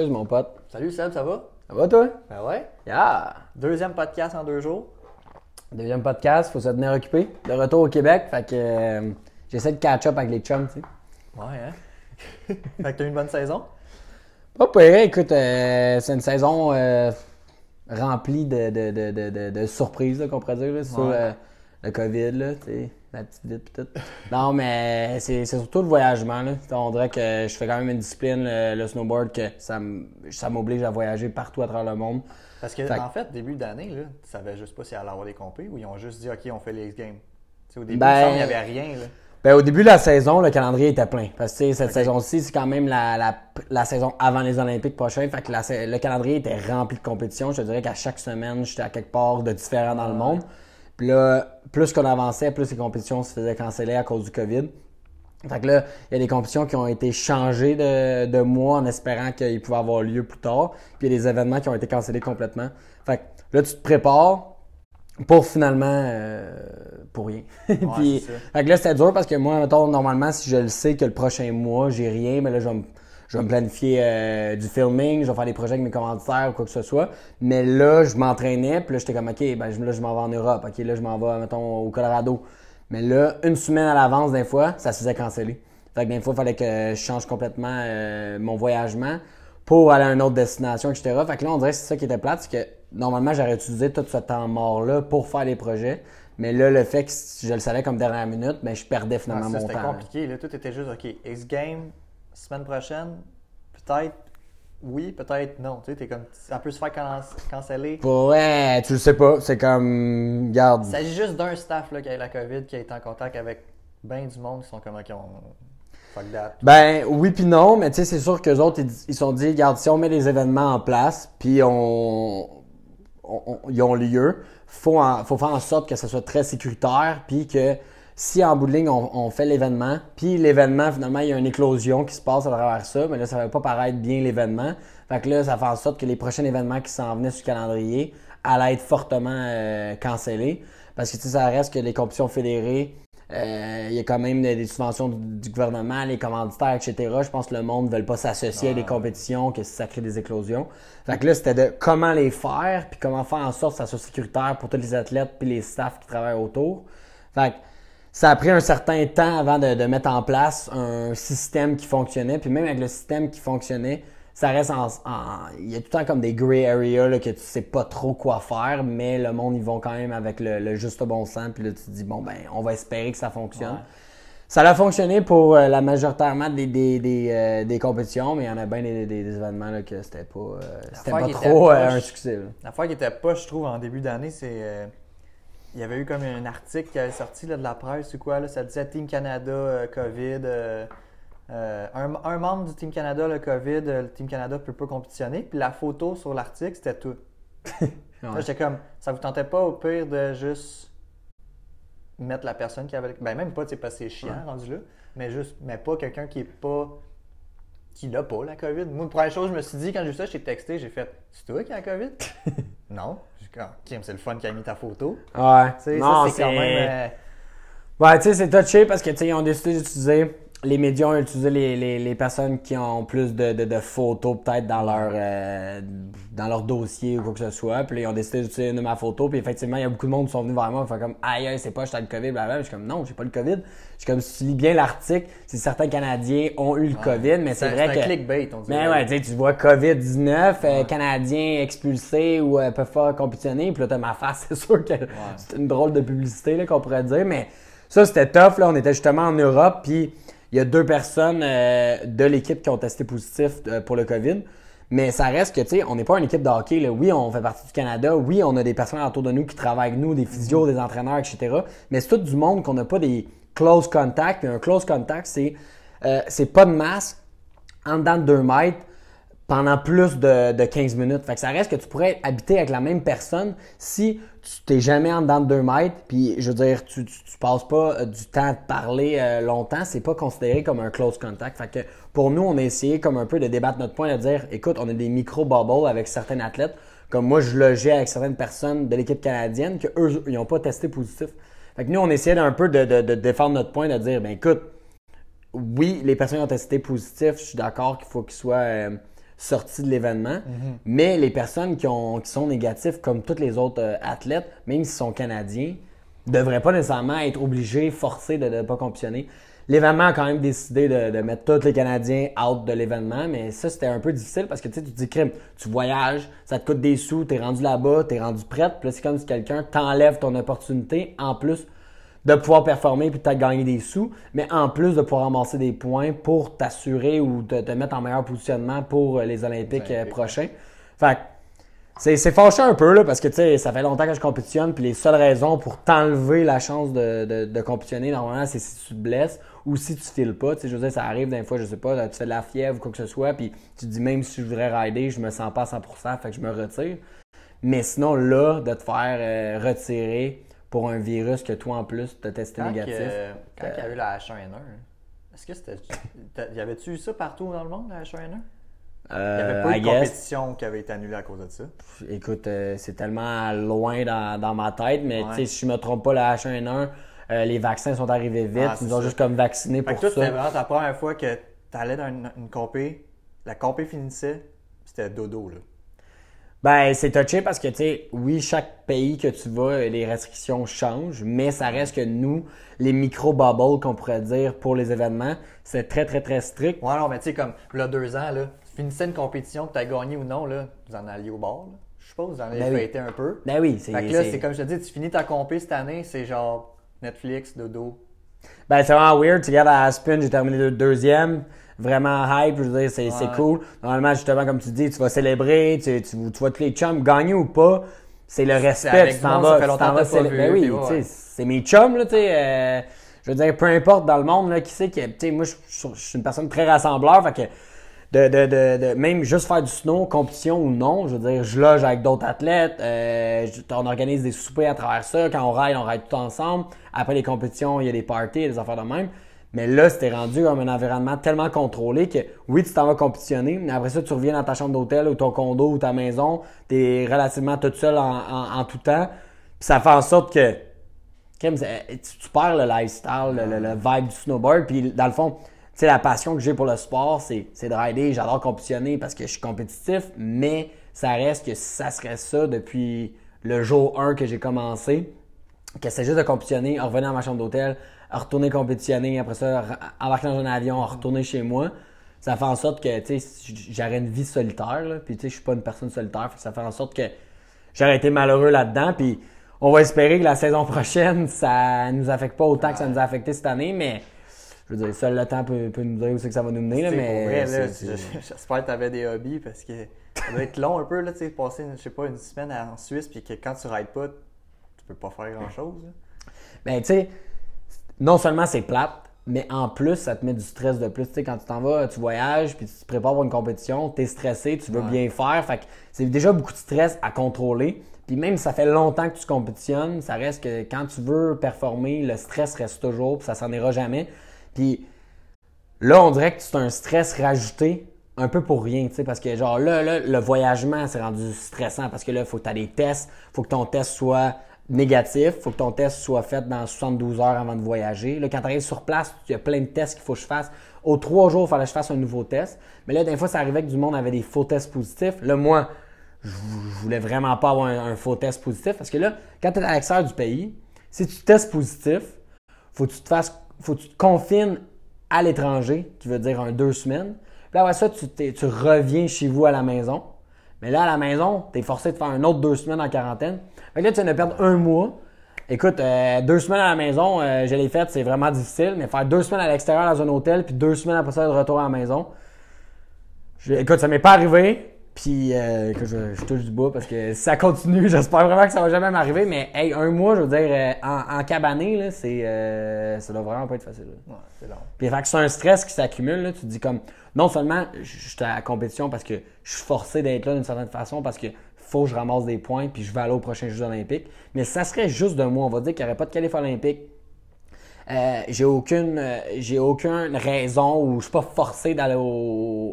Marcus, mon pote. Salut Seb, ça va? Ça va, toi? Ben ouais. Yeah! Deuxième podcast en deux jours. Deuxième podcast, faut se tenir occupé. De retour au Québec, fait que euh, j'essaie de catch-up avec les chums, tu sais. Ouais, hein? fait que t'as eu une bonne saison? Pas pire, écoute, euh, c'est une saison euh, remplie de, de, de, de, surprises, qu'on pourrait dire, là, sur Ouais. euh, le COVID, là, tu sais, la petite vite. Non, mais c'est surtout le voyagement, là. On dirait que je fais quand même une discipline, le, le snowboard, que ça m'oblige à voyager partout à travers le monde. Parce que, Fait en fait, début d'année, tu savais juste pas s'il allait avoir des compés ou ils ont juste dit, OK, on fait les X-Games. Au début, Ben- il n'y avait rien, là. Ben, au début de la saison, le calendrier était plein. Parce que cette saison-ci, c'est quand même la, la, la saison avant les Olympiques prochains. Fait que la le calendrier était rempli de compétitions. Je te dirais qu'à chaque semaine, j'étais à quelque part de différent dans le monde. Puis là, plus qu'on avançait, plus les compétitions se faisaient canceller à cause du COVID. Fait que là, il y a des compétitions qui ont été changées de, de mois en espérant qu'ils pouvaient avoir lieu plus tard. Puis il y a des événements qui ont été cancellés complètement. Fait que là, tu te prépares pour finalement euh, pour rien. Puis, c'est ça. fait que là, c'était dur parce que moi, mettons, normalement, si je le sais que le prochain mois, j'ai rien, mais là, je vais me, je vais me planifier euh, du filming, je vais faire des projets avec mes commanditaires ou quoi que ce soit. Mais là, je m'entraînais, puis là, j'étais comme, OK, ben là, je m'en vais en Europe. OK, là, je m'en vais, mettons, au Colorado. Mais là, une semaine à l'avance, des fois, ça se faisait canceller. Fait que des fois, il fallait que je change complètement euh, mon voyagement pour aller à une autre destination, etc. Fait que là, on dirait que c'est ça qui était plate, c'est que normalement, j'aurais utilisé tout ce temps mort-là pour faire les projets. Mais là, le fait que je le savais comme dernière minute, ben, je perdais Ah, finalement ça, mon c'était temps. là. compliqué, là. Tout était juste, OK, X-Games, semaine prochaine, peut-être oui, peut-être non. Tu sais, t'es comme, ça peut se faire can- canceller. Ouais, tu le sais pas. C'est comme, garde. Il s'agit juste d'un staff là, qui a eu la COVID, qui a été en contact avec bien du monde qui sont comme, OK, on... Fuck that. Ben oui puis non, mais tu sais, c'est sûr qu'eux autres, ils ils se sont dit, regarde, si on met des événements en place, puis on, on- on- ils ont lieu, faut, en- faut faire en sorte que ce soit très sécuritaire, puis que si en bout de ligne, on, on fait l'événement, puis l'événement, finalement, il y a une éclosion qui se passe à travers ça, mais là, ça va pas paraître bien l'événement. Fait que là, ça fait en sorte que les prochains événements qui s'en venaient sur le calendrier allaient être fortement euh, cancellés. Parce que tu sais, ça reste que les compétitions fédérées, euh, il y a quand même des, des subventions du, du gouvernement, les commanditaires, etc. Je pense que le monde ne veut pas s'associer à des compétitions, que ça crée des éclosions. Fait que là, c'était de comment les faire, puis comment faire en sorte que ça soit sécuritaire pour tous les athlètes puis les staffs qui travaillent autour. Fait que ça a pris un certain temps avant de, de mettre en place un système qui fonctionnait. Puis même avec le système qui fonctionnait, ça reste en... il y a tout le temps comme des gray areas là, que tu sais pas trop quoi faire, mais le monde, ils vont quand même avec le, le juste bon sens. Puis là, tu te dis, bon, ben, on va espérer que ça fonctionne. Ouais. Ça a fonctionné pour euh, la majoritairement des, des, des, euh, des compétitions, mais il y en a bien des, événements là, que c'était pas, euh, c'était pas trop un succès. L'affaire qui était pas, je trouve, en début d'année, c'est. Il y avait eu comme un article qui avait sorti là, de la presse ou quoi, là, ça disait Team Canada, euh, COVID. euh, euh, un, un membre du Team Canada, le COVID, le Team Canada peut pas compétitionner. Puis la photo sur l'article, c'était tout. Là, j'étais comme, ça vous tentait pas au pire de juste mettre la personne qui avait. Ben, même pas, tu sais, parce que c'est chiant rendu là, mais juste, mais pas quelqu'un qui est pas. Qui l'a pas, la COVID. Moi, la première chose, je me suis dit, quand j'ai vu ça, j'ai texté, j'ai fait, c'est toi qui as la COVID? non. J'ai dit, Kim, c'est le fun qui a mis ta photo. Ouais. Tu sais, Non, ça, c'est quand même. euh, Ouais, tu sais, c'est touché parce que, tu sais, ils ont décidé d'utiliser, les médias ont utilisé les, les, les personnes qui ont plus de, de, de photos peut-être dans leur euh, dans leur dossier ou quoi que ce soit. Puis là, ils ont décidé d'utiliser une de ma photo. Puis effectivement, il y a beaucoup de monde qui sont venus vers moi. Ils font comme, aïe, aïe, c'est pas, j'étais le COVID, blablabla. Je suis comme, non, j'ai pas le COVID. Je suis comme, si tu lis bien l'article, c'est certains Canadiens ont eu le COVID, mais c'est vrai un que. clickbait, on dirait. Mais ouais, tu vois COVID-19, euh, Canadiens expulsés ou euh, peuvent pas compétitionner, puis là, t'as ma face, c'est sûr que c'est une drôle de publicité là, qu'on pourrait dire, mais ça, c'était tough, là, on était justement en Europe, puis il y a deux personnes euh, de l'équipe qui ont testé positif euh, pour le COVID, mais ça reste que, tu sais, on n'est pas une équipe de hockey, oui, on fait partie du Canada, oui, on a des personnes autour de nous qui travaillent avec nous, des physios, des entraîneurs, etc., mais c'est tout du monde qu'on n'a pas des close contacts, puis un close contact, c'est euh, c'est pas de masque, en dedans de 2 mètres pendant plus de, de 15 minutes. Fait que ça reste que tu pourrais habiter avec la même personne si tu t'es jamais en dedans de 2 mètres, puis je veux dire, tu, tu, passes pas euh, du temps à te parler euh, longtemps, c'est pas considéré comme un close contact. Fait que pour nous, on a essayé comme un peu de débattre notre point, de dire, écoute, on a des micro-bubbles avec certains athlètes, comme moi, je logeais avec certaines personnes de l'équipe canadienne, que eux, ils n'ont pas testé positif. Fait que nous, on essayait un peu de, de, de défendre notre point, de dire, ben écoute, oui, les personnes ont testé positif, je suis d'accord qu'il faut qu'ils soient euh, sortis de l'événement. Mais les personnes qui, ont, qui sont négatifs, comme tous les autres euh, athlètes, même s'ils sont canadiens, devraient pas nécessairement être obligés, forcés de ne pas compétitionner. L'événement a quand même décidé de, de mettre tous les Canadiens out de l'événement, mais ça, c'était un peu difficile parce que tu sais, tu te dis, crime, tu voyages, ça te coûte des sous, t'es rendu là-bas, t'es rendu prête, puis c'est comme si quelqu'un t'enlève ton opportunité, en plus de pouvoir performer puis peut-être gagner des sous, mais en plus de pouvoir ramasser des points pour t'assurer ou te, te mettre en meilleur positionnement pour euh, les Olympiques euh, prochains. Fait que c'est, c'est fâchant un peu là, parce que tu sais, ça fait longtemps que je compétitionne, puis les seules raisons pour t'enlever la chance de, de, de compétitionner, normalement, c'est si tu te blesses ou si tu files pas. Tu sais, je veux dire, ça arrive des fois, je sais pas, tu fais de la fièvre ou quoi que ce soit, puis tu te dis même si je voudrais rider, je me sens pas à 100%, fait que je me retire. Mais sinon, là, de te faire euh, retirer pour un virus que toi en plus t'as testé Quand, négatif? que- quand il y a eu la H1N1, est-ce que c'était. Y avait-tu eu ça partout dans le monde, la H1N1? Il n'y euh, avait pas eu de compétition qui avait été annulée à cause de ça. Écoute, euh, c'est tellement loin dans, dans ma tête, mais Ouais. tu sais, si je me trompe pas, la H1N1, euh, les vaccins sont arrivés vite. Ah, ils nous ont ça. juste comme vacciné Fait pour que toi, c'était ça. vraiment ta première fois que tu allais dans une, une compé, la compé finissait, c'était dodo, là. Ben, c'est touché parce que, tu sais, oui, chaque pays que tu vas, les restrictions changent, mais ça reste que nous, les micro-bubbles qu'on pourrait dire pour les événements, c'est très, très, très strict. Ouais, non, mais tu sais, comme, là, deux ans, là, tu finissais une compétition, tu as gagné ou non, là, vous en alliez au bord, là. Je suppose, vous en avez Ben oui. un peu. Ben oui, c'est. Fait que là, c'est- c'est comme je te dis, tu finis ta compé cette année, c'est genre Netflix, dodo. Ben, c'est vraiment weird. Tu regardes à Aspen, j'ai terminé le deuxième. Vraiment hype, je veux dire, c'est Ouais. cool. Normalement, justement, comme tu dis, tu vas célébrer, tu, tu, tu vois tous les chums gagner ou pas. C'est le respect, tu t'en vas, tu t'en célébrer. Ben oui, ouais. c'est mes chums, là, tu sais. euh, je veux dire, peu importe dans le monde, là, qui sait que, tu sais, moi, je je- je suis une personne très rassembleur, fait que de, de, de, de même juste faire du snow, compétition ou non, je veux dire, je loge avec d'autres athlètes, euh, je- on organise des soupers à travers ça, quand on ride, on ride tout ensemble. Après les compétitions, il y a des parties, des affaires de même. Mais là, c'était rendu comme un environnement tellement contrôlé que oui, tu t'en vas compétitionner, mais après ça, tu reviens dans ta chambre d'hôtel ou ton condo ou ta maison, tu es relativement toute seule en, tout temps. Puis ça fait en sorte que c'est- tu, perds le lifestyle, le, vibe du snowboard. Puis dans le fond, tu la passion que j'ai pour le sport, c'est de rider. J'adore compétitionner parce que je suis compétitif, mais ça reste que ça serait ça depuis le jour 1 que j'ai commencé. Que c'est juste de compétitionner, revenir dans ma chambre d'hôtel, retourner compétitionner, après ça, embarquer dans un avion, retourner chez moi. Ça fait en sorte que, tu sais, j'aurais une vie solitaire, là. Puis, tu sais, je suis pas une personne solitaire. Ça fait en sorte que j'aurais été malheureux là-dedans. Puis, on va espérer que la saison prochaine, ça nous affecte pas autant que ça nous a affecté cette année. Mais, je veux dire, seul le temps peut, peut nous dire où c'est que ça va nous mener, là. Mais, j'espère que tu avais des hobbies parce que ça doit être long un peu, là, tu sais, passer, je sais pas, une semaine en Suisse puis que quand tu rides pas, tu peux pas faire grand-chose. Ben, tu sais, non seulement c'est plate, mais en plus, ça te met du stress de plus. Tu sais, quand tu t'en vas, tu voyages, puis tu te prépares pour une compétition, tu es stressé, tu veux Ouais. bien faire. Fait que c'est déjà beaucoup de stress à contrôler. Puis même si ça fait longtemps que tu compétitionnes, ça reste que quand tu veux performer, le stress reste toujours, puis ça s'en ira jamais. Puis là, on dirait que c'est un stress rajouté un peu pour rien, tu sais, parce que genre là, là, le voyagement, c'est rendu stressant parce que là, il faut que tu aies des tests, faut que ton test soit négatif, faut que ton test soit fait dans 72 heures avant de voyager. Là, quand tu arrives sur place, il y a plein de tests qu'il faut que je fasse. Aux trois jours, il fallait que je fasse un nouveau test. Mais là, des fois, ça arrivait que du monde avait des faux tests positifs. Là, moi, je voulais vraiment pas avoir un, faux test positif parce que là, quand tu es à l'extérieur du pays, si tu testes positif, faut que tu te fasses, faut que tu te confines à l'étranger, qui veut dire un deux semaines. Puis là, après ça, tu reviens chez vous à la maison. Mais là, à la maison, tu es forcé de faire un autre deux semaines en quarantaine. Fait que là, tu viens de perdre un mois. Écoute, euh, deux semaines à la maison, euh, je l'ai fait, c'est vraiment difficile, mais faire deux semaines à l'extérieur dans un hôtel, puis deux semaines après ça de retour à la maison. Je- écoute, ça m'est pas arrivé. Puis euh, que je, je touche du bois parce que si ça continue, j'espère vraiment que ça va jamais m'arriver. Mais hey, un mois, je veux dire, euh, en, en cabané, là, c'est, ça doit vraiment pas être facile. là. Ouais, c'est long. Puis fait que c'est un stress qui s'accumule. Là. Tu te dis comme, non seulement je suis à la compétition parce que je suis forcé d'être là d'une certaine façon parce que faut que je ramasse des points puis je vais aller aux prochains Jeux olympiques. Mais ça serait juste de moi. On va dire qu'il n'y aurait pas de qualif olympique. Euh, j'ai aucune euh, j'ai aucune raison ou je suis pas forcé d'aller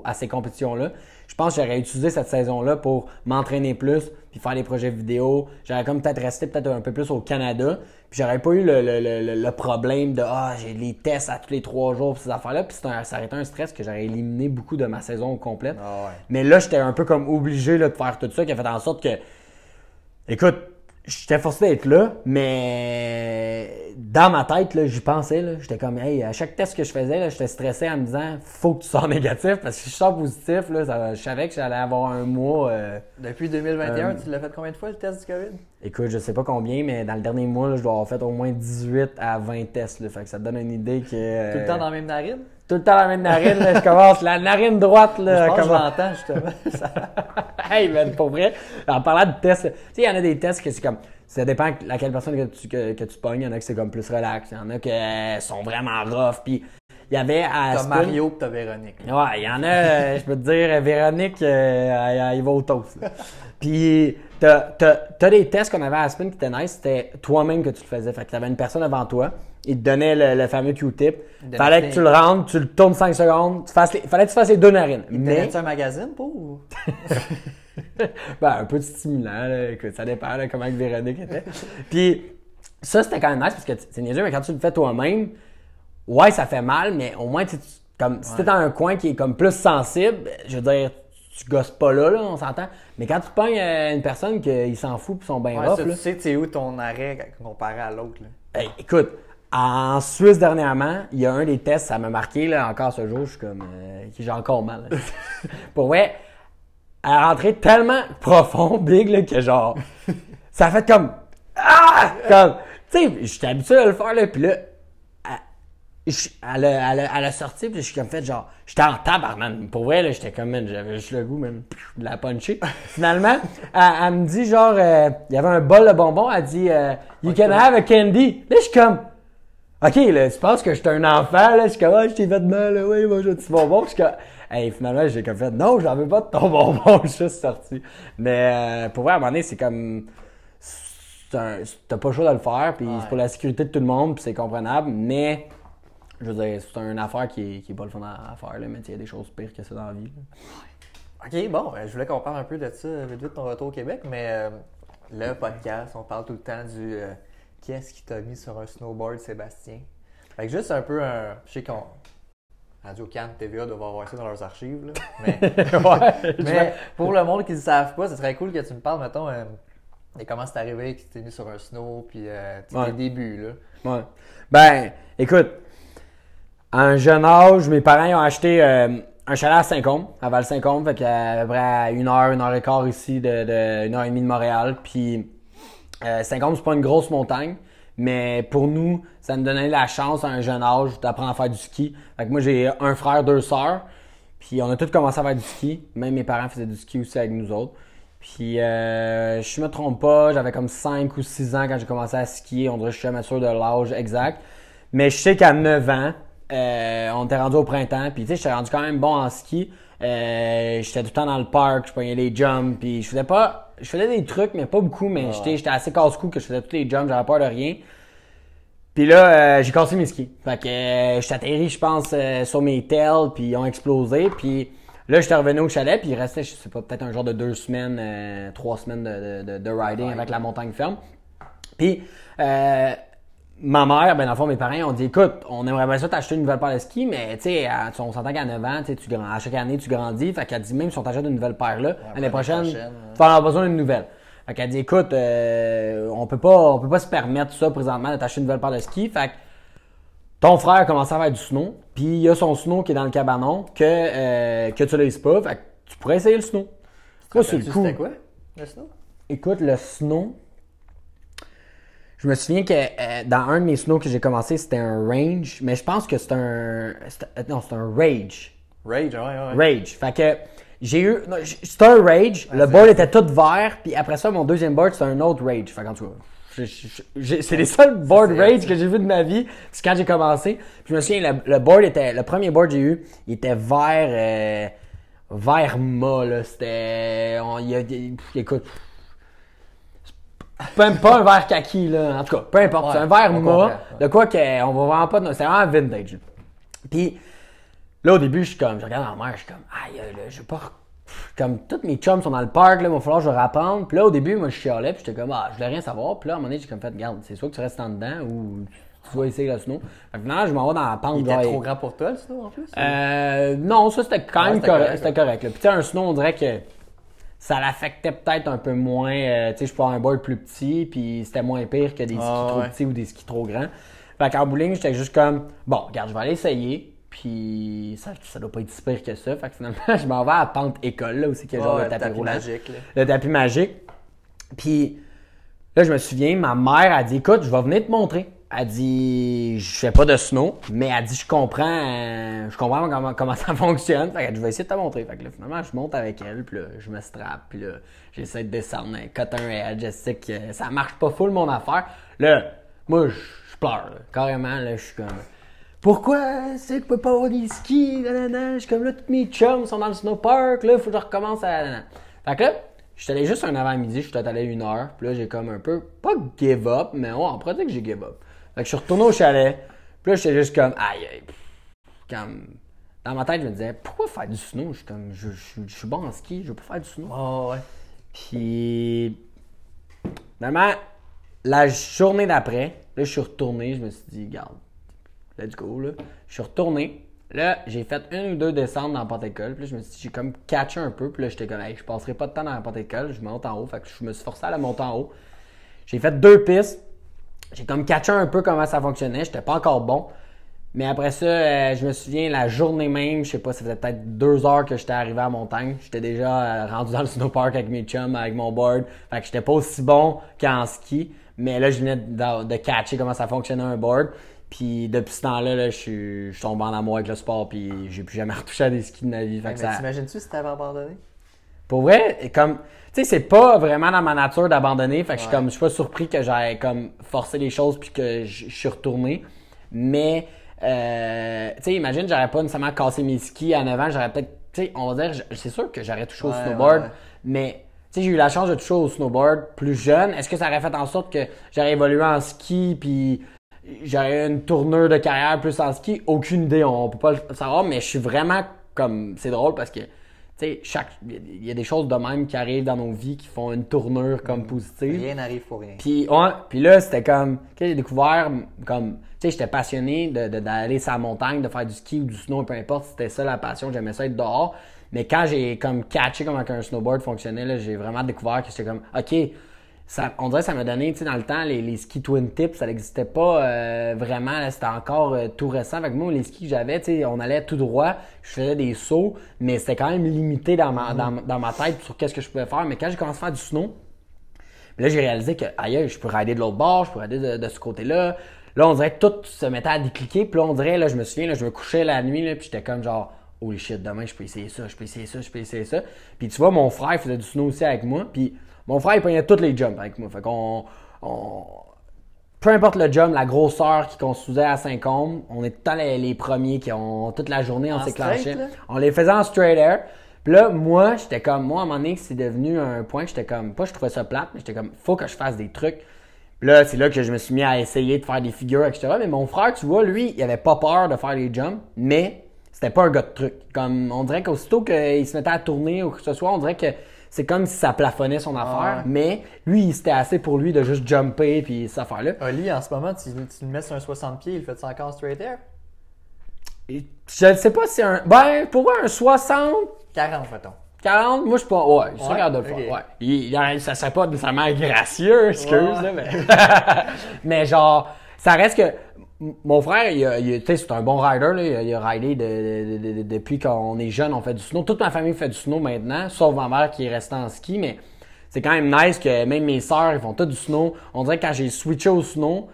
à ces compétitions là. Je pense que j'aurais utilisé cette saison là pour m'entraîner plus puis faire des projets vidéo. J'aurais comme peut-être resté peut-être un peu plus au Canada. Puis j'aurais pas eu le, le, le, le problème de ah j'ai les tests à tous les trois jours pis ces affaires-là. Puis un, ça aurait été un stress que j'aurais éliminé beaucoup de ma saison complète. Ah ouais. Mais là, j'étais un peu comme obligé là, de faire tout ça, qui a fait en sorte que. Écoute, j'étais forcé d'être là, mais dans ma tête, là, j'y pensais. Là, j'étais comme, hey, à chaque test que je faisais, là, j'étais stressé en me disant, faut que tu sors négatif, parce que si je sors positif, là, ça- je savais que j'allais avoir un mois. euh, Depuis 2021, Euh, tu l'as fait combien de fois le test du COVID? écoute, je sais pas combien, mais dans le dernier mois, là, je dois avoir fait au moins 18 à 20 tests. Là, fait que ça te donne une idée que. euh, Tout le temps dans la même narine? Tout le temps la même narine, là, je commence, la narine droite, là. je pense que je l'entends justement. Ça- hey, man, pour vrai, en parlant de tests, tu sais, il y en a des tests que c'est comme. Ça dépend de laquelle personne que tu, que, que tu pognes. Il y en a qui c'est comme plus relax. Il y en a qui sont vraiment rough. Puis il y avait à. T'as Mario pis t'as Véronique. Ouais, il y en a, euh, je peux te dire, Véronique, euh, elle, elle va au toast. Puis, t'as, t'as, t'as des tests qu'on avait à Aspen qui étaient nice, c'était toi-même que tu le faisais. Fait que t'avais une personne avant toi, il te donnait le, le fameux Q-tip. Fallait que tu le rentres, tu le tournes 5 secondes, tu fasses les- fallait que tu fasses les deux narines. Il Mais, un magazine pour ou? ben, un peu de stimulant, là. Écoute, ça dépend, là, comment que Véronique était. Puis, ça, c'était quand même nice parce que c'est niaiseux, mais quand tu le fais toi-même, ouais, ça fait mal, mais au moins, tu- comme, si t'es dans un coin qui est comme plus sensible, je veux dire, tu gosses pas là, là, on s'entend. Mais quand tu pognes euh, une personne qui s'en fout pis sont bien Ouais, rough, ça, là, tu sais, c'est où ton arrêt comparé à l'autre? Hey, écoute, en Suisse dernièrement, il y a un des tests, ça m'a marqué là, encore ce jour, je suis comme euh, j'ai encore mal. Pour vrai, elle est rentrée tellement profond, big là, que genre ça a fait comme ah comme tu sais, j'étais habitué à le faire là, puis là je- elle a, elle, a, elle a sorti, puis je suis comme fait genre j'étais en tabarnak. Pour vrai là, j'étais comme man, j'avais juste le goût même de la puncher. Finalement, elle, elle me dit genre euh, il y avait un bol de bonbons, elle dit euh, you can have a candy. Là, je suis comme OK, là, tu penses que j'étais un enfant, là? Je suis comme, ah, je t'ai fait de mal, là, oui, moi, j'ai un petit bonbon. Je suis comme, hey, finalement, j'ai comme fait, non, j'en veux pas de ton bonbon, je suis juste sorti. Mais, euh, pour vrai, à un moment donné, c'est comme, t'as pas le choix de le faire, puis c'est pour la sécurité de tout le monde, puis c'est comprenable, mais, je veux dire, c'est une affaire qui est, qui est pas le fun à, à faire, là, mais il y a des choses pires que ça dans la vie. là. Ok, bon, euh, je voulais qu'on parle un peu de ça, vite vite, ton retour au Québec, mais euh, le podcast, on parle tout le temps du euh, qu'est-ce qui t'a mis sur un snowboard, Sébastien? Fait que juste un peu un. Je sais qu'on. Radio Cannes, TVA doivent avoir ça dans leurs archives, là. Mais, ouais, mais pour le monde qui ne savent pas, ce serait cool que tu me parles, mettons, euh, de comment c'est arrivé que tu t'es mis sur un snow, puis euh, Ouais. tes débuts, là. Ouais. Ben, écoute, à un jeune âge, mes parents ont acheté euh, un chalet à Saint-Côme, à Val-Saint-Côme, fait qu'à peu près à une heure, une heure et quart ici, de, une heure et demie de Montréal. Puis euh, Saint-Côme, c'est pas une grosse montagne, mais pour nous, ça nous donnait la chance à un jeune âge d'apprendre à faire du ski. Fait que moi, j'ai un frère, deux sœurs, puis on a tous commencé à faire du ski. Même mes parents faisaient du ski aussi avec nous autres. Puis, euh, je me trompe pas, j'avais comme 5 ou 6 ans quand j'ai commencé à skier. On dirait que je suis sûr de l'âge exact. Mais je sais qu'à 9 ans, euh, on était rendu au printemps. Puis, tu sais, j'étais rendu quand même bon en ski. Euh, j'étais tout le temps dans le parc, je prenais les jumps. Puis, je faisais pas... Je faisais des trucs, mais pas beaucoup. Mais j'étais j'étais assez casse-cou que je faisais tous les jumps, j'avais peur de rien. Puis là, euh, j'ai cassé mes skis. Fait que euh, j'étais atterri, je pense, euh, sur mes tails, puis ils ont explosé. Puis là, j'étais revenu au chalet, puis il restait, je sais pas, peut-être un genre de deux semaines, euh, trois semaines de, de, de, de riding avec la montagne ferme. Puis euh, ma mère, ben dans le fond, mes parents ont dit, écoute, on aimerait bien ça t'acheter une nouvelle paire de skis, mais tu sais, on s'entend qu'à 9 ans, tu grand- à chaque année, tu grandis. Fait qu'elle dit, même si on t'achète une nouvelle paire là, l'année prochaine, tu vas en avoir besoin d'une nouvelle. Fait qu'elle dit, écoute, euh, on peut pas, on peut pas se permettre ça présentement de t'acheter une nouvelle paire de skis. Fait que ton frère a commencé à faire du snow, puis il y a son snow qui est dans le cabanon que, euh, que tu l'utilises pas. Fait que tu pourrais essayer le snow. Moi, sur le coup, C'était quoi, le snow? écoute, le snow, je me souviens que euh, dans un de mes snows que j'ai commencé, c'était un range, mais je pense que c'est un. euh, Non, c'est un rage. Rage, ouais, ouais. Rage. Fait que j'ai eu. C'était un rage. le board était tout vert. Puis après ça, mon deuxième board, c'était un autre rage. Fait qu'en tout cas, c'est les seuls board rage que j'ai vu de ma vie. C'est quand j'ai commencé. Puis je me souviens, le, le board était. Le premier board que j'ai eu, il était vert. euh, vert là. C'était. on- il y a- il- écoute. Pas, pas un vert kaki, là. En tout cas, peu importe. Ouais, c'est un comprend, ouais. De quoi que, on va vraiment pas. C'est vraiment vintage. Puis là, au début, je suis comme, je regarde ma mère, je suis comme, aïe, là, je veux pas. comme tous mes chums sont dans le parc, là, il va falloir que je rapprendre. Puis là, au début, moi, je chialais, puis j'étais comme, ah, je voulais rien savoir. Puis là, à un moment donné, j'ai comme fait, garde, c'est soit que tu restes en dedans ou tu vas essayer le snow. Fait que finalement, je m'en vais dans la pente. Il était trop grand pour toi, le snow, en plus? euh, non, ça c'était quand même correct. C'était correct. Puis tu sais, un snow, on dirait que ça l'affectait peut-être un peu moins. euh, tu sais, je peux avoir un board plus petit, puis c'était moins pire que des skis Ah, trop ouais. petits ou des skis trop grands. Fait qu'en bowling, j'étais juste comme, bon, regarde, je vais aller essayer. Puis ça, ça doit pas être si pire que ça. Fait que finalement, je m'en vais à la pente école, là aussi, que genre Ouais, le tapis, tapis roulant. magique, là. Le tapis magique. Puis là, je me souviens, ma mère a dit Écoute, je vais venir te montrer. Elle dit Je fais pas de snow, mais elle dit Je comprends, euh, je comprends comment, comment ça fonctionne. Fait dit Je vais essayer de te montrer. Fait que là, finalement, je monte avec elle, puis là, je me strappe, puis là, j'essaie de descendre un edge. Je sais que ça marche pas full mon affaire. Là, moi, je pleure, carrément. Là, je suis comme pourquoi c'est que je peux pas avoir des skis? Nanana? Je suis comme là, tous mes chums sont dans le snowpark, là, faut que je recommence à. Fait que là, je suis allé juste un avant-midi, je suis allé une heure, puis là, j'ai comme un peu, pas give up, mais on pourrait dire que j'ai give up. Fait que je suis retourné au chalet, puis là, j'étais juste comme, aïe, aïe, comme. Dans ma tête, je me disais, pourquoi faire du snow? Je suis comme, je, je- je suis bon en ski, je veux pas faire du snow. Oh, ouais. Puis, finalement, la journée d'après, là, je suis retourné, je me suis dit, garde, let's go, là. Je suis retourné. Là, j'ai fait une ou deux descentes dans la porte école. Puis là, je me suis dit, j'ai comme catché un peu. Puis là, j'étais comme, hey, je passerai pas de temps dans la porte école. Je monte en haut. Fait que je me suis forcé à la monter en haut. J'ai fait deux pistes. J'ai comme catché un peu comment ça fonctionnait. J'étais pas encore bon. Mais après ça, euh, je me souviens, la journée même, je sais pas, ça faisait peut-être deux heures que j'étais arrivé à la montagne. J'étais déjà euh, rendu dans le snowpark avec mes chums, avec mon board. Fait que j'étais pas aussi bon qu'en ski. Mais là, je venais de, de catcher comment ça fonctionnait un board. Puis depuis ce temps-là, là, je suis je tombé en amour avec le sport. Puis j'ai plus jamais retouché à des skis de ma vie. Fait Mais que ça... t'imagines-tu si t'avais abandonné? Pour vrai, comme, tu sais, c'est pas vraiment dans ma nature d'abandonner. Fait que je suis comme, je suis pas surpris que j'aille comme forcer les choses puis que je suis retourné. Mais, euh, tu sais, imagine, j'aurais pas nécessairement cassé mes skis à 9 ans. J'aurais peut-être, tu sais, on va dire, c'est sûr que j'aurais touché au Ouais, snowboard. ouais, ouais. Mais, tu sais, j'ai eu la chance de toucher au snowboard plus jeune. Est-ce que ça aurait fait en sorte que j'aurais évolué en ski puis j'aurais eu une tournure de carrière plus en ski? Aucune idée. On peut pas le savoir. Mais je suis vraiment comme, c'est drôle parce que, sais, chaque, il y a des choses de même qui arrivent dans nos vies qui font une tournure comme positive. Rien n'arrive pour rien. Puis, ouais, puis là, c'était comme, j'ai découvert, comme, tu sais, j'étais passionné de- de- d'aller sur la montagne, de faire du ski ou du snow, peu importe, c'était ça la passion, j'aimais ça être dehors. Mais quand j'ai comme catché comment un snowboard fonctionnait, là, j'ai vraiment découvert que c'était comme, OK, ça, on dirait que ça m'a donné, tu sais, dans le temps, les, les skis twin tips, ça n'existait pas euh, vraiment, là, c'était encore euh, tout récent. Fait que moi, les skis que j'avais, tu sais, on allait tout droit, je faisais des sauts, mais c'était quand même limité dans ma, dans, dans ma tête sur qu'est-ce que je pouvais faire. Mais quand j'ai commencé à faire du snow, puis là, j'ai réalisé que, aïe, je peux rider de l'autre bord, je peux rider de, de ce côté-là. Là, on dirait que tout se mettait à décliquer. Puis là, on dirait, là, je me souviens, là, je me couchais la nuit, là, puis j'étais comme genre, holy shit, demain, je peux essayer ça, je peux essayer ça, je peux essayer ça. Puis tu vois, mon frère faisait du snow aussi avec moi. Puis mon frère, il prenait tous les jumps avec moi. Fait qu'on. on- peu importe le jump, la grosseur qui construisait à Saint-Côme, on est tout les, les premiers qui ont toute la journée, on En s'éclenchait. On les faisait en straight air. Puis là, moi, j'étais comme, moi, à un moment donné, c'est devenu un point que j'étais comme, pas je trouvais ça plate, mais j'étais comme, faut que je fasse des trucs. Puis là, c'est là que je me suis mis à essayer de faire des figures, etc. Mais mon frère, tu vois, lui, il avait pas peur de faire les jumps, mais c'était pas un gars de truc. Comme, on dirait qu'aussitôt qu'il se mettait à tourner ou que ce soit, on dirait que c'est comme si ça plafonnait son affaire. ouais. Mais lui, c'était assez pour lui de juste jumper puis cette affaire-là. Oli, en ce moment, tu, tu le mets sur un 60 pieds, il fait ça encore straight air? Et je ne sais pas si un. Ben, pour moi, un 60, 40, mettons. 40, moi je suis pas. Ouais, je suis Ouais, capable de le faire. ok. Ouais. Il, il- ça serait pas nécessairement gracieux, excuse, Ouais. là, mais. mais genre, ça reste que. Mon frère, il, a- il c'est un bon rider, là. Il, a, a ridé de- de- de- de- depuis qu'on est jeune, on fait du snow. Toute ma famille fait du snow maintenant, sauf ma mère qui est restée en ski, mais c'est quand même nice que même mes sœurs, ils font tout du snow. On dirait que quand j'ai switché au snow,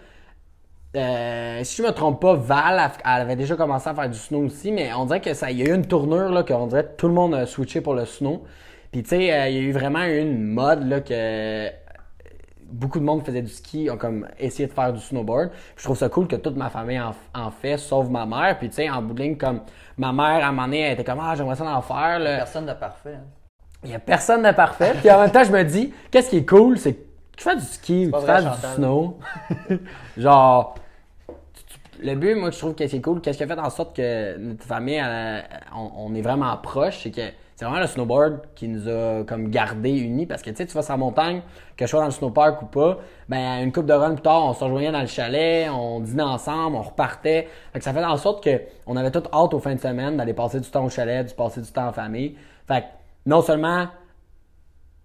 euh, si je me trompe pas, Val, elle- avait déjà commencé à faire du snow aussi, mais on dirait que y a eu une tournure là, qu'on dirait que tout le monde a switché pour le snow. Puis tu sais, euh, il y a eu vraiment une mode là que beaucoup de monde faisait du ski, ont comme essayé de faire du snowboard. Puis je trouve ça cool que toute ma famille en, en fait, sauf ma mère. Puis tu sais, en bout de ligne, comme ma mère à un moment donné, elle était comme ah j'aimerais ça en faire. là. Personne de parfait. hein. Il y a personne de parfait. Puis en même temps, je me dis, qu'est-ce qui est cool, c'est que tu fais du ski ou tu fais du snow. Genre, tu- tu- le but, moi, je trouve que c'est cool. Qu'est-ce qui a fait en sorte que notre famille, elle, on, on est vraiment proche, c'est que, c'est vraiment le snowboard qui nous a comme gardé unis parce que tu sais, tu vas sur la montagne, que je sois dans le snowpark ou pas, ben une coupe de run plus tard, on se rejoignait dans le chalet, on dînait ensemble, on repartait. Fait que ça fait en sorte que on avait toute hâte aux fins de semaine d'aller passer du temps au chalet, de passer du temps en famille. Fait que non seulement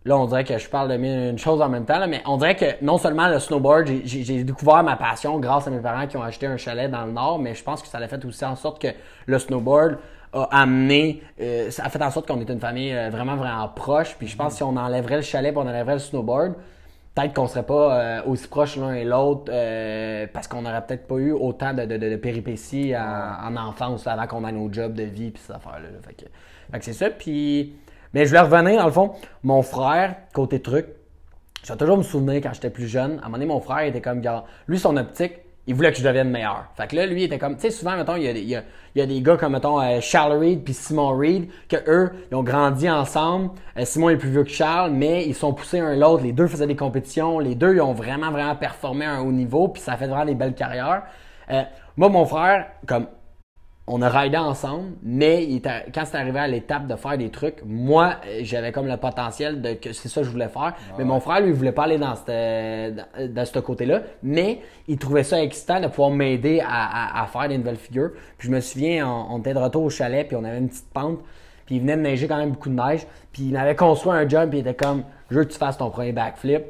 Là, on dirait que je parle de une chose en même temps, là, mais on dirait que non seulement le snowboard, j'ai- découvert ma passion grâce à mes parents qui ont acheté un chalet dans le nord, mais je pense que ça a fait aussi en sorte que le snowboard a amené, euh, ça a fait en sorte qu'on était une famille euh, vraiment, vraiment proche. Puis je pense que si on enlèverait le chalet et on enlèverait le snowboard, peut-être qu'on serait pas euh, aussi proches l'un et l'autre parce qu'on n'aurait peut-être pas eu autant de, de, péripéties en, en enfance avant qu'on ait nos jobs de vie puis ces affaires-là. là. Fait que, fait que c'est ça. Puis, mais je voulais revenir dans le fond. Mon frère, côté truc, je vais toujours me souvenir quand j'étais plus jeune. À un moment donné, mon frère était comme, lui, son optique, il voulait que je devienne meilleur. Fait que là, lui, il était comme, tu sais, souvent, mettons, il y a, des- il y a, des gars comme, mettons, euh, Charles Reed puis Simon Reed, que eux, ils ont grandi ensemble. Euh, Simon est plus vieux que Charles, mais ils sont poussés un l'autre. Les deux faisaient des compétitions. Les deux, ils ont vraiment, vraiment performé à un haut niveau, puis ça a fait vraiment des belles carrières. Euh, moi, mon frère, comme, on a ridé ensemble, mais il quand c'est arrivé à l'étape de faire des trucs, moi, euh, j'avais comme le potentiel de que c'est ça que je voulais faire. Mais mon frère, lui, il voulait pas aller dans ce dans, dans ce côté-là, mais il trouvait ça excitant de pouvoir m'aider à, à- à faire des nouvelles figures. Puis je me souviens, on, on était de retour au chalet, puis on avait une petite pente, puis il venait de neiger quand même beaucoup de neige, puis il avait construit un job, puis il était comme, je veux que tu fasses ton premier backflip.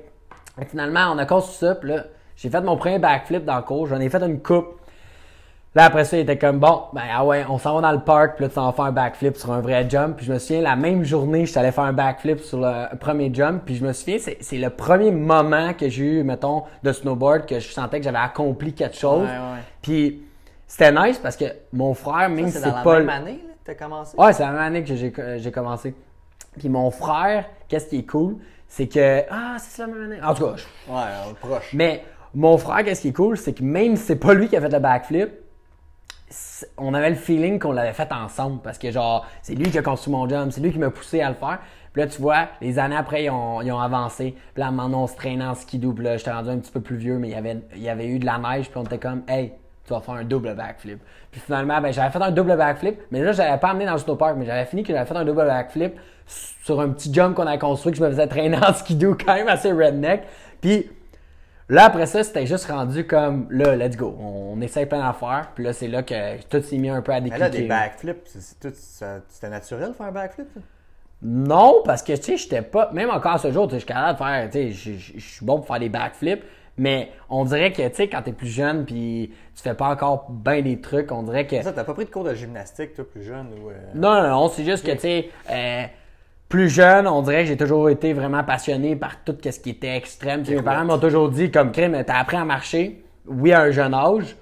Et finalement, on a construit ça, puis là, j'ai fait mon premier backflip dans le cours, j'en ai fait une coupe. Là, après ça, il était comme, bon, ben, ah ouais, on s'en va dans le parc, puis là, tu s'en vas faire un backflip sur un vrai jump. Puis je me souviens, la même journée, je allé faire un backflip sur le premier jump. Puis je me souviens, c'est le premier moment que j'ai eu, mettons, de snowboard, que je sentais que j'avais accompli quelque chose. Ouais, ouais. Puis c'était nice parce que mon frère, même si C'est dans la pas... même année là, que tu as commencé? Ouais, c'est la même année que j'ai commencé. Puis mon frère, qu'est-ce qui est cool, c'est que... Ah, c'est la même année. En tout cas, je- Ouais, on est proche. mais mon frère, qu'est-ce qui est cool, c'est que même si c'est pas lui qui a fait le backflip, on avait le feeling qu'on l'avait fait ensemble parce que genre c'est lui qui a construit mon jump, c'est lui qui m'a poussé à le faire. Puis là tu vois, les années après ils ont, avancé. Puis là à un moment on se traînait en skidoo. Puis là j'étais rendu un petit peu plus vieux, mais il y avait il y avait eu de la neige. Puis on était comme hey tu vas faire un double backflip. Puis finalement ben j'avais fait un double backflip, mais là j'avais pas amené dans le snowpark, mais j'avais fini que j'avais fait un double backflip sur un petit jump qu'on avait construit que je me faisais traîner en skidoo quand même assez redneck. Puis Là, après ça, c'était juste rendu comme, là, let's go. On essaye plein d'affaires. Puis là, c'est là que tout s'est mis un peu à Mais décliquer. là, des backflips, c'était naturel de faire un backflip? Non, parce que, tu sais, j'étais pas... Même encore à ce jour, tu sais, je suis capable de faire... Tu sais, je suis bon pour faire des backflips. Mais on dirait que, tu sais, quand t'es plus jeune puis tu fais pas encore bien des trucs, on dirait que... Ça, t'as pas pris de cours de gymnastique, toi, plus jeune? Ou, euh, Non, non, non, c'est juste que, tu sais, euh, plus jeune, on dirait que j'ai toujours été vraiment passionné par tout ce qui était extrême. Mes parents m'ont toujours dit, comme crime, t'as appris à marcher, oui, à un jeune âge,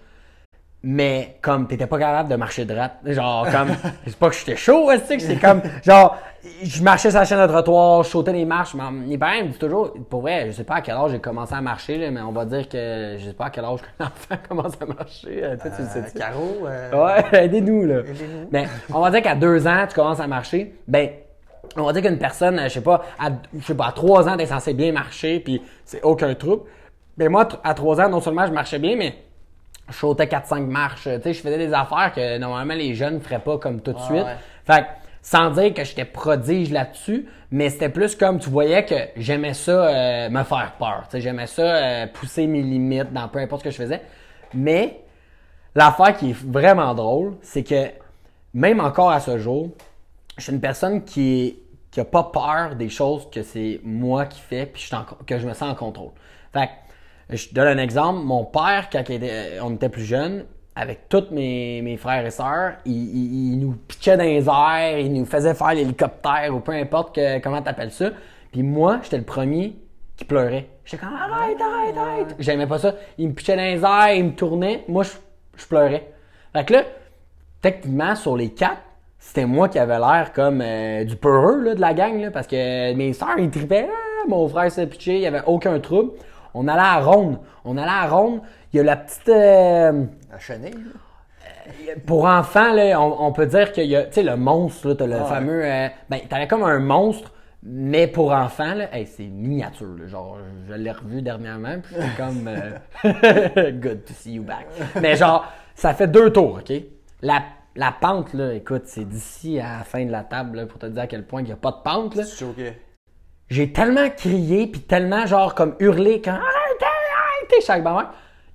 mais comme t'étais pas capable de marcher droit. Genre, comme, c'est pas que j'étais chaud, tu sais, que c'est comme, genre, je marchais sur la chaîne de trottoir, je sautais les marches. mais Mes parents me disent toujours, pour vrai, je sais pas à quel âge j'ai commencé à marcher, là, mais on va dire que je sais pas à quel âge qu'un enfant commence à marcher. euh, tu sais, tu euh? Caro? euh, Ouais, aidez-nous, là. Aidez-nous. Mais on va dire qu'à deux ans, tu commences à marcher. Ben, on va dire qu'une personne, je sais pas, à, je sais pas, à trois ans, t'es censé bien marcher, puis c'est aucun trouble. Ben moi, à trois ans, non seulement je marchais bien, mais je sautais 4-5 marches. Tu sais, je faisais des affaires que normalement les jeunes ne feraient pas comme tout de suite. ouais. Fait que, sans dire que j'étais prodige là-dessus, mais c'était plus comme tu voyais que j'aimais ça euh, me faire peur. Tu sais, j'aimais ça euh, pousser mes limites dans peu importe ce que je faisais. Mais l'affaire qui est vraiment drôle, c'est que même encore à ce jour, je suis une personne qui est qui a pas peur des choses que c'est moi qui fais puis que je me sens en contrôle. Fait que, je donne un exemple. Mon père, quand était- on était plus jeune, avec tous mes, mes frères et sœurs, il nous pitchait dans les airs, il nous faisait faire l'hélicoptère ou peu importe que, comment t'appelles ça. Puis moi, j'étais le premier qui pleurait. J'étais comme arrête, arrête, arrête. J'aimais pas ça. Il me pitchait dans les airs, il me tournait. Moi, je, je pleurais. Fait que là, techniquement, sur les quatre, c'était moi qui avais l'air comme euh, du peureux là, de la gang, là, parce que mes sœurs, ils tripaient, Ah, mon frère s'est pitché, il n'y avait aucun trouble. On allait à Ronde. On allait à Ronde. Il y a la petite... euh, À chenille, là. pour enfants, là, on, on peut dire qu'il y a, tu sais, le monstre, là, t'as le Ouais. fameux, euh, ben, t'avais comme un monstre, mais pour enfants, là, hey, c'est miniature, là, genre, je l'ai revu dernièrement, puis j'étais comme, euh, good to see you back. Mais genre, ça fait deux tours, ok? La, La pente, là, écoute, c'est d'ici à la fin de la table, là, pour te dire à quel point il n'y a pas de pente, là. Choqué. J'ai tellement crié, puis tellement, genre, comme hurlé quand arrêtez, arrêtez, chaque moment.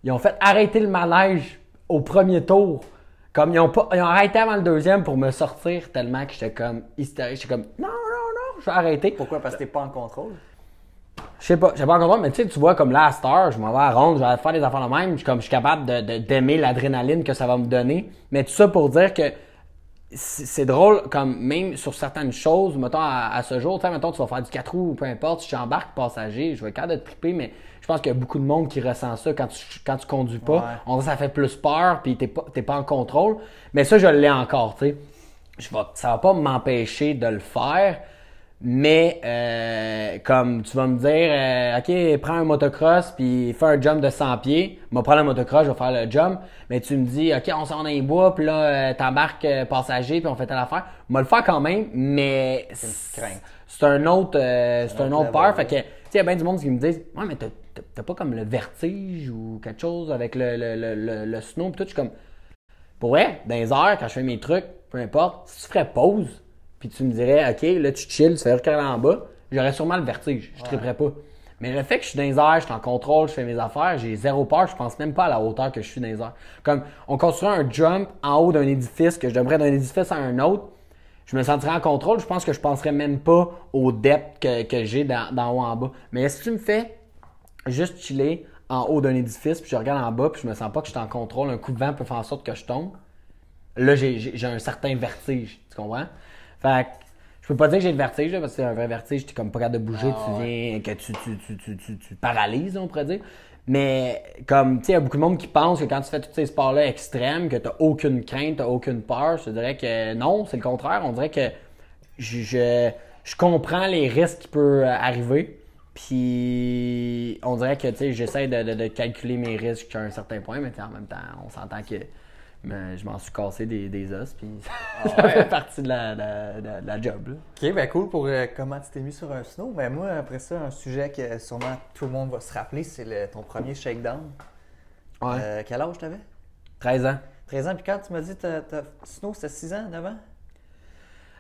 Ils ont fait arrêter le manège au premier tour. Comme ils ont, pas, ils ont arrêté avant le deuxième pour me sortir tellement que j'étais comme hystérique. J'étais comme non, non, non, je vais arrêter. Pourquoi? Parce que t'es pas en contrôle? Je sais pas, j'ai pas encore mais tu sais, tu vois, comme là, à Star, je m'en vais à ronde, je vais faire des affaires de même, je suis comme, je suis capable de, d'aimer l'adrénaline que ça va me donner. Mais tout ça pour dire que c'est drôle, comme même sur certaines choses, mettons à, à ce jour, tu sais, mettons, tu vas faire du 4 roues ou peu importe, si j'embarque passager, je vais être capable de te triper, mais je pense qu'il y a beaucoup de monde qui ressent ça quand tu, quand tu conduis pas. Ouais. On dirait que ça fait plus peur, puis t'es pas, t'es pas en contrôle. Mais ça, je l'ai encore, tu sais. Je vais, ça va pas m'empêcher de le faire. Mais euh, comme tu vas me dire, euh, ok, prends un motocross puis fais un jump de 100 pieds. Moi, prends le motocross, je vais faire le jump. Mais tu me dis, ok, on s'en dans les bois, puis là, euh, t'embarques euh, passager, puis on fait telle affaire. On va le faire quand même, mais c'est un autre, c'est un autre peur. Fait que, tu sais, il y a bien du monde qui me disent, ouais, mais t'as- pas comme le vertige ou quelque chose avec le, le, le, le, le snow, puis tout. Je suis comme, pour vrai, dans les heures, quand je fais mes trucs, peu importe, si tu ferais pause, puis tu me dirais, OK, là, tu chill, tu fais reculer en bas, j'aurais sûrement le vertige. Je triperais pas. Mais le fait que je suis dans les airs, je suis en contrôle, je fais mes affaires, j'ai zéro peur, je pense même pas à la hauteur que je suis dans les airs. Comme, on construit un jump en haut d'un édifice, que je devrais d'un édifice à un autre, je me sentirais en contrôle, je pense que je penserais même pas au depth que, que j'ai d'en haut en bas. Mais si tu me fais juste chiller en haut d'un édifice, puis je regarde en bas, puis je me sens pas que je suis en contrôle, un coup de vent peut faire en sorte que je tombe, là, j'ai un certain vertige. Tu comprends? Fait que, je peux pas dire que j'ai le vertige, là, parce que c'est un vrai vertige, t'es comme pas capable de bouger, Ah, tu viens, que tu, tu, tu, tu, tu, tu te paralyses, on pourrait dire. Mais, comme, tu sais, il y a beaucoup de monde qui pense que quand tu fais tous ces sports-là extrêmes, que t'as aucune crainte, t'as aucune peur, je te dirais que non, c'est le contraire. On dirait que je, je, je comprends les risques qui peuvent arriver. Puis on dirait que tu sais, j'essaie de, de- de calculer mes risques à un certain point, mais tu en même temps, on s'entend que ben, je m'en suis cassé des, des os, puis ça fait partie de la, job. là. Ok, ben cool pour euh, comment tu t'es mis sur un snow. Mais moi, après ça, un sujet que sûrement tout le monde va se rappeler, c'est ton premier shakedown. Ouais. Euh, quel âge t'avais? 13 ans. 13 ans, puis quand tu m'as dit que snow, c'était 6 ans, 9 ans?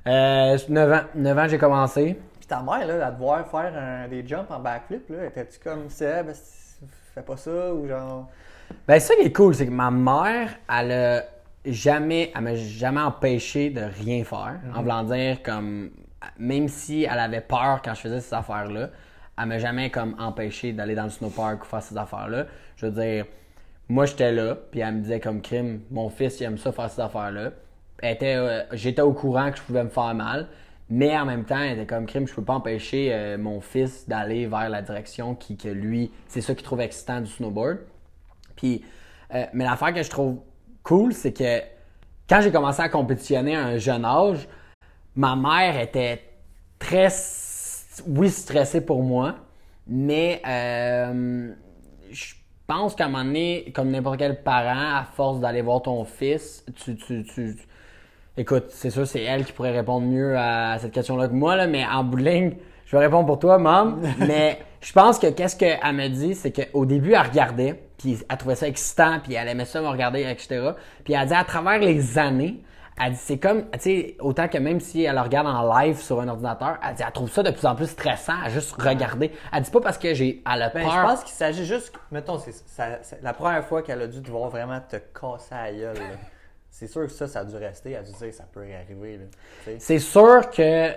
Euh, 9 ans. 9 ans, j'ai commencé. Puis ta mère, là, à devoir faire un- des jumps en backflip, là, étais-tu comme Seb, fais pas ça, ou genre... Ben, ça qui est cool, c'est que ma mère, elle a jamais, elle m'a jamais empêché de rien faire. En voulant dire, comme, même si elle avait peur quand je faisais ces affaires-là, elle m'a jamais, comme, empêché d'aller dans le snowpark ou faire ces affaires-là. Je veux dire, moi, j'étais là, puis elle me disait, comme crime, mon fils, il aime ça faire ces affaires-là. Euh, J'étais au courant que je pouvais me faire mal. Mais en même temps, elle était comme crime, je peux pas empêcher euh, mon fils d'aller vers la direction qui, que lui, c'est ça qu'il trouve excitant du snowboard. Euh, mais l'affaire que je trouve cool, c'est que quand j'ai commencé à compétitionner à un jeune âge, ma mère était très, oui, stressée pour moi, mais euh, je pense qu'à un moment donné, comme n'importe quel parent, à force d'aller voir ton fils, tu, tu, tu, Écoute, c'est sûr, c'est elle qui pourrait répondre mieux à cette question-là que moi, mais en bout de ligne, je vais répondre pour toi, maman. mais je pense que qu'est-ce qu'elle me dit, c'est qu'au début, elle regardait, puis elle trouvait ça excitant, puis elle aimait ça me regarder, etc. Puis elle dit à travers les années, elle dit c'est comme, tu sais, autant que même si elle le regarde en live sur un ordinateur, elle dit elle trouve ça de plus en plus stressant à juste regarder. Elle dit pas parce que j'ai, elle a Ben, peur. je pense qu'il s'agit juste, mettons, c'est la première fois qu'elle a dû devoir vraiment te casser la gueule. là. C'est sûr que ça, ça a dû rester. Elle a dû dire ça peut y arriver. C'est sûr que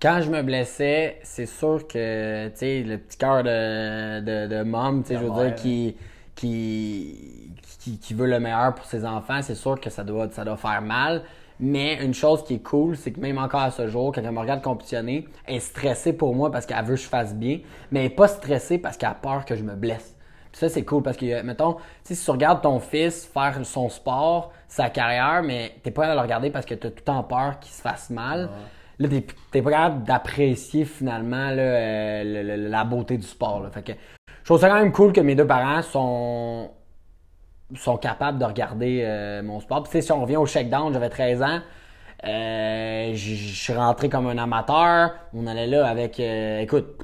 quand je me blessais, c'est sûr que, tu sais, le petit cœur de, de, de mom, tu sais, je veux dire, qui, qui, qui, qui veut le meilleur pour ses enfants, c'est sûr que ça doit, ça doit faire mal. Mais une chose qui est cool, c'est que même encore à ce jour, quand elle me regarde compétitionner, elle est stressée pour moi parce qu'elle veut que je fasse bien, mais elle n'est pas stressée parce qu'elle a peur que je me blesse. Puis ça, c'est cool parce que, mettons, si tu regardes ton fils faire son sport, sa carrière, mais t'es pas à le regarder parce que tu as tout le temps peur qu'il se fasse mal. Là, t'es- t'es pas capable d'apprécier finalement là, euh, le- le- la beauté du sport. là. Fait que je trouve ça quand même cool que mes deux parents sont, sont capables de regarder euh, mon sport. Puis, tu sais, si on revient au shakedown, j'avais 13 ans. Euh, je suis rentré comme un amateur. On allait là avec. euh, écoute,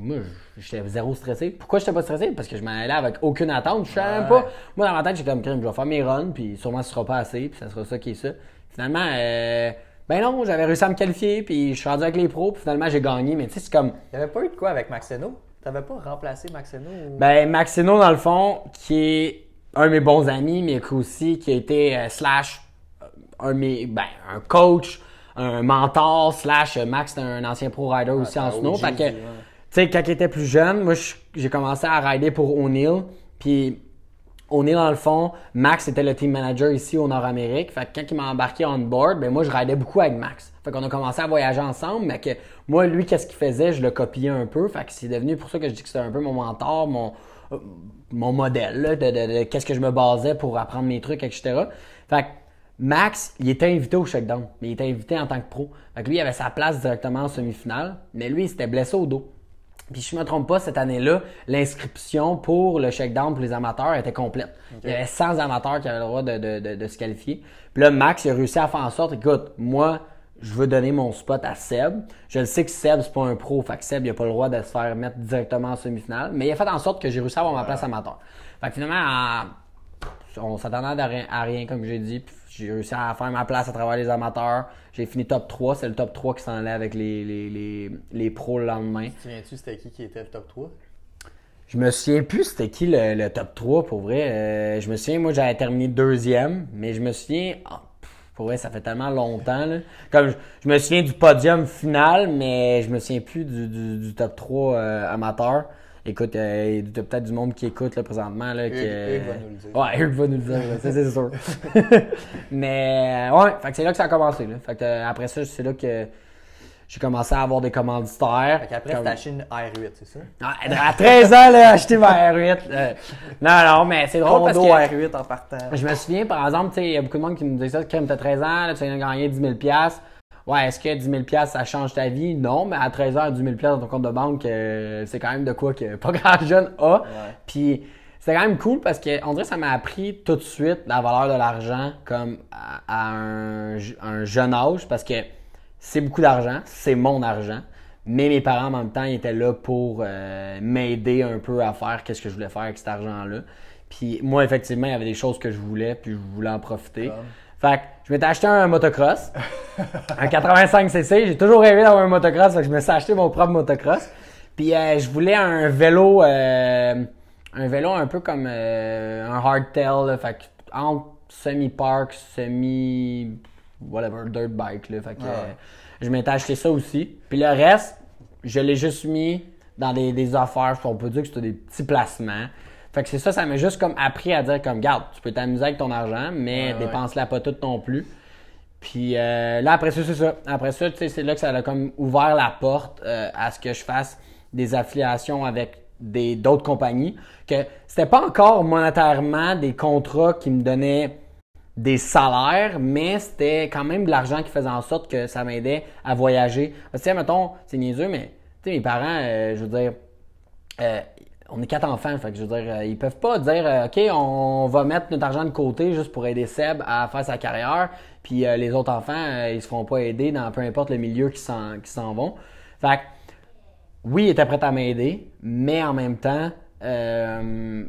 moi, j'étais zéro stressé. Pourquoi j'étais pas stressé? Parce que je m'en allais avec aucune attente. Je savais même Ouais. pas. Moi, dans ma tête, j'étais comme crime, je vais faire mes runs, puis sûrement ce sera pas assez, puis ça sera ça qui est ça. finalement, euh, ben non, j'avais réussi à me qualifier, puis je suis rendu avec les pros, puis finalement, j'ai gagné. Mais tu sais, c'est comme. Il n'y avait pas eu de quoi avec Maxeno? T'avais pas remplacé Maxeno? Ou... Ben, Maxino, dans le fond, qui est un de mes bons amis, mais qui aussi, qui a été euh, slash euh, un, de mes- ben, un coach, un mentor, slash euh, Max, c'est un ancien pro rider aussi en snow. OG, Fait que, ouais. tu sais, quand il était plus jeune, moi, j'ai commencé à rider pour O'Neill. Puis, O'Neill, dans le fond, Max était le team manager ici au Nord-Amérique. Fait que quand il m'a embarqué on board, ben moi, je ridais beaucoup avec Max. Fait qu'on a commencé à voyager ensemble, mais que moi, lui, qu'est-ce qu'il faisait, je le copiais un peu. Fait que c'est devenu pour ça que je dis que c'était un peu mon mentor, mon, euh, modèle, de, qu'est-ce que je me basais pour apprendre mes trucs, etc. Max, il était invité au shakedown, mais il était invité en tant que pro. Fait lui, il avait sa place directement en semi-finale, mais lui, il s'était blessé au dos. Puis je me trompe pas, cette année-là, l'inscription pour le shakedown pour les amateurs était complète. Il y avait 100 amateurs qui avaient le droit de, de- de- de se qualifier. Puis là, Max, il a réussi à faire en sorte, écoute, moi, je veux donner mon spot à Seb. Je le sais que Seb, c'est pas un pro, fait que Seb, il a pas le droit de se faire mettre directement en semi-finale. Mais il a fait en sorte que j'ai réussi à avoir ma place amateur. Fait que finalement, en- on s'attendait à rien, à rien, comme j'ai dit. J'ai réussi à faire ma place à travers les amateurs. J'ai fini top 3. C'est le top 3 qui s'en allait avec les, les, les, les pros le lendemain. Tu souviens-tu c'était qui qui était le top 3? Je me souviens plus c'était qui le, le top 3 pour vrai. Euh, je me souviens, moi j'avais terminé deuxième, mais je me souviens. ah, pff, pour vrai, ça fait tellement longtemps. Là. Comme je, je me souviens du podium final, mais je me souviens plus du, du, du top 3 euh, amateur. Écoute, euh, il y a peut-être du monde qui écoute là, présentement. Là, qui, euh, va nous le dire. Ouais, Hugues va nous le dire, c'est sûr. mais euh, ouais, fait que c'est là que ça a commencé. Là. Fait que, euh, après ça, c'est là que j'ai commencé à avoir des commanditaires. Fait qu'après, Comme- t'as acheté une R8, c'est ça? ah, À 13 ans, là, acheter ma R8. euh, non, non, mais c'est drôle parce que R8 en partant. je me souviens, par exemple, il y a beaucoup de monde qui me dit ça, quand t'as 13 ans, là, tu viens de gagner 10 000 Ouais, est-ce que 10 000 ça change ta vie? Non, mais à 13 ans, 10 000 dans ton compte de banque, euh, c'est quand même de quoi que pas grand jeune a. Puis c'est quand même cool parce que on dirait que ça m'a appris tout de suite la valeur de l'argent comme à, à un, un jeune âge parce que c'est beaucoup d'argent, c'est mon argent. Mais mes parents, en même temps, ils étaient là pour euh, m'aider un peu à faire qu'est-ce que je voulais faire avec cet argent-là. Puis moi, effectivement, il y avait des choses que je voulais, puis je voulais en profiter. Comme? Fait que je m'étais acheté un motocross, un 85cc. J'ai toujours rêvé d'avoir un motocross, fait que je me suis acheté mon propre motocross. Puis euh, je voulais un vélo, euh, un vélo un peu comme euh, un hardtail, là, fait que entre semi-park, semi whatever dirt bike là, fait que Ah. je m'étais acheté ça aussi. Puis le reste, je l'ai juste mis dans des, des affaires, on peut dire que c'était des petits placements. Fait que c'est ça, ça m'a juste comme appris à dire comme garde, tu peux t'amuser avec ton argent, mais Ouais, ouais. dépense-la pas toute non plus. Puis euh, là, après ça, c'est ça. Après ça, tu sais, c'est là que ça a comme ouvert la porte euh, à ce que je fasse des affiliations avec des d'autres compagnies. Que c'était pas encore monétairement des contrats qui me donnaient des salaires, mais c'était quand même de l'argent qui faisait en sorte que ça m'aidait à voyager. Parce que, mettons, c'est niaiseux, mais tu sais, mes parents, euh, je veux dire, euh, on est quatre enfants, fait je veux dire, euh, ils peuvent pas dire, euh, OK, on va mettre notre argent de côté juste pour aider Seb à faire sa carrière, puis euh, les autres enfants, ils se feront pas aider dans peu importe le milieu qui s'en, qui s'en vont. Fait oui, ils étaient prêts à m'aider, mais en même temps, la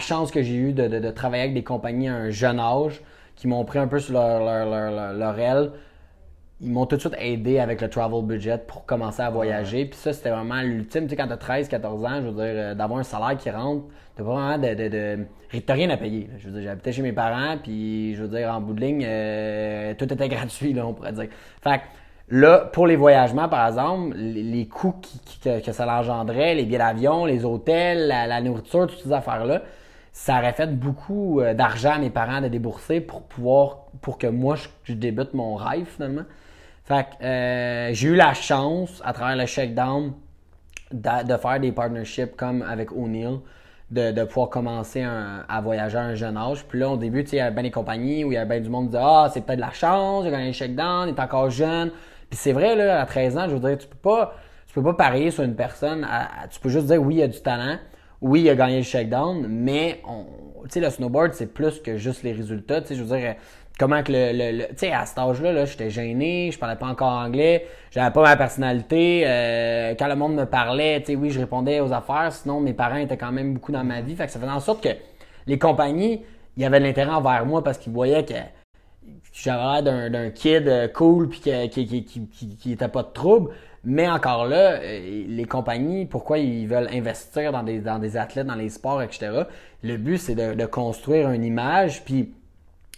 chance que j'ai eue de, travailler avec des compagnies à un jeune âge qui m'ont pris un peu sur leur, leur, leur, leur- leur aile, ils m'ont tout de suite aidé avec le travel budget pour commencer à voyager. Puis ça, c'était vraiment l'ultime. Tu sais, quand t'as 13, 14 ans, je veux dire, euh, d'avoir un salaire qui rentre, t'as pas vraiment de. de, de t'as rien à payer. là. Je veux dire, j'habitais chez mes parents, puis je veux dire, en bout de ligne, euh, tout était gratuit, là, on pourrait dire. Fait que là, pour les voyagements, par exemple, les, les coûts qui- qui- que, que ça engendrait, les billets d'avion, les hôtels, la, la nourriture, toutes ces affaires-là, ça aurait fait beaucoup euh, d'argent à mes parents de débourser pour pouvoir, pour que moi, je, je débute mon rêve, finalement. Fait que euh, j'ai eu la chance, à travers le shakedown, de, de faire des partnerships comme avec O'Neill, de, de pouvoir commencer à voyager à un jeune âge. Puis là, au début, il y avait bien des compagnies où il y avait bien du monde qui disait Ah, c'est peut-être de la chance, il a gagné le shakedown, il est encore jeune. Puis c'est vrai, là, à 13 ans, je veux dire, tu peux pas, tu peux pas parier sur une personne. tu peux juste dire oui, il a du talent, oui, il a gagné le shakedown, mais on, le snowboard, c'est plus que juste les résultats. Je veux dire, comment que le, le- le- tu sais, à cet âge-là, là, j'étais gêné, je parlais pas encore anglais, j'avais pas ma personnalité. euh, quand le monde me parlait, tu sais, oui, je répondais aux affaires, sinon mes parents étaient quand même beaucoup dans ma vie. Fait que ça faisait en sorte que les compagnies, il y de l'intérêt envers moi parce qu'ils voyaient que j'avais l'air d'un, kid euh, cool puis qui, qui, qui, qui, qui était pas de trouble. Mais encore là, euh, les compagnies, pourquoi ils veulent investir dans des, dans des athlètes, dans les sports, etc. Le but, c'est de, de construire une image, puis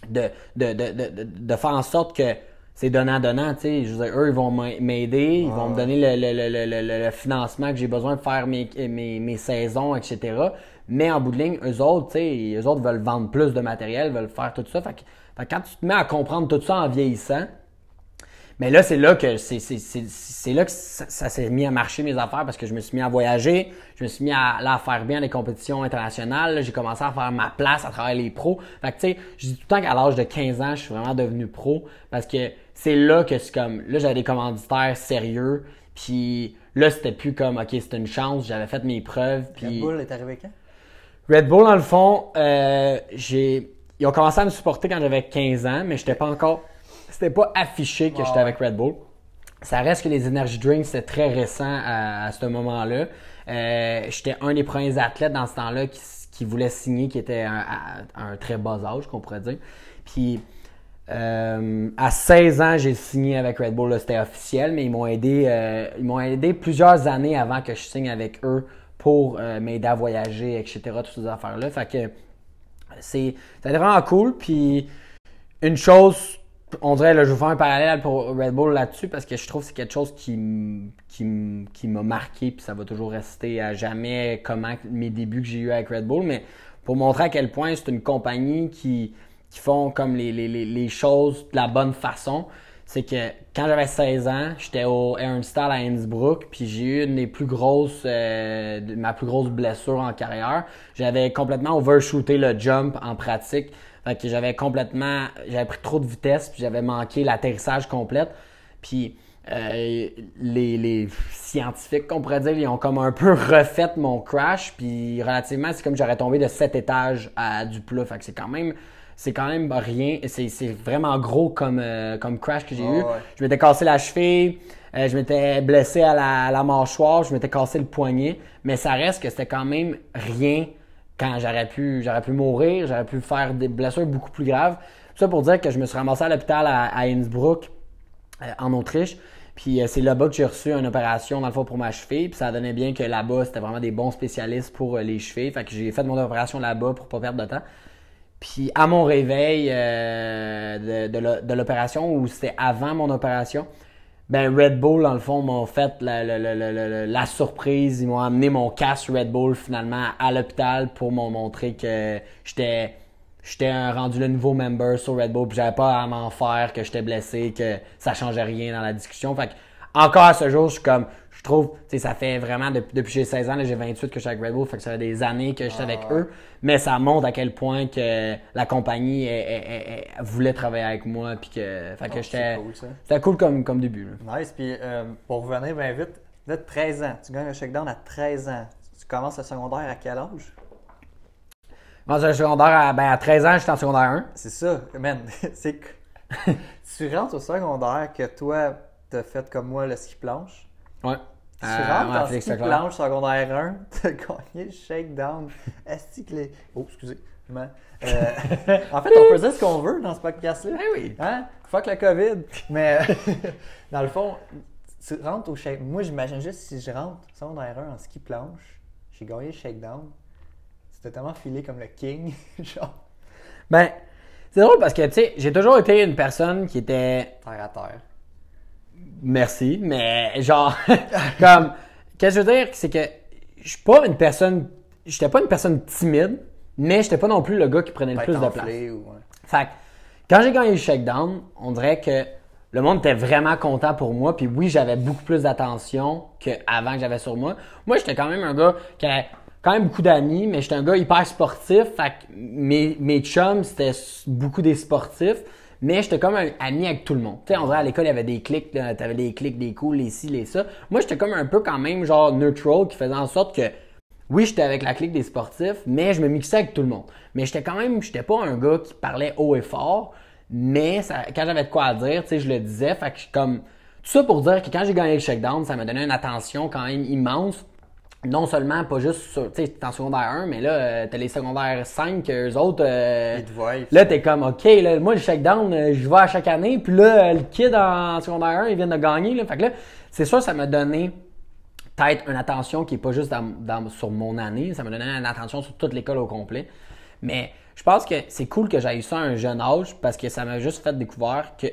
de, de, de, de, de faire en sorte que c'est donnant-donnant, tu sais. Je veux dire, eux, ils vont m'a- m'aider, ils vont me donner le, le, le, le, le- le financement que j'ai besoin de faire mes, mes, mes saisons, etc. Mais en bout de ligne, eux autres, tu sais, eux autres veulent vendre plus de matériel, veulent faire tout ça. Fait que, fait que quand tu te mets à comprendre tout ça en vieillissant, mais là, c'est là que c'est, c'est, là que ça, ça s'est mis à marcher mes affaires parce que je me suis mis à voyager, je me suis mis à, là, à faire bien les compétitions internationales, là, j'ai commencé à faire ma place à travers les pros. Fait que tu sais, je dis tout le temps qu'à l'âge de 15 ans, je suis vraiment devenu pro parce que c'est là que c'est comme là j'avais des commanditaires sérieux, puis là c'était plus comme OK, c'était une chance, j'avais fait mes preuves, Red puis Bull est arrivé quand? Red Bull, dans le fond, euh, j'ai. Ils ont commencé à me supporter quand j'avais 15 ans, mais j'étais pas encore. C'était pas affiché que j'étais avec Red Bull. Ça reste que les energy drinks, c'était très récent à, à ce moment-là. Euh, j'étais un des premiers athlètes dans ce temps-là qui, qui voulait signer, qui était un- à, à un très bas âge, qu'on pourrait dire. Puis euh, à 16 ans, j'ai signé avec Red Bull, là, c'était officiel, mais ils m'ont aidé, euh, ils m'ont aidé plusieurs années avant que je signe avec eux pour euh, m'aider à voyager, etc. Toutes ces affaires-là. Fait que c'est, c'était vraiment cool. Puis une chose, on dirait, là, je vais faire un parallèle pour Red Bull là-dessus parce que je trouve que c'est quelque chose qui, qui, m'a marqué, puis ça va toujours rester à jamais comment mes débuts que j'ai eu avec Red Bull, mais pour montrer à quel point c'est une compagnie qui, qui font comme les, les, les, choses de la bonne façon. C'est que quand j'avais 16 ans, j'étais au Ernstall à Innsbruck, puis j'ai eu une des plus grosses, euh, ma plus grosse blessure en carrière. J'avais complètement overshooté le jump en pratique. Fait que j'avais complètement, j'avais pris trop de vitesse, puis j'avais manqué l'atterrissage complète. Puis euh, les, les scientifiques, qu'on pourrait dire, ils ont comme un peu refait mon crash, puis relativement, c'est comme j'aurais tombé de 7 étages à du plat. Fait que c'est quand même, c'est quand même rien. C'est, vraiment gros comme, euh, comme crash que j'ai eu. ouais. Je m'étais cassé la cheville, euh, je m'étais blessé à la, à la mâchoire, je m'étais cassé le poignet, mais ça reste que c'était quand même rien quand j'aurais pu, j'aurais pu mourir, j'aurais pu faire des blessures beaucoup plus graves. Tout ça pour dire que je me suis ramassé à l'hôpital à, Innsbruck, euh, en Autriche. Puis euh, c'est là-bas que j'ai reçu une opération dans le fond pour ma cheville. Puis ça donnait bien que là-bas, c'était vraiment des bons spécialistes pour euh, les chevilles. Fait que j'ai fait mon opération là-bas pour pas perdre de temps. Puis à mon réveil de, de l'opération, ou c'était avant mon opération, ben Red Bull, dans le fond, m'ont fait la, la- la- la- surprise. Ils m'ont amené mon casque Red Bull finalement à l'hôpital pour m'en montrer que j'étais j'étais rendu le nouveau member sur Red Bull, puis j'avais pas à m'en faire, que j'étais blessé, que ça changeait rien dans la discussion. Fait que, encore à ce jour, je suis comme, je trouve, tu sais, ça fait vraiment, depuis, depuis que j'ai 16 ans, j'ai 28 que je suis avec Red Bull, fait que ça fait des années que j'étais avec eux, mais ça montre à quel point que la compagnie elle- elle- elle- elle voulait travailler avec moi, puis que, fait que Ah, j'étais, c'est cool, ça. c'était cool comme, comme début. là. Nice. Puis euh, pour revenir bien vite, là, 13 ans. Tu gagnes un shakedown à 13 ans. Tu commences le secondaire à quel âge? Moi, au secondaire, à, ben, à 13 ans, j'étais en secondaire 1. C'est ça, man. c'est que tu rentres au secondaire que toi, t'as fait comme moi le ski planche. Ouais. Tu rentres ouais, en Félix ski Leclerc. planche secondaire 1, t'as gagné le shakedown? Est-ce que les... Oh, excusez. Euh, en fait, on peut dire ce qu'on veut dans ce podcast-là. Eh oui. Hein? Fuck la COVID. Mais dans le fond, tu rentres au shake. Moi, j'imagine juste si je rentre secondaire 1 en ski planche, j'ai gagné le shakedown. C'était tellement filé comme le king. Genre, Ben, c'est drôle parce que, tu sais, j'ai toujours été une personne qui était terre à terre. Merci, mais genre, comme, qu'est-ce que je veux dire, c'est que je suis pas une personne, j'étais pas une personne timide, mais j'étais pas non plus le gars qui prenait le plus de place. ou. Fait que, quand j'ai gagné le shakedown, on dirait que le monde était vraiment content pour moi, puis oui, j'avais beaucoup plus d'attention qu'avant que j'avais sur moi. Moi, j'étais quand même un gars qui avait quand même beaucoup d'amis, mais j'étais un gars hyper sportif, fait que mes, mes chums, c'était beaucoup des sportifs, mais j'étais comme un ami avec tout le monde. Tu sais, on dirait à l'école, il y avait des clics, t'avais des clics, des coups, les ci, les ça. Moi, j'étais comme un peu quand même genre neutral, qui faisait en sorte que oui, j'étais avec la clique des sportifs, mais je me mixais avec tout le monde. Mais j'étais quand même, j'étais pas un gars qui parlait haut et fort, mais quand j'avais de quoi à dire, tu sais, je le disais. Fait que comme tout ça pour dire que quand j'ai gagné le shakedown, ça m'a donné une attention quand même immense. Non seulement pas juste sur, tu sais, t'es en secondaire 1, mais là, euh, t'as les secondaires 5, eux autres, euh, Ils te voient, puis- là, t'es comme, OK, là, moi, le shakedown, euh, je vais à chaque année, puis là, euh, le kid en secondaire 1, il vient de gagner, là. Fait que là, c'est sûr, ça m'a donné peut-être une attention qui est pas juste dans- dans- sur mon année, ça m'a donné une attention sur toute l'école au complet. Mais je pense que c'est cool que j'aille ça à un jeune âge parce que ça m'a juste fait découvrir que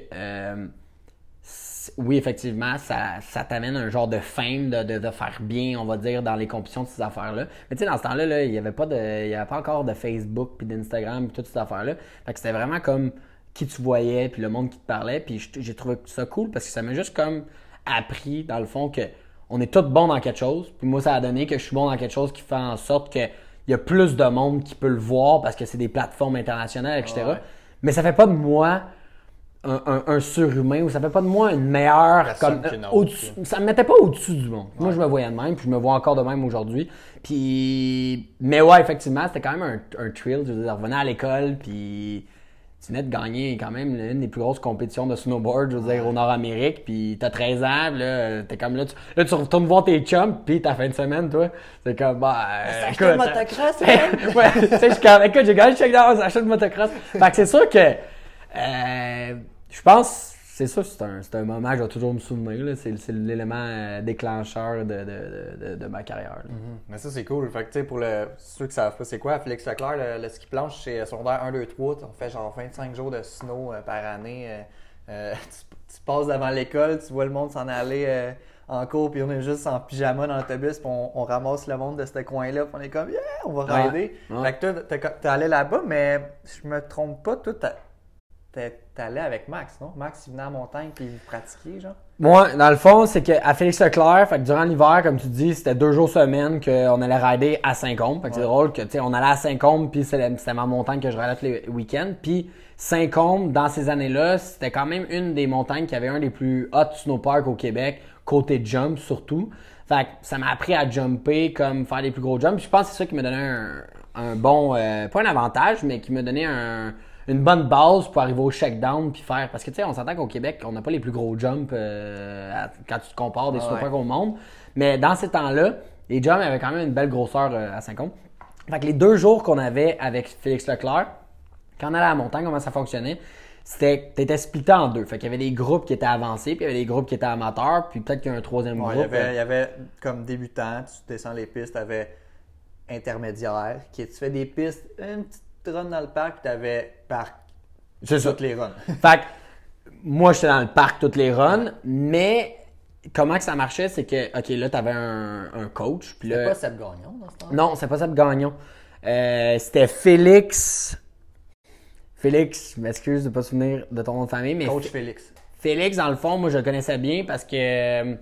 oui, effectivement, ça, ça t'amène un genre de fame de, de, de faire bien, on va dire, dans les compétitions de ces affaires-là. Mais tu sais, dans ce temps-là, là, il n'y avait, pas de- il y avait pas encore de Facebook, puis d'Instagram, puis toutes ces affaires-là. Fait que c'était vraiment comme qui tu voyais, puis le monde qui te parlait. Puis j'ai trouvé ça cool parce que ça m'a juste comme appris, dans le fond, que on est tous bons dans quelque chose. Puis moi, ça a donné que je suis bon dans quelque chose qui fait en sorte que il y a plus de monde qui peut le voir parce que c'est des plateformes internationales, etc. Ouais. Mais ça fait pas de moi un, un- un surhumain ou ça fait pas de moi une meilleure Personne comme euh, au-dessus- ça me mettait pas au-dessus du monde. Moi je me voyais de même puis je me vois encore de même aujourd'hui. Puis mais ouais effectivement c'était quand même un, un thrill. Je veux dire, revenais à l'école puis tu venais de gagner quand même l'une des plus grosses compétitions de snowboard, je veux dire, au Nord-Amérique, puis t'as 13 ans, là, t'es comme là, tu, là, tu retournes voir tes chums, puis ta fin de semaine, toi, c'est comme, bah, euh, écoute, motocross, euh, ouais, tu sais, je suis comme, écoute, j'ai gagné le check-down, j'achète une motocross. Fait que c'est sûr que, euh, je pense, c'est sûr, c'est un, un moment que je vais toujours me souvenir, là, c'est, c'est l'élément euh, déclencheur de, de, de, ma carrière. là. Mais ça, c'est cool. Fait que, tu sais, pour le, ceux qui savent pas, c'est quoi, Félix Leclerc, le, le ski planche, c'est secondaire 1, 2, 3. On fait genre 25 jours de snow euh, par année. euh, euh, tu, tu passes devant l'école, tu vois le monde s'en aller euh, en cours, puis on est juste en pyjama dans l'autobus, puis on, on ramasse le monde de ce coin-là, puis on est comme, yeah, on va rider. Ouais. Fait que toi, t'es- allé là-bas, mais je me trompe pas, toi, t'es allé avec Max, non? Max, il venait à montagne, puis il pratiquait, genre? Moi, dans le fond, c'est qu'à Félix Leclerc, fait que durant l'hiver, comme tu dis, c'était deux jours semaine qu'on allait rider à Saint-Côme. Fait que c'est drôle que, tu sais, on allait à Saint-Côme, puis c'était ma montagne que je tous les week-ends. Puis Saint-Côme, dans ces années-là, c'était quand même une des montagnes qui avait un des plus hot snowparks au Québec, côté jump surtout. Fait que ça m'a appris à jumper, comme faire les plus gros jumps. Puis je pense que c'est ça qui m'a donné un, un bon, euh, pas un avantage, mais qui m'a donné un- une bonne base pour arriver au shakedown puis faire. Parce que tu sais, on s'entend qu'au Québec, on n'a pas les plus gros jumps euh, à- quand tu te compares des Ah ouais. au monde. Mais dans ces temps-là, les jumps avaient quand même une belle grosseur euh, à 50. Fait que les deux jours qu'on avait avec Félix Leclerc, quand on allait à la montagne, comment ça fonctionnait, c'était t'étais splitté en deux. Fait qu'il y avait des groupes qui étaient avancés, puis il y avait des groupes qui étaient amateurs, puis peut-être qu'il y a un troisième Ouais, il, y groupe. euh, avait, il y avait comme débutant, tu descends les pistes, tu avais intermédiaire, qui tu fais des pistes, une petite run dans le parc, tu avais parc, C'est ça. toutes les runs. Fait que moi, j'étais dans le parc toutes les runs, mais comment que ça marchait, c'est que, OK, là, t'avais un, un coach, C'est là... pas Seb Gagnon dans ce temps Non, c'est pas Seb Gagnon. Euh, c'était Félix... Félix, je m'excuse de pas se souvenir de ton nom de famille, mais Coach Félix. Félix, dans le fond, moi, je le connaissais bien parce que euh,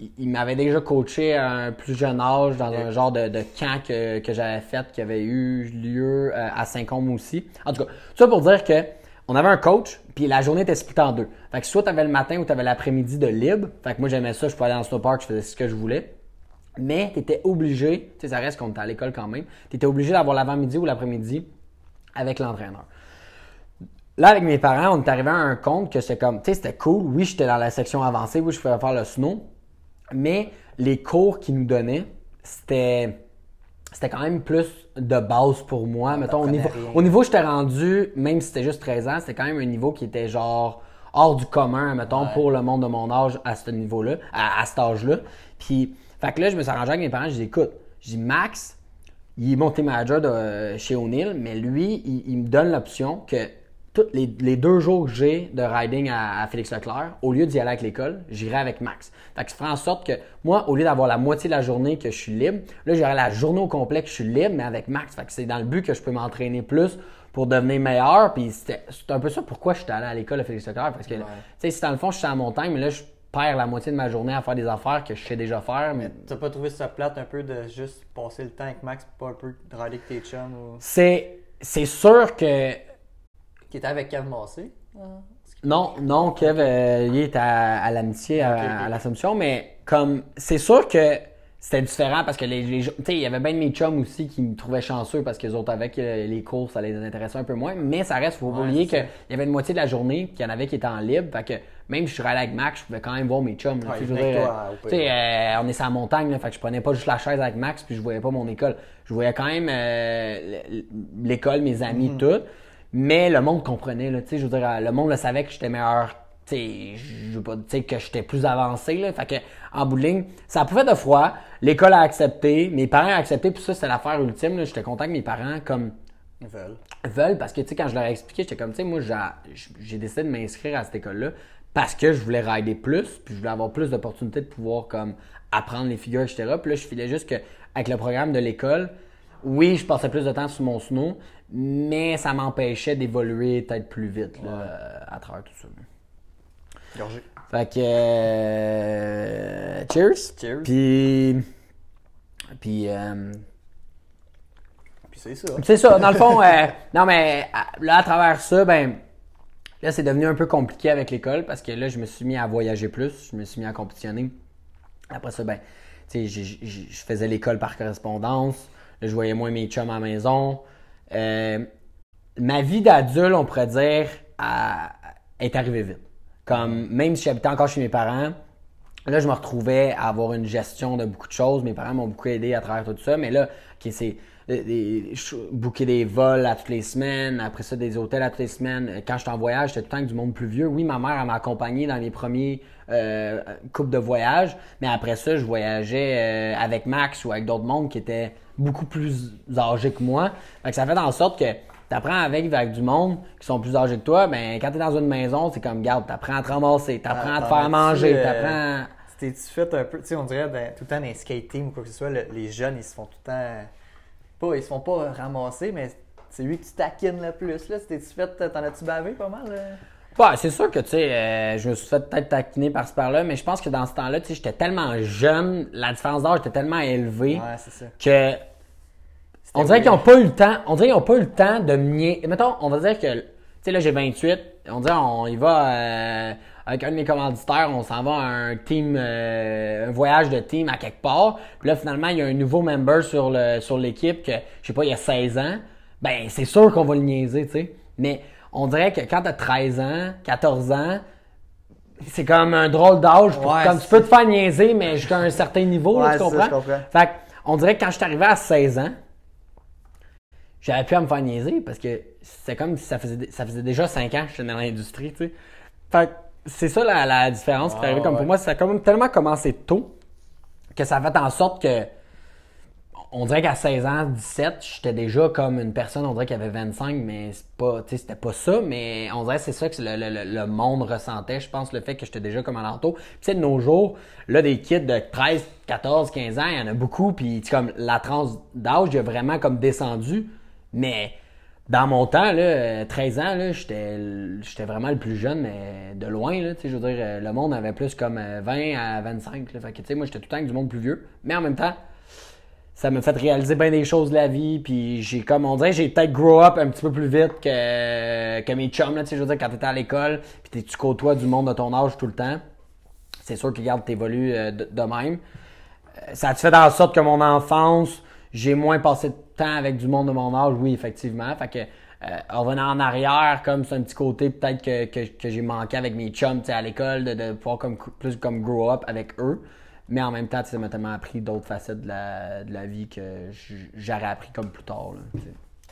il- il m'avait déjà coaché à un plus jeune âge dans un genre de, de camp que, que j'avais fait qui avait eu lieu euh, à Saint-Côme aussi. En tout cas, tout ça pour dire que on avait un coach, puis la journée était splittée en deux. Fait que soit tu avais le matin ou tu avais l'après-midi de libre. Fait que moi, j'aimais ça, je pouvais aller dans le snowpark, je faisais ce que je voulais. Mais tu étais obligé, tu sais, ça reste qu'on était à l'école quand même, tu étais obligé d'avoir l'avant-midi ou l'après-midi avec l'entraîneur. Là, avec mes parents, on est arrivé à un compte que c'était comme, tu sais, c'était cool. Oui, j'étais dans la section avancée, oui, je pouvais faire le snow. Mais les cours qu'ils nous donnaient, c'était, c'était quand même plus de base pour moi. Mettons, au niveau, rien. au niveau où j'étais rendu, même si c'était juste 13 ans, c'était quand même un niveau qui était genre hors du commun, mettons, Ouais. pour le monde de mon âge à ce niveau-là, à, à cet âge-là. Puis, fait que là, je me suis arrangé avec mes parents, je dis, écoute, je dis, Max, il est mon team manager de, chez O'Neill, mais lui, il, il me donne l'option que tous les, les deux jours que j'ai de riding à, à Félix Leclerc, au lieu d'y aller avec l'école, j'irai avec Max. Fait que ça ferait en sorte que moi, au lieu d'avoir la moitié de la journée que je suis libre, là, j'aurai la journée au complet que je suis libre, mais avec Max. Fait que c'est dans le but que je peux m'entraîner plus pour devenir meilleur. Puis c'est un peu ça pourquoi je suis allé à l'école à Félix Leclerc. Parce que, tu sais, si dans le fond, je suis à la montagne, mais là, je perds la moitié de ma journée à faire des affaires que je sais déjà faire. mais T'as pas trouvé ça plate un peu de juste passer le temps avec Max, pas un peu de rider avec tes chums ou... C'est sûr que Qui était avec Kev Massé? Non, non, Kev, euh, il est à, à l'amitié, à, Ok, ok. à l'Assomption, mais comme c'est sûr que c'était différent parce que les, les tu sais, il y avait bien de mes chums aussi qui me trouvaient chanceux parce que les autres avec euh, les cours, ça les intéressait un peu moins. Mais ça reste, faut pas Ouais, oublier qu'il y avait une moitié de la journée, puis il y en avait qui étaient en libre. Fait que même si je suis allé avec Max, je pouvais quand même voir mes chums. là. Ouais, je toi, euh, euh, on est sur la montagne, là, fait que je prenais pas juste la chaise avec Max, puis je voyais pas mon école. Je voyais quand même euh, l'école, mes amis, Mhm. tout. Mais le monde comprenait, là, tu sais, je veux dire, le monde le savait que j'étais meilleur, tu sais, je veux pas, sais, que j'étais plus avancé, là. Fait que, en bout de ligne, ça fait de froid. L'école a accepté, mes parents ont accepté, puis ça, c'était l'affaire ultime, là. J'étais content que mes parents, comme, veulent. veulent parce que tu sais quand je leur ai expliqué j'étais comme tu sais moi j'ai- j'ai décidé de m'inscrire à cette école là parce que je voulais rider plus puis je voulais avoir plus d'opportunités de pouvoir comme apprendre les figures etc puis là je filais juste que avec le programme de l'école oui je passais plus de temps sur mon snow mais ça m'empêchait d'évoluer peut-être plus vite là, euh, à travers tout ça Gorgé. fait que euh, cheers Cheers. puis puis euh, Puis c'est ça. c'est ça, dans le fond, euh, non mais là, à travers ça, ben, là, c'est devenu un peu compliqué avec l'école parce que là, je me suis mis à voyager plus, je me suis mis à compétitionner. Après ça, ben, tu sais, je faisais l'école par correspondance, je voyais moins mes chums à la maison. Euh, ma vie d'adulte, on pourrait dire, est arrivée vite. Comme, même si j'habitais encore chez mes parents, Là, je me retrouvais à avoir une gestion de beaucoup de choses. Mes parents m'ont beaucoup aidé à travers tout ça. Mais là, ok, c'est je- booker des vols à toutes les semaines, après ça, des hôtels à toutes les semaines. Quand j'étais en voyage, j'étais tout le temps avec du monde plus vieux. Oui, ma mère, m'a accompagné dans les premiers euh, couples de voyage. Mais après ça, je voyageais euh, avec Max ou avec d'autres mondes qui étaient beaucoup plus âgés que moi. Fait que ça fait en sorte que T'apprends avec, avec du monde qui sont plus âgés que toi, ben quand t'es dans une maison, c'est comme garde, t'apprends à te ramasser, t'apprends à te faire manger, euh, t'apprends. T'es-tu fait un peu, tu sais, on dirait dans- tout le temps dans les skate team ou quoi que ce soit, le- les jeunes, ils se font tout le temps. Pas, ils se font pas ramasser, mais c'est lui que tu taquines le plus. Là, t'es-tu fait, t'en as-tu bavé pas mal? là? Ouais, c'est sûr que, tu sais, euh, je me suis fait peut-être taquiner par ce par-là, mais je pense que dans ce temps-là, tu sais, j'étais tellement jeune, la différence d'âge était tellement élevée Ouais, ça. que on dirait qu'ils n'ont pas eu le temps, on dirait qu'ils ont pas eu le temps de me nier. Mettons, on va dire que, tu sais, là, j'ai 28, on dirait, on y va euh, avec un de mes commanditaires, on s'en va à un team, euh, un voyage de team à quelque part. Puis là, finalement, il y a un nouveau member sur le sur l'équipe que, je sais pas, il y a 16 ans. Ben, c'est sûr qu'on va le niaiser, tu sais. Mais on dirait que quand t'as 13 ans, 14 ans, c'est comme un drôle d'âge pour Ouais, comme tu peux te faire niaiser, mais jusqu'à un certain niveau, là, tu c'est ça, comprends? je comprends. Fait on dirait que quand je suis arrivé à 16 ans, j'avais pu à me faire niaiser parce que c'est comme si ça faisait, ça faisait déjà 5 ans que j'étais dans l'industrie, tu sais. Fait c'est ça la, la différence qui est arrivée. Comme ouais. pour moi, ça a quand même tellement commencé tôt que ça a fait en sorte que on dirait qu'à 16 ans, 17, j'étais déjà comme une personne, on dirait qu'il avait 25, mais c'est pas, c'était pas ça, mais on dirait que c'est ça que le, le- le- monde ressentait, je pense, le fait que j'étais déjà comme alentour. Puis tu sais, de nos jours, là, des kids de 13, 14, 15 ans, il y en a beaucoup, puis comme la tranche d'âge, il a vraiment comme descendu, mais dans mon temps, là, euh, 13 ans, là, j'étais, j'étais vraiment le plus jeune, mais de loin, là, je veux dire, euh, le monde avait plus comme euh, 20 à 25, là. Fait que, moi, j'étais tout le temps avec du monde plus vieux, mais en même temps, ça m'a fait réaliser bien des choses de la vie, puis j'ai, comme on dirait, j'ai peut-être grow up un petit peu plus vite que, mes chums, là, tu sais, je veux dire, quand t'étais à l'école, puis tu côtoies du monde de ton âge tout le temps, c'est sûr que, regarde, t'évolues euh, de, de même. Euh, Ça a-tu fait en sorte que mon enfance, j'ai moins passé de temps avec du monde de mon âge? Oui, effectivement. Fait que, euh, en revenant en arrière, comme c'est un petit côté peut-être que, que, j'ai manqué avec mes chums à l'école, de, de pouvoir comme, plus comme grow up avec eux. Mais en même temps, ça m'a tellement appris d'autres facettes de la, de la vie que j'aurais appris comme plus tard. Là.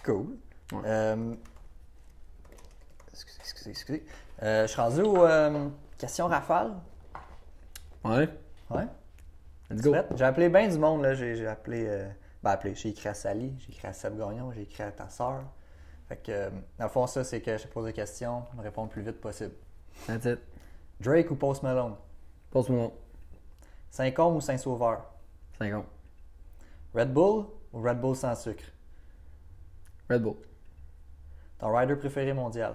Cool. Euh, excusez, excusez, excusez. Euh, je suis rendu aux euh, questions rafales. ouais, Ouais. let's go. J'ai appelé bien du monde, là. J'ai appelé. ben, appelé. J'ai écrit à Sally, j'ai écrit à Seb Gagnon, j'ai écrit à ta soeur. Fait que, dans le fond, ça, c'est que je te pose des questions, me répondre le plus vite possible. That's it. Drake ou Post Malone? Pose-moi Saint-Côme ou Saint-Sauveur? 50. Red Bull ou Red Bull sans sucre? Red Bull. Ton rider préféré mondial?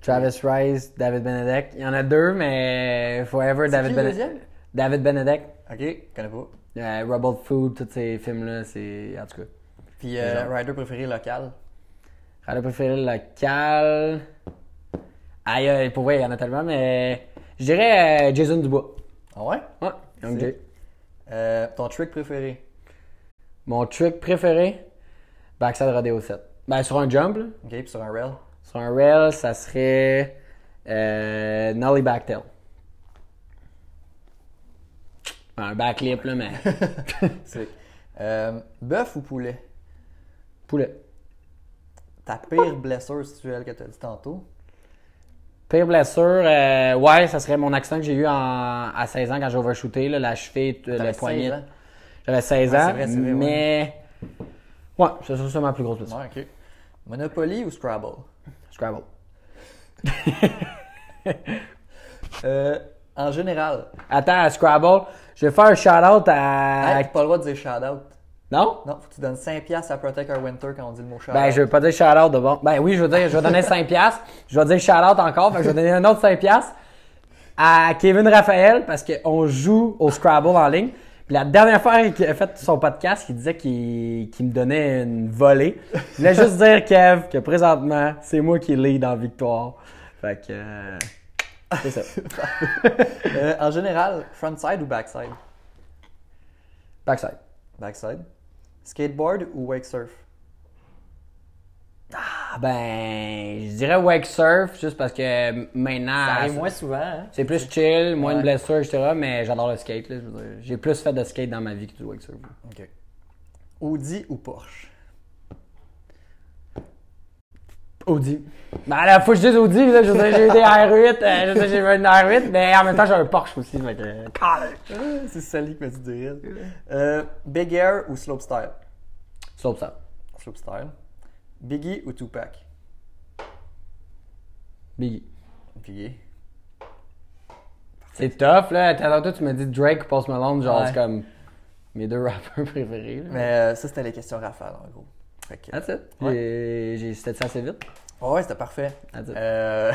Travis Rice, David Benedek. Il y en a deux, mais forever David Benedek. deuxième? David Benedek. Ok, connais pas. Euh, Rebel Food, tous ces films-là, c'est. En tout cas. Puis, euh, rider préféré local? Rallye préféré local. Aïe, aïe, pour vrai, il y en a tellement, mais. Je dirais euh, Jason Dubois. Ah ouais? Ouais, Young C'est- Jay. Euh, ton trick préféré? Mon trick préféré, backside rodeo 7. Ben, sur un jump, là. OK, puis sur un rail? Sur un rail, ça serait euh, Nollie Backtail. Un backflip, là, mais Sick. Euh, bœuf ou poulet? poulet. Ta pire blessure situelle que tu as dit tantôt? Pire blessure, euh, ouais, ça serait mon accident que j'ai eu en- à 16 ans quand j'ai overshooté, là, la cheville, euh, le poignet. 16 ans? J'avais 16 Ouais, ans, vrai, vrai, mais... Ouais, c'est ça, c'est ma plus grosse blessure. Ouais. Monopoly ou Scrabble? Scrabble. Euh, en général. Attends, à Scrabble, je vais faire un shout-out à... Hey, t'as pas le droit de dire shout-out. Non? Non, faut que tu donnes 5$ à Protect Our Winter quand on dit le mot shout-out. Ben, je veux pas dire shout-out de bon. Ben oui, je veux dire, je vais donner 5 piastres. Je vais dire shout-out encore, fait que je vais donner un autre 5 piastres à Kevin Raphaël parce qu'on joue au Scrabble en ligne. Puis la dernière fois qu'il a fait son podcast, il disait qu'il qu'il me donnait une volée. Je voulais juste dire, Kev, que présentement, c'est moi qui lead en victoire. Fait que... euh, c'est ça. Euh, en général, frontside ou backside? Backside. Backside. Skateboard ou wake surf? Ah ben, je dirais wake surf juste parce que maintenant... Ça arrive moins souvent, hein? C'est plus chill, moins de Ouais. blessures, etc. Mais j'adore le skate. là. J'ai plus fait de skate dans ma vie que du wake surf. OK. Audi ou Porsche? Audi. Ben là, faut que je dise Audi. Là, je dire, j'ai eu des R8. euh, je dire, j'ai eu une R8. Mais en même temps, j'ai un Porsche aussi. Fait que, euh, c'est Sally qui m'a dit de rire. Euh, Big Air ou Slopestyle? Ça. Slopestyle. Biggie ou Tupac? Biggie. Biggie. C'est tough, là. Tantôt, tu m'as dit Drake ou Post Malone. Genre, Ouais. c'est comme mes deux rappeurs préférés. là. Mais euh, ça, c'était les questions rafales, en gros. Fait que- That's it. Ouais. J'ai- J'ai c'était ça assez vite. Ouais, c'était parfait. That's it. Euh,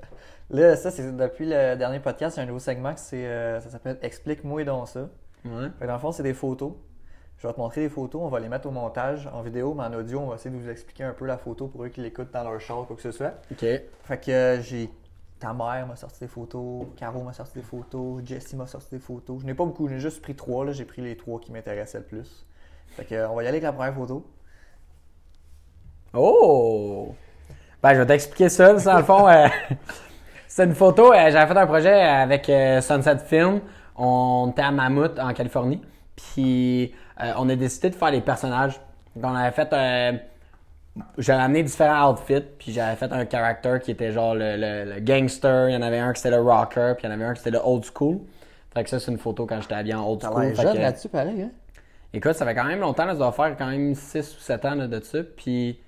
là, ça, c'est depuis le dernier podcast, il y a un nouveau segment, qui euh, ça s'appelle Explique-moi donc ça. Ouais. Fait que dans le fond, c'est des photos. Je vais te montrer des photos, on va les mettre au montage en vidéo, mais en audio, on va essayer de vous expliquer un peu la photo pour eux qui l'écoutent dans leur char ou quoi que ce soit. OK. Fait que euh, j'ai. Ta mère m'a sorti des photos, Caro m'a sorti des photos, Jessie m'a sorti des photos. Je n'ai pas beaucoup, j'ai juste pris trois, là. J'ai pris les trois qui m'intéressaient le plus. Fait que, euh, on va y aller avec la première photo. Oh! Ben, je vais t'expliquer ça. Ça, Dans le fond, euh, c'est une photo. euh, J'avais fait un projet avec euh, Sunset Film. On était à Mammoth, en Californie. Puis, on a décidé de faire les personnages. Donc, on avait fait. j'avais amené différents outfits. Puis, j'avais fait un character qui était genre le, le- le gangster. Il y en avait un qui c'était le rocker. Puis, il y en avait un qui c'était le old school. Fait que ça, c'est une photo quand j'étais habillé en old T'as school. l'air jeune que- là-dessus, pareil, hein? Écoute, ça fait quand même longtemps, là, ça doit faire quand même 6 ou 7 ans là, de ça. Puis,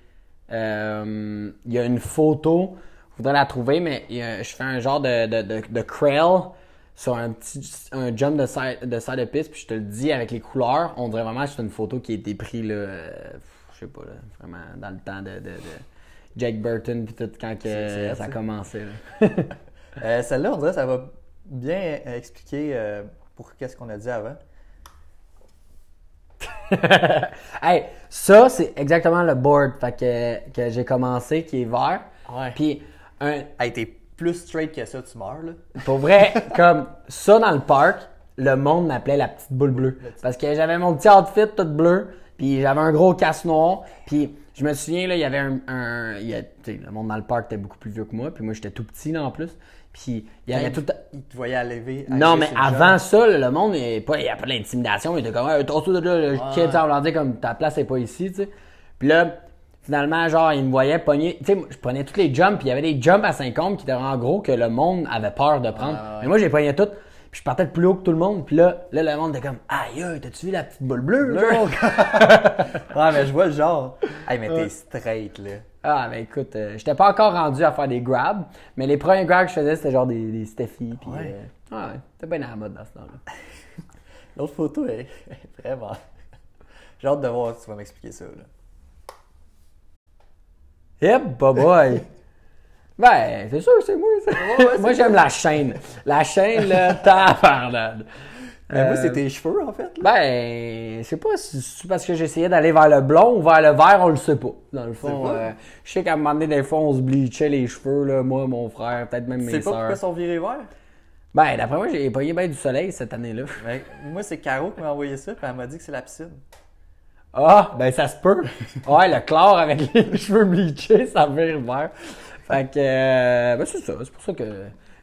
euh, il y a une photo, je voudrais la trouver, mais il y a- je fais un genre de, de, de, de crawl sur un petit un jump de side, de side de piste, puis je te le dis avec les couleurs, on dirait vraiment que c'est une photo qui a été prise, là, euh, je sais pas, là, vraiment dans le temps de, de, de Jake Burton, puis tout, quand que, ça commençait. là. Euh, Celle-là, on dirait que ça va bien euh, expliquer euh, pour qu'est-ce qu'on a dit avant. hey, ça, c'est exactement le board fait que, que j'ai commencé, qui est vert. Ouais. Puis, un, Hey, t'es plus straight que ça, tu meurs, là. Pour vrai, comme ça dans le parc, le monde m'appelait la petite boule bleue. Parce que j'avais mon petit outfit tout bleu, puis j'avais un gros casse noir, puis je me souviens, là, il y avait un... un- il y a- tu sais, le monde dans le parc était beaucoup plus vieux que moi, puis moi, j'étais tout petit, là, en plus. Puis il y avait tout... Il te voyait à lever. Non, mais avant ça, le monde, il n'y avait pas, il pas d'intimidation. Il était comme, hey, toi, toi, là, kid, tu sais, on comme, ta place est pas ici, tu sais. Puis là, finalement, genre, ils me voyaient pogner. Tu sais, je prenais tous les jumps, puis il y avait des jumps à 50 qui étaient en gros que le monde avait peur de prendre. Ouais, ouais. Mais moi, j'ai pogné toutes. Puis je partais de plus haut que tout le monde. Puis là, là, le monde était comme, aïe, t'as-tu vu la petite boule bleue? Ouais, mais je vois le genre. Hey, mais t'es straight, là. Ah, mais écoute, euh, j'étais pas encore rendu à faire des grabs, mais les premiers grabs que je faisais, c'était genre des, des Steffi. Puis, Ouais. euh, ouais, c'était bien à la mode dans ce temps-là. L'autre photo est vraiment. J'ai hâte de voir si tu vas m'expliquer ça, là. Yep, bye boy. Ben, c'est sûr, c'est moi, ça. ouais, moi, j'aime la chaîne. La chaîne, là, tabarnak. Mais moi, Euh, c'est tes cheveux, en fait, là. Ben, je sais pas si c'est parce que j'essayais d'aller vers le blond ou vers le vert, on le sait pas. Dans le fond, euh, je sais qu'à un moment donné, des fois, on se bleachait les cheveux, là, moi, mon frère, peut-être même mes sais pas pourquoi ils sont virés verts? Ben, d'après moi, j'ai pogné bien du soleil cette année-là. Mais moi, c'est Caro qui m'a envoyé ça, puis elle m'a dit que c'est la piscine. Ah, ben ça se peut. Ouais, le chlore avec les cheveux bleachés, ça vire vert. Fait que, euh, ben c'est ça. C'est pour ça que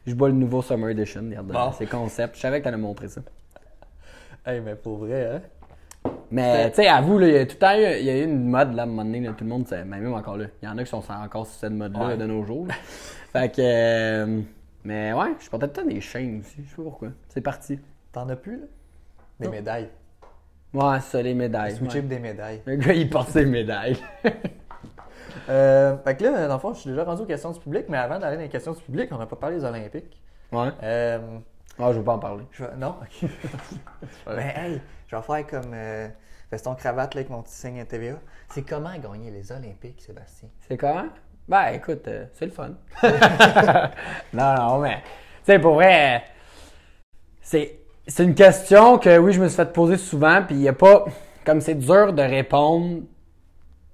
je bois le nouveau Summer Edition. Regarde, Bon. c'est concept. Je savais que t'allais montrer ça. Hey, mais pour vrai, hein? Mais, tu sais, à vous, là, il y a tout le temps eu, il y a eu une mode, là, à un moment donné, là, tout le monde, c'est- ben, même encore là. Il y en a qui sont encore sur cette mode-là Ouais. de nos jours. fait que, euh, mais ouais, je portais tout le temps des chaînes aussi. Je sais pas pourquoi. C'est parti. T'en as plus, là? Des Non. médailles. Ouais, c'est ça, les médailles. Switcher ouais. des médailles. Le gars, il porte ses médailles. Euh, fait que là, dans le fond, je suis déjà rendu aux questions du public, mais avant d'aller dans les questions du public, on n'a pas parlé des Olympiques. ouais. Euh, Ah, je veux pas en parler. je vais- Non? Ok. mais hey, je vais faire comme euh, veston cravate là, avec mon petit signe TVA. C'est comment gagner les Olympiques, Sébastien? C'est comment? Ben, écoute, euh, c'est le fun. non, non, mais, tu sais, pour vrai, euh, c'est, c'est une question que, oui, je me suis fait poser souvent, puis il n'y a pas, comme c'est dur de répondre,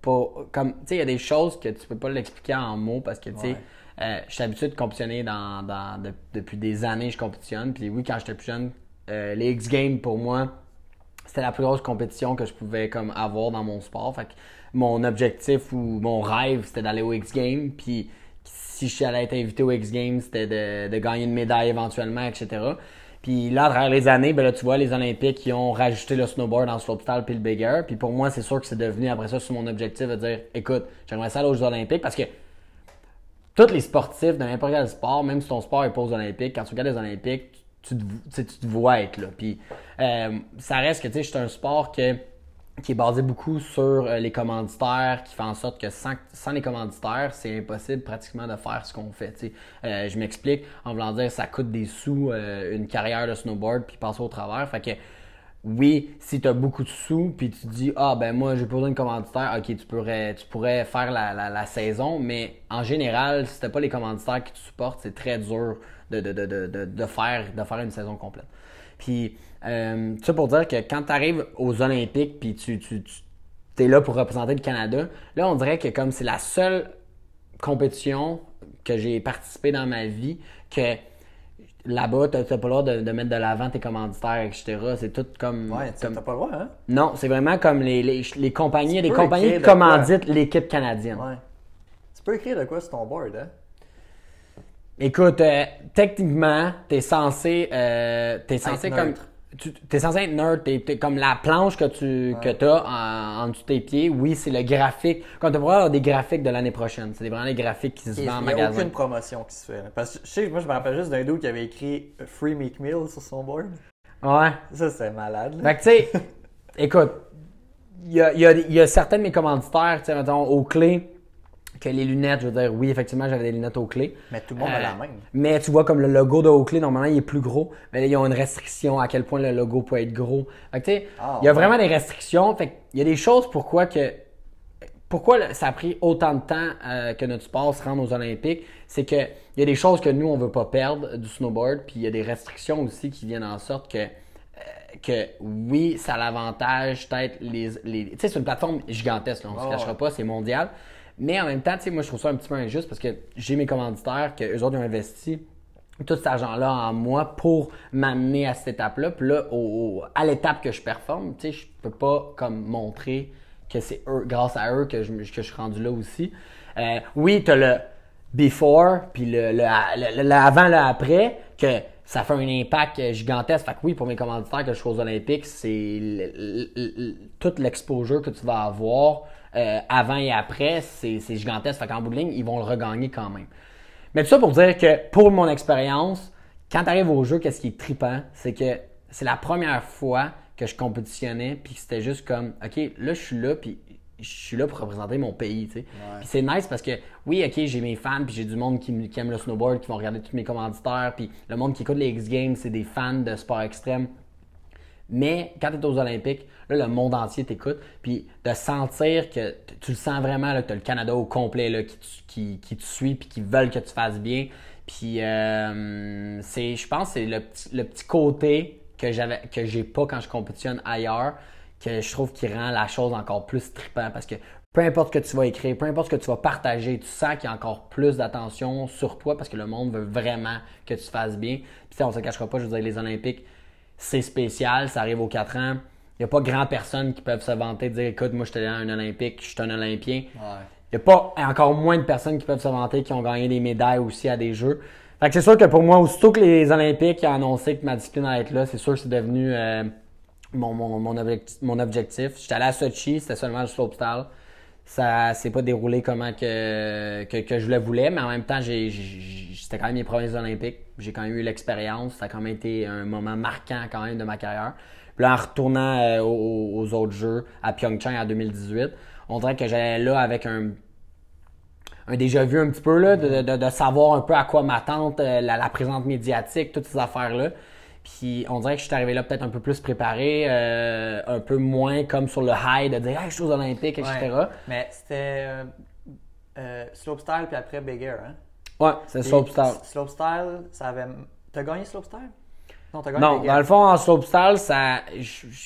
pour, comme, tu sais, il y a des choses que tu peux pas l'expliquer en mots parce que, tu sais, Ouais. Euh, je suis habitué de compétitionner dans, dans- de- depuis des années, je compétitionne, puis oui, quand j'étais plus jeune, euh, les X Games, pour moi, c'était la plus grosse compétition que je pouvais comme avoir dans mon sport. Fait que mon objectif ou mon rêve, c'était d'aller aux X Games. Puis si je allais être invité aux X Games, c'était de, gagner une médaille éventuellement, etc. Puis là, à travers les années, ben là, tu vois, les Olympiques, ils ont rajouté le snowboard en slopestyle puis le big air. Puis pour moi, c'est sûr que c'est devenu après ça sur mon objectif de dire, écoute, j'aimerais ça aller aux Jeux Olympiques parce que tous les sportifs de n'importe quel sport, même si ton sport est pas aux Olympiques, quand tu regardes les Olympiques, tu te, tu te vois être là. Puis euh, ça reste que tu sais, c'est un sport que, qui est basé beaucoup sur euh, les commanditaires, qui fait en sorte que sans, sans les commanditaires, c'est impossible pratiquement de faire ce qu'on fait. Euh, je m'explique, en voulant dire, ça coûte des sous une carrière de snowboard puis passer au travers. Fait que oui, si tu as beaucoup de sous, puis tu dis, ah ben moi j'ai pas besoin de commanditaires, ok, tu pourrais, tu pourrais faire la, la, saison, mais en général, si t'as pas les commanditaires qui te supportent, c'est très dur de, faire, une saison complète. Puis, euh, ça pour dire que quand tu arrives aux Olympiques, puis tu es là pour représenter le Canada, là on dirait que comme c'est la seule compétition que j'ai participé dans ma vie, que là-bas, tu n'as pas le droit de, de mettre de l'avant tes commanditaires, etc. C'est tout comme. Ouais, comme- t'as pas le droit, hein? Non, c'est vraiment comme les, les, les compagnies, les compagnies qui commanditent l'équipe canadienne. Ouais. Tu peux écrire de quoi sur ton board, hein? Écoute, euh, techniquement, t'es censé, euh, t'es censé Être comme, neutre. Tu, t'es censé être neutre. T'es, t'es comme la planche que tu, que t'as en, en dessous de tes pieds. Oui, c'est le graphique. Quand tu vas avoir des graphiques de l'année prochaine, c'est vraiment les graphiques qui se Il vendent en n'y a magasin. aucune promotion qui se fait. là. Parce que je sais, moi, je me rappelle juste d'un dude qui avait écrit Free Meat Meal sur son board. Ouais. Ça, c'est malade. là. Fait que tu sais, écoute, il y a, il y, a, il y a certains de mes commanditaires, tu sais, mettons, aux clés, que les lunettes, je veux dire, oui, effectivement, j'avais des lunettes aux clés. Mais tout le monde a la Euh, même. Mais tu vois, comme le logo de Oakley, normalement, il est plus gros. Mais là, ils ont une restriction à quel point le logo peut être gros. Fait que, tu sais, Ah, il y a ouais. vraiment des restrictions. Fait il y a des choses pourquoi que. Pourquoi ça a pris autant de temps euh, que notre sport se rende aux Olympiques, c'est que il y a des choses que nous on veut pas perdre du snowboard, puis il y a des restrictions aussi qui viennent en sorte que euh, que oui, ça a l'avantage peut-être les, les tu sais c'est une plateforme gigantesque, là, on se Ouais, cachera ouais. pas, c'est mondial. Mais en même temps, tu sais, moi, je trouve ça un petit peu injuste parce que j'ai mes commanditaires, que eux autres ont investi tout cet argent-là en moi pour m'amener à cette étape-là. Puis là, au- à l'étape que je performe, tu sais, je peux pas comme montrer que c'est grâce à eux que je, que je suis rendu là aussi. Euh, oui, tu as le before, puis le, le, avant, le après, que ça fait un impact gigantesque. Fait que oui, pour mes commanditaires que je suis aux Olympiques, c'est toute l'exposure que tu vas avoir euh, avant et après, c'est gigantesque. Fait qu'en bout de ligne, ils vont le regagner quand même. Mais tout ça pour dire que pour mon expérience, quand tu arrives au jeu, qu'est-ce qui est trippant, c'est que c'est la première fois que je compétitionnais, puis que c'était juste comme, OK, là, je suis là, puis je suis là pour représenter mon pays, tu sais. Puis c'est nice parce que, oui, OK, j'ai mes fans, puis j'ai du monde qui aime le snowboard, qui vont regarder tous mes commanditaires, puis le monde qui écoute les X-Games, c'est des fans de sport extrême. Mais quand tu es aux Olympiques, là, le monde entier t'écoute. Puis de sentir que tu le sens vraiment, là, que tu as le Canada au complet là, qui, qui, qui te suit puis qui veulent que tu fasses bien. Puis euh, c'est, je pense que c'est le petit, le petit côté que j'ai pas quand je compétitionne ailleurs que je trouve qui rend la chose encore plus trippant parce que peu importe ce que tu vas écrire, peu importe ce que tu vas partager, tu sens qu'il y a encore plus d'attention sur toi parce que le monde veut vraiment que tu fasses bien. Puis on se cachera pas, je veux dire, les Olympiques, c'est spécial, ça arrive aux 4 ans. Il n'y a pas grand personne qui peuvent se vanter de dire écoute, moi je suis un Olympique, je suis un Olympien. Il n'y a pas encore moins de personnes qui peuvent se vanter qui ont gagné des médailles aussi à des jeux. Fait que c'est sûr que pour moi, aussitôt que les Olympiques ont annoncé que ma discipline allait être là, c'est sûr que c'est devenu euh, mon, mon, mon, objectif. J'étais allé à Sochi, c'était seulement le slopestyle. Ça s'est pas déroulé comment que, que, je le voulais, mais en même temps, c'était quand même mes premiers Olympiques. J'ai quand même eu l'expérience. Ça a quand même été un moment marquant quand même de ma carrière. Puis là, en retournant euh, aux, autres jeux à Pyeongchang en 2018, on dirait que j'allais là avec un, un déjà vu un petit peu, là, de, de, savoir un peu à quoi m'attendre, euh, la, la présence médiatique, toutes ces affaires-là. Puis on dirait que je suis arrivé là peut-être un peu plus préparé, euh, un peu moins comme sur le high de dire hey, je suis aux Olympiques, etc. Mais c'était euh, euh, slopestyle puis après Big Air, hein? Ouais, c'est slopestyle. Slopestyle, ça avait. T'as gagné slopestyle? Non, t'as gagné Non, dans le fond, en slopestyle, ça,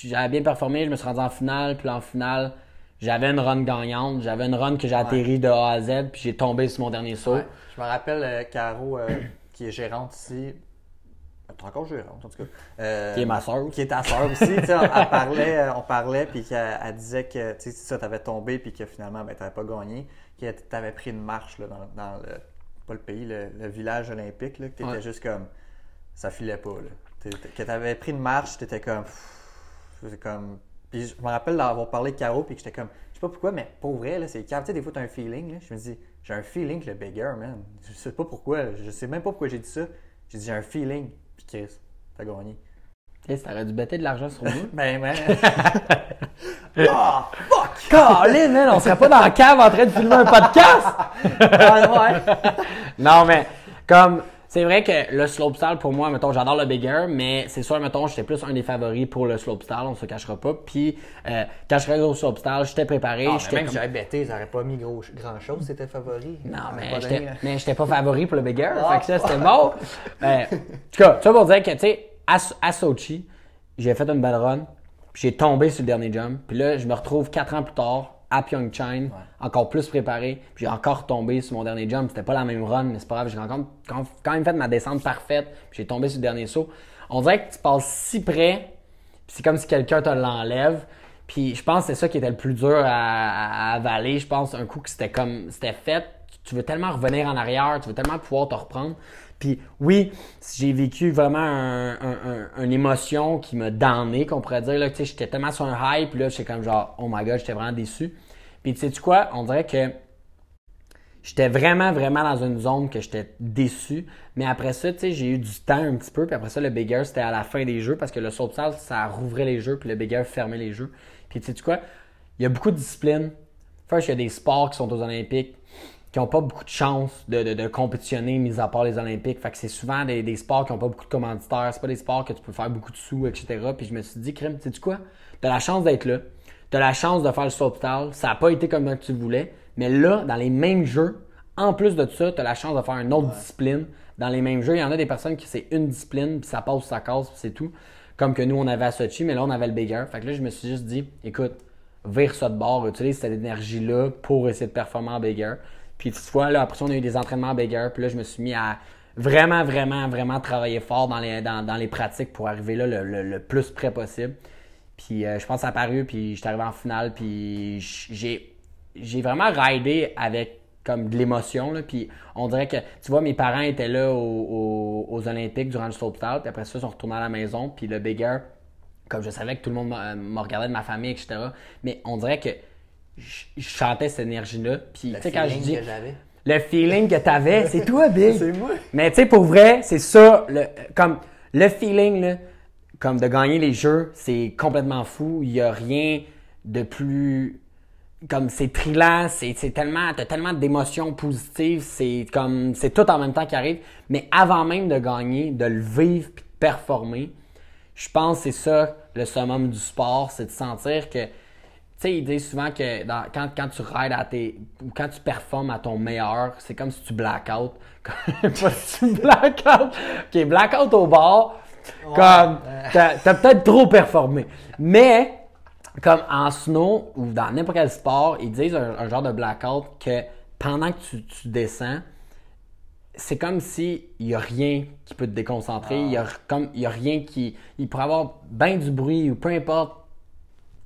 j'avais bien performé, je me suis rendu en finale, puis en finale, j'avais une run gagnante, j'avais une run que j'ai atterri de A à Z, puis j'ai tombé sur mon dernier saut. Je me rappelle, Caro, qui est gérante ici, T'es encore gérante, en tout cas. Euh, qui est ma soeur. Qui est ta soeur aussi. on, parlait, euh, on parlait, puis qu'elle elle disait que tu ça, t'avais tombé, puis que finalement, ben, t'avais pas gagné, que t'avais pris une marche là, dans, dans, le, pas le pays, le, village olympique, là, que t'étais juste comme, ça filait pas, là. Que t'avais pris une marche, t'étais comme, c'est comme, puis je me rappelle d'avoir parlé de Caro, puis que j'étais comme, je sais pas pourquoi, mais pour vrai, là, c'est Tu sais, des fois, t'as un feeling, là. Je me dis, j'ai un feeling que le beggar, man. Je sais pas pourquoi, je sais même pas pourquoi j'ai dit ça. J'ai dit, j'ai un feeling. Puis Chris, t'as gagné. Chris, t'aurais dû bêter de l'argent sur nous. ben, ben. oh, fuck! Colin, man, on serait pas dans la cave en train de filmer un podcast! ah, ouais. non, mais, comme, c'est vrai que le slopestyle, pour moi, mettons, j'adore le bigger, mais c'est sûr, mettons, j'étais plus un des favoris pour le slopestyle, on se cachera pas. Puis, euh, quand je serais au slopestyle, j'étais préparé. Ah, même si j'avais bêté, pas mis grand chose, c'était favori. Non, mais j'étais, mais j'étais pas favori pour le bigger. Ah. fait que ça, c'était bon. Euh, en tout cas, ça pour dire que, tu sais, à, Sochi, j'ai fait une belle run, puis j'ai tombé sur le dernier jump. Puis là, je me retrouve quatre ans plus tard, à Pyeongchang, encore plus préparé. Puis j'ai encore tombé sur mon dernier jump. C'était pas la même run, mais c'est pas grave. J'ai quand même fait ma descente parfaite. Puis j'ai tombé sur le dernier saut. On dirait que tu passes si près, puis c'est comme si quelqu'un te l'enlève. Puis je pense que c'est ça qui était le plus dur à, avaler. Je pense un coup que c'était comme c'était fait. Tu veux tellement revenir en arrière, tu veux tellement pouvoir te reprendre. Puis oui, j'ai vécu vraiment un, une émotion qui m'a damné, qu'on pourrait dire. Là, j'étais tellement sur un hype, là, j'étais comme genre, oh my god, j'étais vraiment déçu. Puis tu sais quoi, on dirait que j'étais vraiment, vraiment dans une zone que j'étais déçu. Mais après ça, tu sais, j'ai eu du temps un petit peu. Puis après ça, le Big Air, c'était à la fin des jeux parce que le saut ça rouvrait les jeux, puis le Big Air fermait les jeux. Puis tu sais quoi, il y a beaucoup de disciplines. First, il y a des sports qui sont aux Olympiques qui n'ont pas beaucoup de chance de, de, compétitionner, mis à part les Olympiques. Fait que c'est souvent des, des sports qui n'ont pas beaucoup de commanditaires. C'est pas des sports que tu peux faire beaucoup de sous, etc. Puis je me suis dit, crème, sais-tu quoi? Tu as la chance d'être là. Tu as la chance de faire le slopestyle. Ça n'a pas été comme tu voulais. Mais là, dans les mêmes jeux, en plus de ça, tu as la chance de faire une autre discipline. Dans les mêmes jeux, il y en a des personnes qui c'est une discipline, puis ça passe, ça casse, puis c'est tout. Comme que nous, on avait à Sochi, mais là, on avait le bigger. Fait que là, je me suis juste dit, écoute, vire ça de bord, utilise cette énergie-là pour essayer de performer en bigger. Puis toutefois, là, après ça, on a eu des entraînements bigger. Puis là, je me suis mis à vraiment, vraiment, vraiment travailler fort dans les, dans, les pratiques pour arriver là le, plus près possible. Puis euh, je pense que ça a paru, puis j'étais arrivé en finale, puis j'ai, j'ai vraiment ridé avec comme de l'émotion. Puis on dirait que, tu vois, mes parents étaient là aux, Olympiques durant le slopestyle, puis après ça, ils sont retournés à la maison, puis le bigger, comme je savais que tout le monde me regardait de ma famille, etc. Mais on dirait que je chantais cette énergie-là. Puis, tu sais, quand je dis. le feeling que tu avais, c'est toi, Bill. c'est moi. Mais, tu sais, pour vrai, c'est ça. Le, comme, le feeling, là, comme de gagner les jeux, c'est complètement fou. Il n'y a rien de plus. Comme, c'est trillant, c'est tellement. T'as tellement d'émotions positives, c'est comme. C'est tout en même temps qui arrive. Mais avant même de gagner, de le vivre puis de performer, je pense que c'est ça le summum du sport, c'est de sentir que sais, ils disent souvent que quand, quand tu rides à tes. ou quand tu performes à ton meilleur, c'est comme si tu blackout. Pas si tu blackout. Ok, blackout au bord, comme. T'as, peut-être trop performé. Mais, comme en snow ou dans n'importe quel sport, ils disent un, un genre de blackout que pendant que tu, tu descends, c'est comme si il y a rien qui peut te déconcentrer, il y a comme il y a rien qui il pourrait avoir bien du bruit ou peu importe,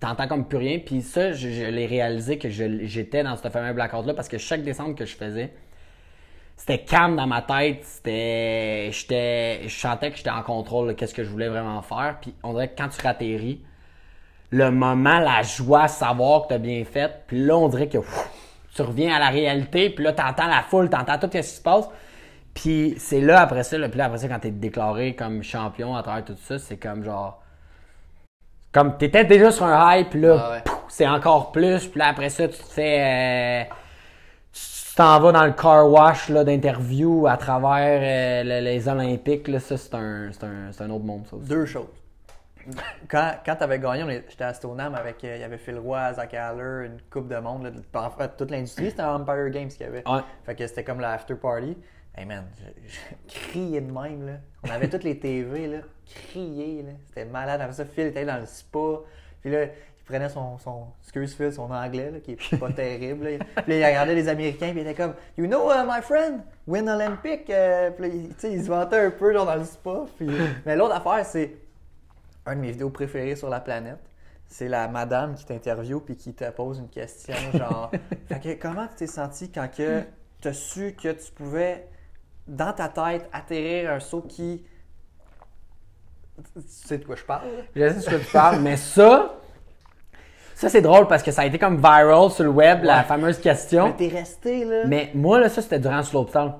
t'entends comme plus rien. Puis ça, je, l'ai réalisé que j'étais dans ce fameux blackout là parce que chaque descente que je faisais, c'était calme dans ma tête, c'était j'étais je sentais que j'étais en contrôle de qu'est-ce que je voulais vraiment faire. Puis on dirait que quand tu ratterris, le moment, la joie, savoir que tu as bien fait. Puis là, on dirait que tu reviens à la réalité. Puis là, tu entends la foule, tu entends tout ce qui se passe. Puis c'est là, après ça, là, puis là, après ça, quand tu es déclaré comme champion à travers tout ça, c'est comme genre. Comme tu étais déjà sur un puis là, Ah ouais. c'est encore plus. Puis là, après ça, tu te fais. euh, tu t'en vas dans le car wash d'interview à travers euh, le- les Olympiques. Là, ça, c'est un, c'est un, un autre monde, ça aussi. Deux choses. Quand, quand tu avais gagné, j'étais à Stoneham avec. euh, Il y avait Phil Roy, Zach Haller, une coupe de monde. Là, de- en fait, toute l'industrie, c'était un Empire Games qu'il y avait. Ouais. Fait que c'était comme la after party. Hey man, je, je criais de même. Là. On avait toutes les TV, là. Crier, là. C'était malade. Après ça, Phil était dans le spa. Puis là, il prenait son, son excuse Phil, son anglais, là, qui est pas terrible. là. Puis là, il regardait les Américains, puis il était comme, You know, uh, my friend, win Olympic. Euh, puis là, il- tu sais, il se vantait un peu genre, dans le spa. Puis... Mais l'autre affaire, c'est un de mes vidéos préférées sur la planète. C'est la madame qui t'interviewe puis qui te pose une question genre fait que comment tu t'es senti quand que tu as su que tu pouvais dans ta tête atterrir un saut qui tu sais de quoi je parle? Je sais de ce que tu parles, mais ça, ça c'est drôle parce que ça a été comme viral sur le web, la fameuse Mais question. t'es resté là. Mais moi, là, ça, c'était durant le slopestyle.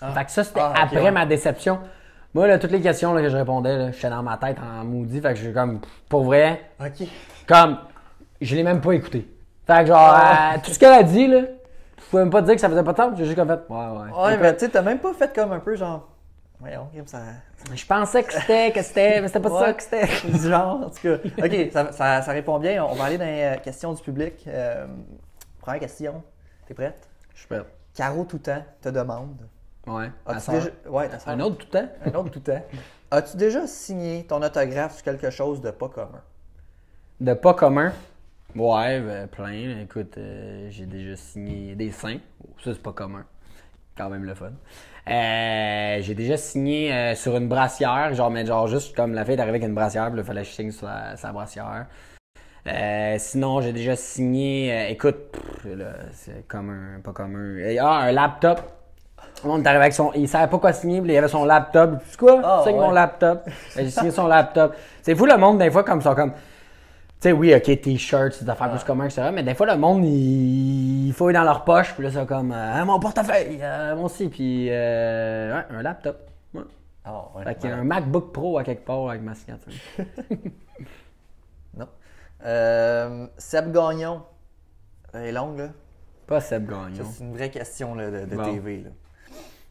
Ah. Fait que ça, c'était Ah, après ouais. ma déception. Moi, là, toutes les questions là, que je répondais, là, j'étais dans ma tête en maudit. Fait que j'ai comme, pour vrai, Ok. comme, je l'ai même pas écouté. Fait que genre, Ah. euh, tout ce qu'elle a dit, là, je pouvais même pas te dire que ça faisait pas de temps. J'ai juste comme fait, ouais, ouais. Ouais, mais tu sais, t'as même pas fait comme un peu genre. Voyons, comme ça. Je pensais que c'était, que c'était, mais c'était pas ça que c'était. Du genre, en tout cas. Ok, ça, ça- ça répond bien. On va aller dans les euh, questions du public. Euh, première question. T'es prête? Je suis prêt. Caro Toutan te demande. Ouais. As-tu déjà... Ouais. Un autre tout le temps? Un autre Toutan. As-tu déjà signé ton autographe sur quelque chose de pas commun? De pas commun? Ouais, ben, plein. Écoute, euh, j'ai déjà signé des seins. Oh, ça, c'est pas commun. Quand même le fun. Euh, j'ai déjà signé euh, sur une brassière, genre, mais genre juste comme la fille est arrivée avec une brassière, puis il fallait que je signe sur la, la brassière. Euh, sinon, j'ai déjà signé, euh, écoute, pff, là, c'est commun, pas commun. Et, ah, un laptop. Le monde est arrivé avec son. Il savait pas quoi signer, puis il avait son laptop. Tu sais quoi? Ah, Signe ouais. mon laptop. Fait que J'ai signé son laptop. C'est fou le monde, des fois, comme ça, comme. Tu sais, oui, ok, t-shirt, des affaires plus communes, etc. Mais des fois, le monde, il, il fouille dans leur poche, puis là, c'est comme, euh, Ah, mon portefeuille, euh, mon si, puis euh, ouais, un laptop. Ouais. Ouais. Fait qu'il y a un MacBook Pro à quelque part avec ma signature. Non. Euh, Seb Gagnon. Elle est longue, là. Pas Seb Gagnon. c'est une vraie question là, de, de Bon. TV. Là.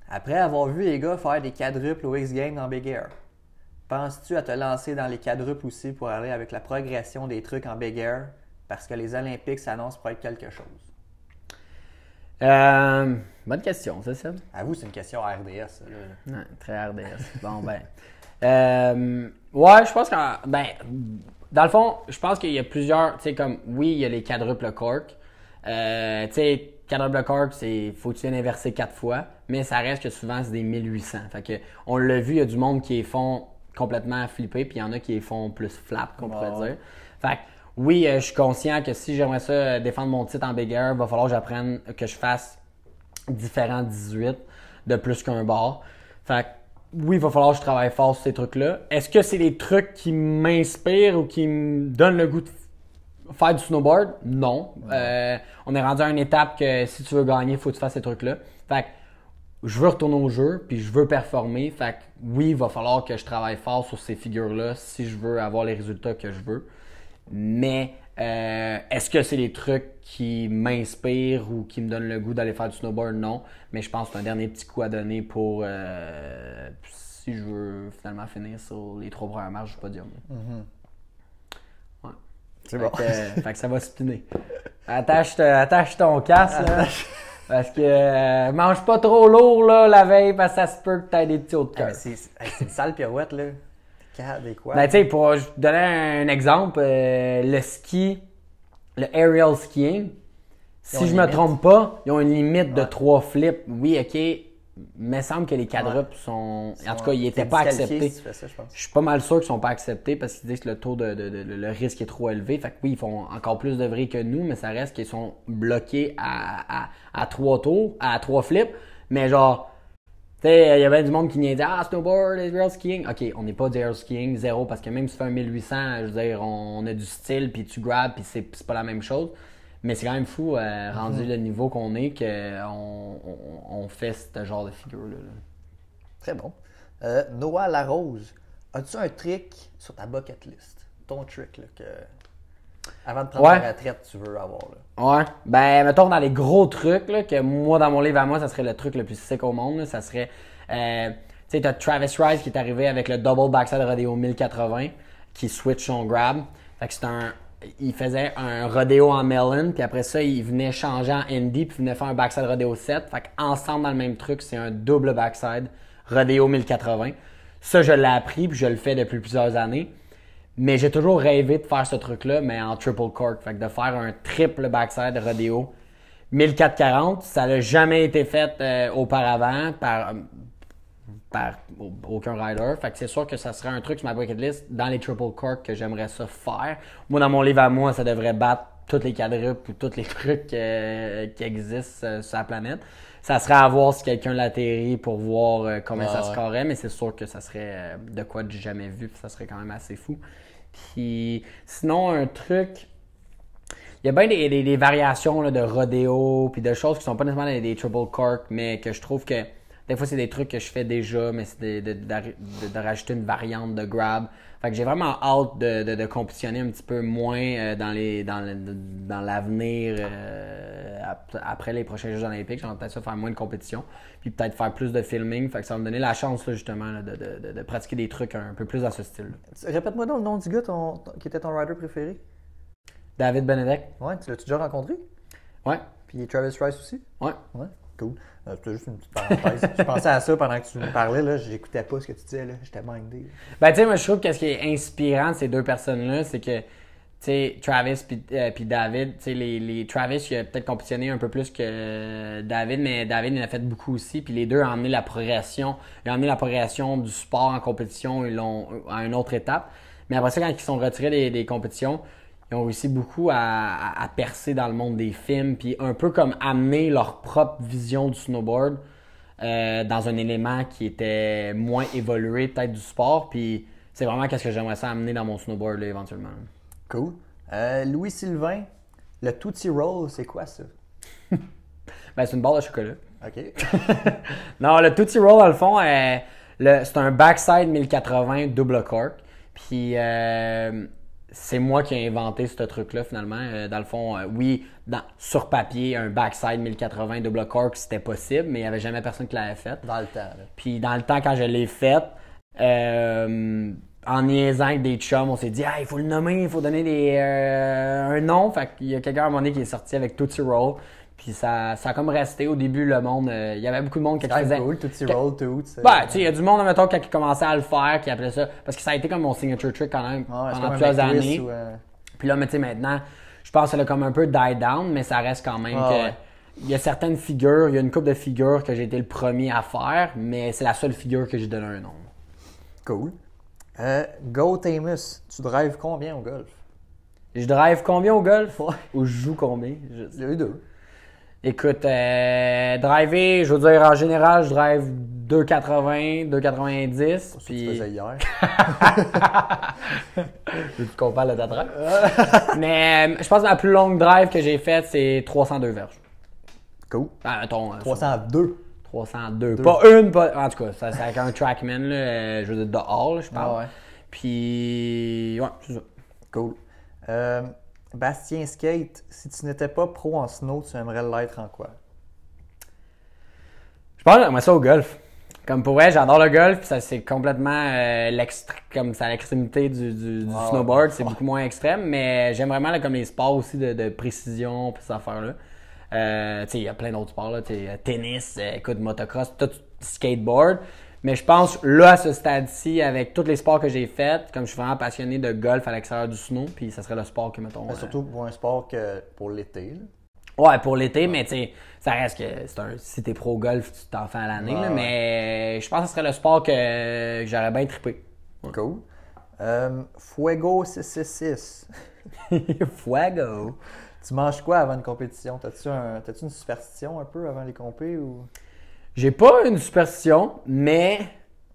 Après avoir vu les gars faire des quadruples au X-Games dans Big Air, penses-tu à te lancer dans les quadruples aussi pour aller avec la progression des trucs en Big Air? Parce que les Olympiques s'annoncent pour être quelque chose? Euh, bonne question, ça, Seb. Avoue, c'est une question RDS. là. Ouais, très RDS. Bon, ben. Euh, ouais, je pense que. Ben, dans le fond, je pense qu'il y a plusieurs. Tu sais, comme, oui, il y a les quadruples cork. Euh, tu sais, quadruple cork, c'est. Faut que tu viennes inverser quatre fois. Mais ça reste que souvent, c'est des 1800. Fait que, on l'a vu, il y a du monde qui les font complètement flipper, puis il y en a qui les font plus flat, qu'on pourrait dire. Fait que, oui, euh, je suis conscient que si j'aimerais ça euh, défendre mon titre en Big Air, il va falloir que j'apprenne, que je fasse différents 18 de plus qu'un bar. Fait que, oui, il va falloir que je travaille fort sur ces trucs-là. Est-ce que c'est des trucs qui m'inspirent ou qui me donnent le goût de faire du snowboard? Non. Euh, on est rendu à une étape que si tu veux gagner, il faut que tu fasses ces trucs-là. Fait que, je veux retourner au jeu, puis je veux performer. Fait que, oui, il va falloir que je travaille fort sur ces figures-là si je veux avoir les résultats que je veux. Mais euh, est-ce que c'est des trucs qui m'inspirent ou qui me donnent le goût d'aller faire du snowboard? Non. Mais je pense que c'est un dernier petit coup à donner pour euh, si je veux finalement finir sur les trois premières marches du podium. Ouais. C'est Fait bon. que, euh, fait que ça va spinner. Attache, attache ton casque, là. Parce que euh, mange pas trop lourd là, la veille, parce que ça se peut que t'aies des petits hauts de Ah, cœur. c'est une sale pirouette, là. Et quoi? Ben, tu sais, pour je te donner un exemple, euh, le ski, le aerial skiing, si je me trompe pas, ils ont une limite de trois flips. Oui, ok, mais il semble que les quadruples sont. En tout cas, ils n'étaient pas acceptés. si ça, je pense. Je suis pas mal sûr qu'ils sont pas acceptés parce qu'ils disent que le taux de, de- de- le risque est trop élevé. Fait que oui, ils font encore plus de vrais que nous, mais ça reste qu'ils sont bloqués à, à, à trois tours, à trois flips. Mais genre, tu sais, il y avait du monde qui dire Ah, snowboard, aerial skiing. Ok, on n'est pas du aerial skiing, zéro, parce que même si tu fais un 1800, je veux dire, on, a du style, puis tu grabs, puis c'est pas la même chose. Mais c'est quand même fou, euh, rendu le niveau qu'on est, qu'on on, on fait ce genre de figure-là. là. Très bon. Euh, Noah Larose, as-tu un trick sur ta bucket list? Ton trick, là, que avant de prendre Ouais. ta retraite, tu veux avoir. Là. Ouais. Ben, mettons, dans les gros trucs, là, que moi, dans mon livre à moi, ça serait le truc le plus sick au monde. là, ça serait. Euh, tu sais, t'as Travis Rice qui est arrivé avec le double backside rodeo 1080 qui switch son grab. Fait que c'est un. Il faisait un rodeo en melon, puis après ça, il venait changer en Indy, puis il venait faire un backside rodeo 7. Fait qu'ensemble dans le même truc, c'est un double backside rodeo 1080. Ça, je l'ai appris, puis je le fais depuis plusieurs années. Mais j'ai toujours rêvé de faire ce truc-là, mais en triple cork. Fait que de faire un triple backside rodeo 1440, ça n'a jamais été fait euh, auparavant par, par au- aucun rider. Fait que c'est sûr que ça serait un truc sur ma bucket list dans les triple cork que j'aimerais ça faire. Moi, dans mon livre à moi, ça devrait battre tous les quadruples ou tous les trucs euh, qui existent euh, sur la planète. Ça serait à voir si quelqu'un l'atterrit pour voir euh, combien Ah ça se scorerait, mais c'est sûr que ça serait de quoi j'ai jamais vu, puis ça serait quand même assez fou. Puis sinon, un truc, il y a bien des, des- des variations là, de rodéo, puis de choses qui sont pas nécessairement des, des triple cork, mais que je trouve que des fois c'est des trucs que je fais déjà, mais c'est de, de, de- de- de rajouter une variante de grab. Fait que j'ai vraiment hâte de, compétitionner un petit peu moins euh, dans les dans dans l'avenir euh, ap- après les prochains Jeux Olympiques. J'aimerais peut-être ça faire moins de compétition, puis peut-être faire plus de filming. Fait que ça va me donner la chance là, justement là, de, de, de, de pratiquer des trucs un peu plus dans ce style. Répète-moi donc le nom du gars ton- ton- qui était ton rider préféré. David Benedek. Ouais, tu l'as-tu déjà rencontré? Ouais, Puis Travis Rice aussi? ouais. Ouais, cool. Euh, C'était juste une petite parenthèse. je pensais à ça pendant que tu me parlais, là. J'écoutais pas ce que tu disais, là. J'étais mindé. Ben, tu sais, moi, je trouve que ce qui est inspirant de ces deux personnes-là, c'est que, tu sais, Travis puis euh, David, tu sais, les, les, Travis, il a peut-être compétitionné un peu plus que euh, David, mais David, il en a fait beaucoup aussi. Puis les deux ont emmené la progression. Ils ont la progression du sport en compétition, ils l'ont à une autre étape. Mais après ça, quand ils sont retirés des compétitions, ils ont réussi beaucoup à, à- à percer dans le monde des films, puis un peu comme amener leur propre vision du snowboard euh, dans un élément qui était moins évolué peut-être du sport. Puis c'est vraiment qu'est-ce que j'aimerais ça amener dans mon snowboard là, éventuellement. Cool. Euh, Louis Sylvain, le Tootsie Roll, c'est quoi ça? Ben, c'est une barre de chocolat. OK. Non, le Tootsie Roll, dans le fond, euh, c'est un backside 1080 double cork. Puis c'est moi qui ai inventé ce truc-là, finalement. Euh, dans le fond, euh, oui, dans- sur papier, un backside 1080 double cork, c'était possible, mais il n'y avait jamais personne qui l'avait fait. Dans le temps, là. Puis dans le temps, quand je l'ai fait, euh, en niaisant avec des chums, on s'est dit, ah, il faut le nommer, il faut donner des, un nom. Fait qu'il y a quelqu'un à un moment donné qui est sorti avec Tootsie Roll. Puis ça, ça a comme resté au début, le monde. euh, Il y avait beaucoup de monde qui faisait. cool, Tootsie que- Roll, euh, Ben, tu sais, il y a du monde, mettons, quand ils commençaient à le faire, qui appelait ça. Parce que ça a été comme mon signature trick quand même pendant plusieurs années. ou, euh, Puis là, mais tu sais, maintenant, je pense que ça a comme un peu die down, mais ça reste quand même Ah que. ouais. Il y a certaines figures, il y a une couple de figures que j'ai été le premier à faire, mais c'est la seule figure que j'ai donné un nom. Cool. Euh, Go Tamus, tu drives combien au golf? Je drive combien au golf? Ou je joue combien? Je- Il y a eu deux. Écoute, euh, driver, je veux dire, en général, je drive 2,80, 2,90. C'est ce que tu Puis, faisais hier. tu compares le drive. Mais euh, je pense que la plus longue drive que j'ai faite, c'est 302 verges. Cool. Ah, mettons, euh, 302. 302. Pas une, pas. En tout cas, ça, c'est avec un trackman, là, euh, je veux dire, dehors, là, je parle. Ah ouais. Puis, ouais, c'est ça. Cool. Euh, Bastien Skate, si tu n'étais pas pro en snow, tu aimerais l'être en quoi? Je pense que ça au golf. Comme pour vrai, j'adore le golf, puis ça c'est complètement euh, comme à l'extrémité du, du, du Ah snowboard, c'est beaucoup moins extrême, mais j'aime vraiment là, comme les sports aussi de, de précision puis ces affaires-là. Euh, il y a plein d'autres sports là, tennis, euh, écoute, motocross, tout skateboard. Mais je pense, là, à ce stade-ci, avec tous les sports que j'ai faits, comme je suis vraiment passionné de golf à l'extérieur du snow, puis ça serait le sport que, mettons. Mais euh, surtout pour un sport que pour l'été. Ouais, pour l'été, mais tu sais, ça reste que c'est un, si t'es pro golf, tu t'en fais à l'année, Ouais, là, ouais. mais je pense que ce serait le sport que, que j'aurais bien trippé. Cool. Euh, Fuego 666. Fuego! Tu manges quoi avant une compétition? T'as-tu un, une superstition un peu avant les compés ou? J'ai pas une superstition, mais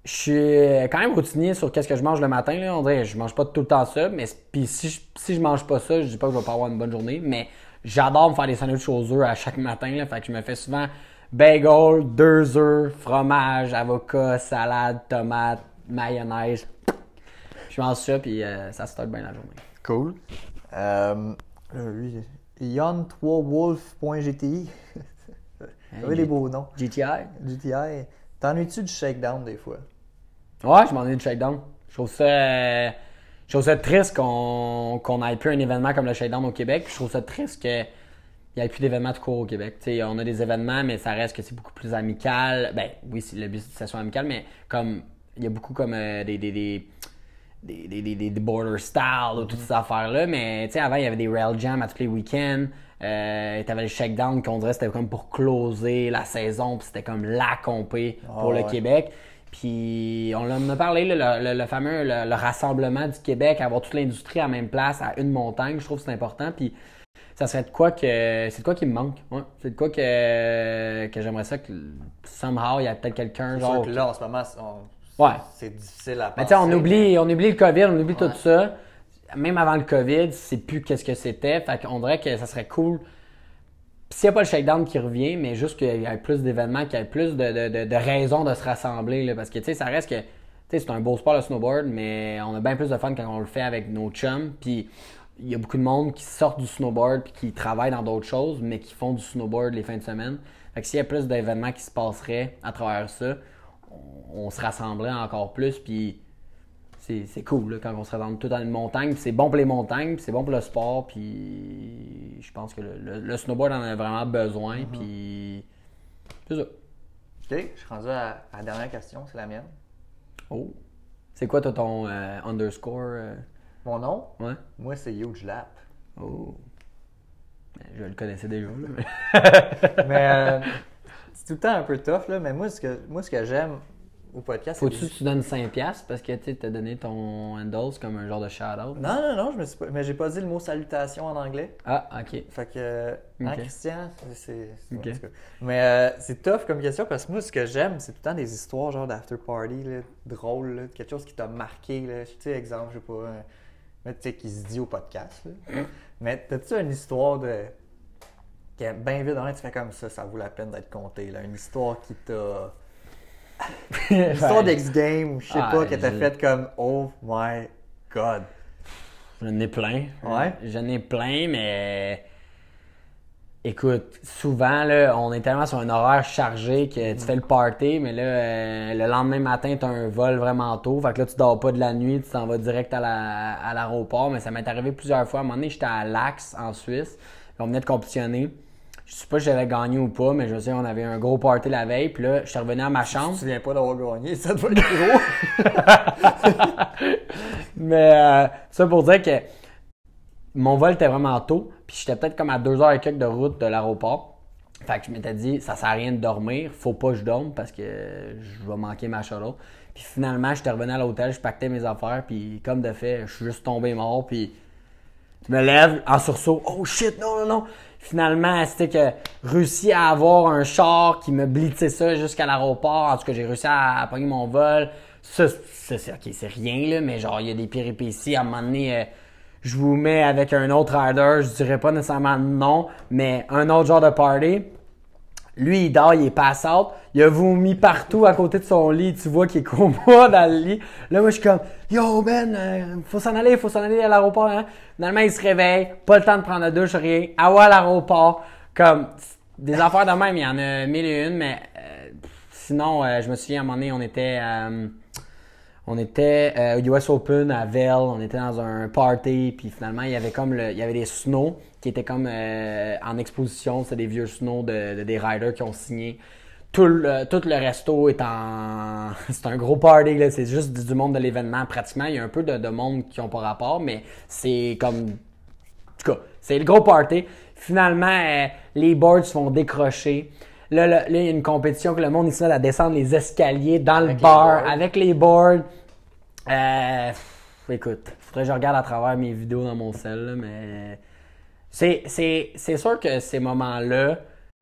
je suis quand même routinier sur qu'est-ce que je mange le matin. Là. On dirait je mange pas tout le temps ça, mais puis si je, si je mange pas ça, je dis pas que je vais pas avoir une bonne journée, mais j'adore me faire des sandwichs aux œufs à chaque matin. Fait que je me fais souvent bagel, deux œufs, fromage, avocat, salade, tomate, mayonnaise. Je mange ça, puis euh, ça start bien la journée. Cool. Euh, lui, Yon3wolf.gti. Vous avez des beaux noms. GTI? GTI. T'ennuies-tu du shakedown des fois? Ouais, je m'en ai du shakedown. Je trouve ça, je trouve ça triste qu'on qu'on ait plus un événement comme le shakedown au Québec. Je trouve ça triste qu'il n'y ait plus d'événements tout court au Québec. On a des événements, mais ça reste que c'est beaucoup plus amical. Ben oui, c'est le but c'est que ça soit amical, mais comme il y a beaucoup comme euh, des, des, des, des, des, des- des border style ou toutes ces affaires-là. Mais tu sais, avant, il y avait des rail jams à tous les week-ends. Euh, t'avais le shakedown qu'on dirait c'était comme pour closer la saison, puis c'était comme la compé pour Ah le ouais. Québec. Puis on en a parlé, là, le, le- le fameux le, le rassemblement du Québec, avoir toute l'industrie à la même place, à une montagne, je trouve que c'est important. Puis ça serait de quoi que. C'est de quoi qui me manque. Ouais. C'est de quoi que, que j'aimerais ça que somehow il y a peut-être quelqu'un sûr genre. que là, en ce moment, on- Ouais. c'est difficile à penser. Mais on oublie, on oublie le COVID, on oublie Ouais. tout ça. Même avant le COVID, c'est plus qu'est-ce que c'était. Fait qu'on dirait que ça serait cool. S'il n'y a pas le shakedown qui revient, mais juste qu'il y ait plus d'événements, qu'il y ait plus de, de, de- raisons de se rassembler. parce que tu sais, ça reste que. Tu sais, c'est un beau sport le snowboard, mais on a bien plus de fun quand on le fait avec nos chums. Puis il y a beaucoup de monde qui sortent du snowboard puis qui travaillent dans d'autres choses, mais qui font du snowboard les fins de semaine. Fait que s'il y a plus d'événements qui se passeraient à travers ça, on, on se rassemblerait encore plus. Puis c'est c'est cool là, quand on se rassemble tout dans une montagne. C'est bon pour les montagnes, c'est bon pour le sport. Puis je pense que le, le- le snowboard en a vraiment besoin. Puis c'est ça. Ok, je suis rendu à, à la dernière question, c'est la mienne. Oh. C'est quoi toi, ton euh, underscore euh, Mon nom, Ouais. moi, c'est Huge Lap. Oh. Ben, Je le connaissais déjà. Là, mais... Mais euh, c'est tout le temps un peu tough, là. Mais moi, ce que, moi, ce que j'aime au podcast. Faut-tu que tu donnes 5$ parce que tu as donné ton handles comme un genre de shout-out? Non, non, non, je me suis pas... mais j'ai pas dit le mot salutation en anglais. Ah, ok. Fait que, euh, hein, Ok. Christian, c'est. Mais euh, c'est tough comme question parce que moi, ce que j'aime, c'est tout le temps des histoires genre d'after party, là, drôles, là, quelque chose qui t'a marqué. Là. Tu sais, exemple, je sais pas, un- mais tu sais, qui se dit au podcast. là. Mais t'as-tu une histoire de. qui est bien vite, dans tu fais comme ça, ça vaut la peine d'être conté. Là. Une histoire qui t'a. Une histoire d'X-Game je sais Ah, pas, qui t'a je- fait comme Oh my god. J'en ai plein. Ouais. J'en ai plein, mais. Écoute, souvent, là, on est tellement sur un horaire chargé que tu fais le party, mais là, euh, le lendemain matin, tu as un vol vraiment tôt. Fait que là, tu dors pas de la nuit, tu t'en vas direct à la- à l'aéroport. mais ça m'est arrivé plusieurs fois. À un moment donné, j'étais à Lax, en Suisse. On venait de compétitionner. Je sais pas si j'avais gagné ou pas, mais je sais, on avait un gros party la veille. Puis là, je suis revenu à ma Je chambre. me souviens pas d'avoir gagné, ça doit être gros. Mais euh, ça pour dire que mon vol était vraiment tôt, puis j'étais peut-être comme à deux heures et quelques de route de l'aéroport. Fait que je m'étais dit, ça sert à rien de dormir, faut pas que je dorme parce que je vais manquer ma shuttle. Puis finalement, j'étais revenu à l'hôtel, je pactais mes affaires, puis comme de fait, je suis juste tombé mort, puis je me lève en sursaut. Oh shit, non, non, non. Finalement, c'était que réussi à avoir un char qui me blitzait ça jusqu'à l'aéroport. En tout cas, j'ai réussi à, à pogner mon vol. Ça, ça, c'est rien, là, mais genre, il y a des péripéties. À un moment donné, euh, je vous mets avec un autre rider. Je dirais pas nécessairement non, mais un autre genre de party. Lui, il dort, il est pass out. Il a vomi partout à côté de son lit. Tu vois qu'il est coma dans le lit. Là, moi, je suis comme, yo, Ben, euh, faut s'en aller, faut s'en aller à l'aéroport. Hein? Finalement, il se réveille. Pas le temps de prendre la douche, rien. Ah ouais, à l'aéroport. Comme, des affaires de même, il y en a mille et une, mais euh, sinon, euh, je me souviens, à un moment donné, on était. Euh, on était euh, au US Open à Vell, on était dans un party, puis finalement il y avait comme le, il y avait des snows qui étaient comme euh, en exposition, c'est des vieux snows de, de- des riders qui ont signé. tout le, tout le resto est en. C'est un gros party, là. C'est juste du monde de l'événement, pratiquement. Il y a un peu de, de monde qui ont pas rapport, mais c'est comme. En tout cas, c'est le gros party. Finalement, euh, les boards se font décrocher. Là, là, là, il y a une compétition que le monde il se met à descendre les escaliers dans le Avec bar avec les boards. Euh, écoute, faudrait que je regarde à travers mes vidéos dans mon cell, là, mais c'est, sûr que ces moments-là,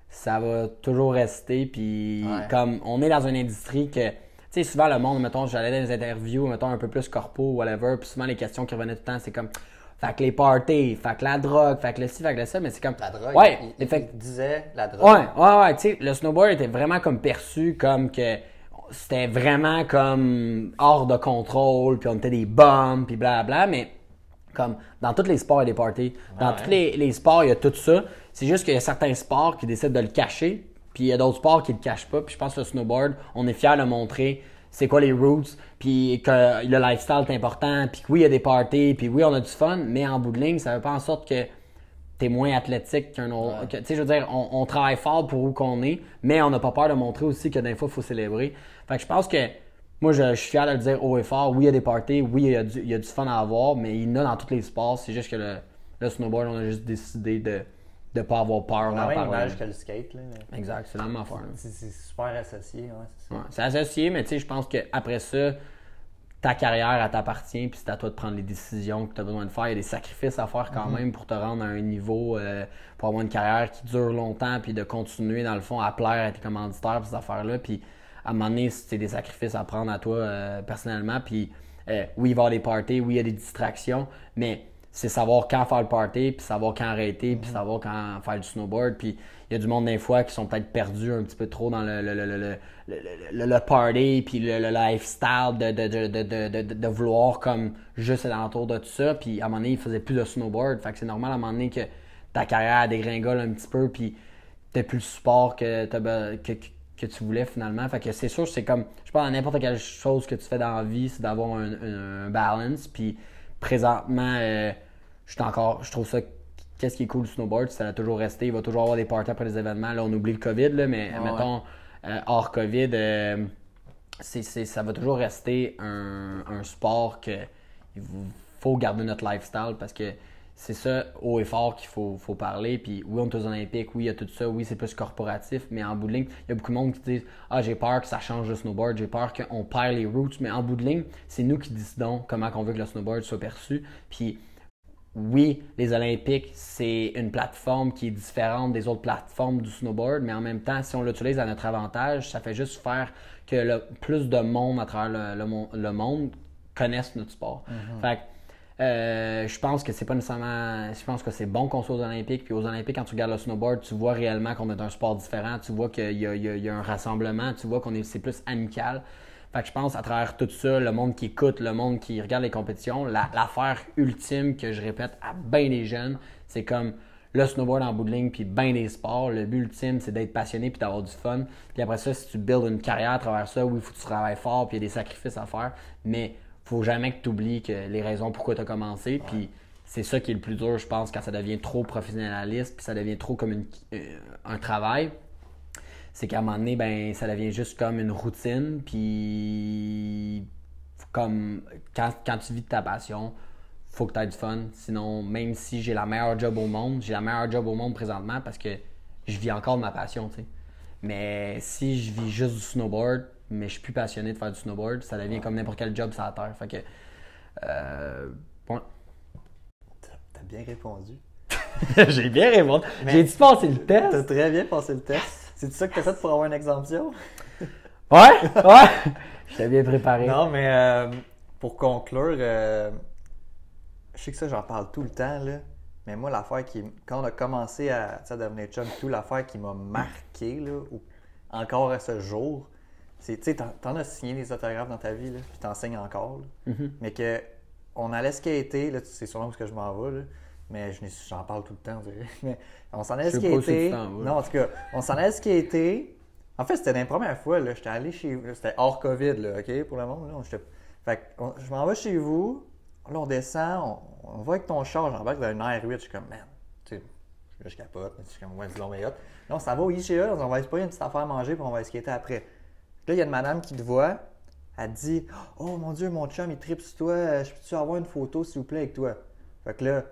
ça va toujours rester. Puis Ouais. comme on est dans une industrie que, tu sais, souvent le monde, mettons, j'allais dans des interviews, mettons un peu plus corpo ou whatever, puis souvent les questions qui revenaient tout le temps, c'est comme, fait que les parties, fait que la drogue, fait que le ci, fait que le ça, mais c'est comme, La drogue, Ouais, il, disait la drogue. Ouais, ouais, ouais. Tu sais, le snowboard était vraiment comme perçu comme que c'était vraiment comme hors de contrôle, puis on était des bums, puis blablabla, mais comme dans tous les sports, il y a des parties. Dans Ouais. tous les, les sports, il y a tout ça. C'est juste qu'il y a certains sports qui décident de le cacher, puis il y a d'autres sports qui le cachent pas. Puis je pense que le snowboard, on est fiers de montrer c'est quoi les roots, puis que le lifestyle est important, puis que oui, il y a des parties, puis oui, on a du fun, mais en bout de ligne, ça veut pas en sorte que t'es moins athlétique qu'un autre. que- Tu sais, je veux dire, on, on travaille fort pour où qu'on est, mais on n'a pas peur de montrer aussi que des fois, il faut célébrer. Fait que je pense que moi, je, je suis fier de le dire haut et fort. Oui, il y a des parties, oui, il y a du, il y a du fun à avoir, mais il y en a dans tous les sports. C'est juste que le, le snowboard, on a juste décidé de ne pas avoir peur la même image que le skate. Là. Exact, c'est la même affaire. C'est super associé. Ouais, c'est. Ouais, associé, mais tu sais, je pense qu'après ça, ta carrière, elle t'appartient, puis c'est à toi de prendre les décisions que tu as besoin de faire. Il y a des sacrifices à faire quand même pour te rendre à un niveau, euh, pour avoir une carrière qui dure longtemps, puis de continuer, dans le fond, à plaire à tes commanditaires, puis ces affaires-là. Puis à un moment donné, c'est des sacrifices à prendre à toi euh, personnellement. Puis euh, oui, il va y avoir des parties, oui, il y a des distractions, mais c'est savoir quand faire le party, puis savoir quand arrêter, puis savoir quand faire du snowboard. Puis il y a du monde des fois qui sont peut-être perdus un petit peu trop dans le, le, le, le, le, le- le- le party, puis le, le lifestyle de, de, de, de, de, de, de vouloir comme juste être alentour de tout ça. Puis à un moment donné, ils faisaient plus de snowboard. Fait que c'est normal à un moment donné que ta carrière dégringole un petit peu, puis t'as plus le support que, que, que, tu voulais finalement. Fait que c'est sûr, c'est comme, je pense, dans n'importe quelle chose que tu fais dans la vie, c'est d'avoir un, un- un balance. Puis présentement, euh, je suis encore, je trouve ça, qu'est-ce qui est cool du snowboard, ça va toujours rester. Il va toujours avoir des parties après les événements. Là, on oublie le COVID, là, mais Ah mettons, euh, hors COVID, euh, ça va toujours rester un, un sport que il faut garder notre lifestyle parce que c'est ça, haut et fort, qu'il faut, faut parler. Puis oui, on est aux Olympiques, oui, il y a tout ça, oui, c'est plus corporatif, mais en bout de ligne, il y a beaucoup de monde qui disent Ah, j'ai peur que ça change le snowboard, j'ai peur qu'on perd les roots, mais en bout de ligne, c'est nous qui décidons comment on veut que le snowboard soit perçu. Puis oui, les Olympiques, c'est une plateforme qui est différente des autres plateformes du snowboard, mais en même temps, si on l'utilise à notre avantage, ça fait juste faire que le plus de monde à travers le, le le monde connaissent notre sport. Fait que, euh, je pense que c'est pas nécessairement. Je pense que c'est bon qu'on soit aux Olympiques. Puis aux Olympiques, quand tu regardes le snowboard, tu vois réellement qu'on est un sport différent. Tu vois qu'il y a, un rassemblement. Tu vois qu'on est c'est plus amical. Fait que je pense à travers tout ça, le monde qui écoute, le monde qui regarde les compétitions, la- l'affaire ultime que je répète à bien des jeunes, c'est comme le snowboard en bout de ligne, puis bien des sports. Le but ultime, c'est d'être passionné puis d'avoir du fun. Puis après ça, si tu builds une carrière à travers ça, oui, il faut que tu travailles fort, puis il y a des sacrifices à faire, mais faut jamais que tu oublies que les raisons pourquoi tu as commencé. Puis c'est ça qui est le plus dur, je pense, quand ça devient trop professionnaliste, puis ça devient trop comme une- euh, un travail c'est qu'à un moment donné, ben, ça devient juste comme une routine. Puis, comme quand, quand tu vis de ta passion, faut que tu aies du fun. Sinon, même si j'ai la meilleure job au monde, j'ai la meilleure job au monde présentement parce que je vis encore de ma passion, tu sais. Mais si je vis juste du snowboard, mais je suis plus passionné de faire du snowboard, ça devient comme n'importe quel job sur la terre. Fait que, euh, ouais. T'as t'as bien répondu. j'ai bien répondu. J'ai dû passer le T'as test. très bien passé le test. C'est ça que t'as fait pour avoir une exemption? Ouais, ouais. J'étais bien préparé. Non, mais euh, pour conclure, euh, je sais que ça, j'en parle tout le temps, là. Mais moi, l'affaire qui. Quand on a commencé à, à devenir chum, tout l'affaire qui m'a marqué, là, ou encore à ce jour, tu sais, t'en, as signé des autographes dans ta vie, là, puis t'enseignes encore, là. Mhm. Mais que on allait skater, là, c'est sûrement parce que je m'en vais, là, mais j'en parle tout le temps. Mais on s'en allait skater. t'en vas. Non, en tout cas, on s'en allait skater. En fait, c'était la première fois, là, j'étais allé chez vous. C'était hors COVID, là, OK, pour le monde. Là, fait que, on- je m'en vais chez vous. Là, on descend, on, on va avec ton char, j'embarque dans un R8. Je suis comme, man, tu sais, Là, je capote. Je suis comme, ouais, c'est long, mais hot. Là, on s'en va au IGA, on va se une petite affaire à manger, puis on va skater après. Là, il y a une madame qui te voit, elle te dit Oh mon Dieu, mon chum, il tripe sur toi, je peux-tu avoir une photo, s'il vous plaît, avec toi? Fait que là,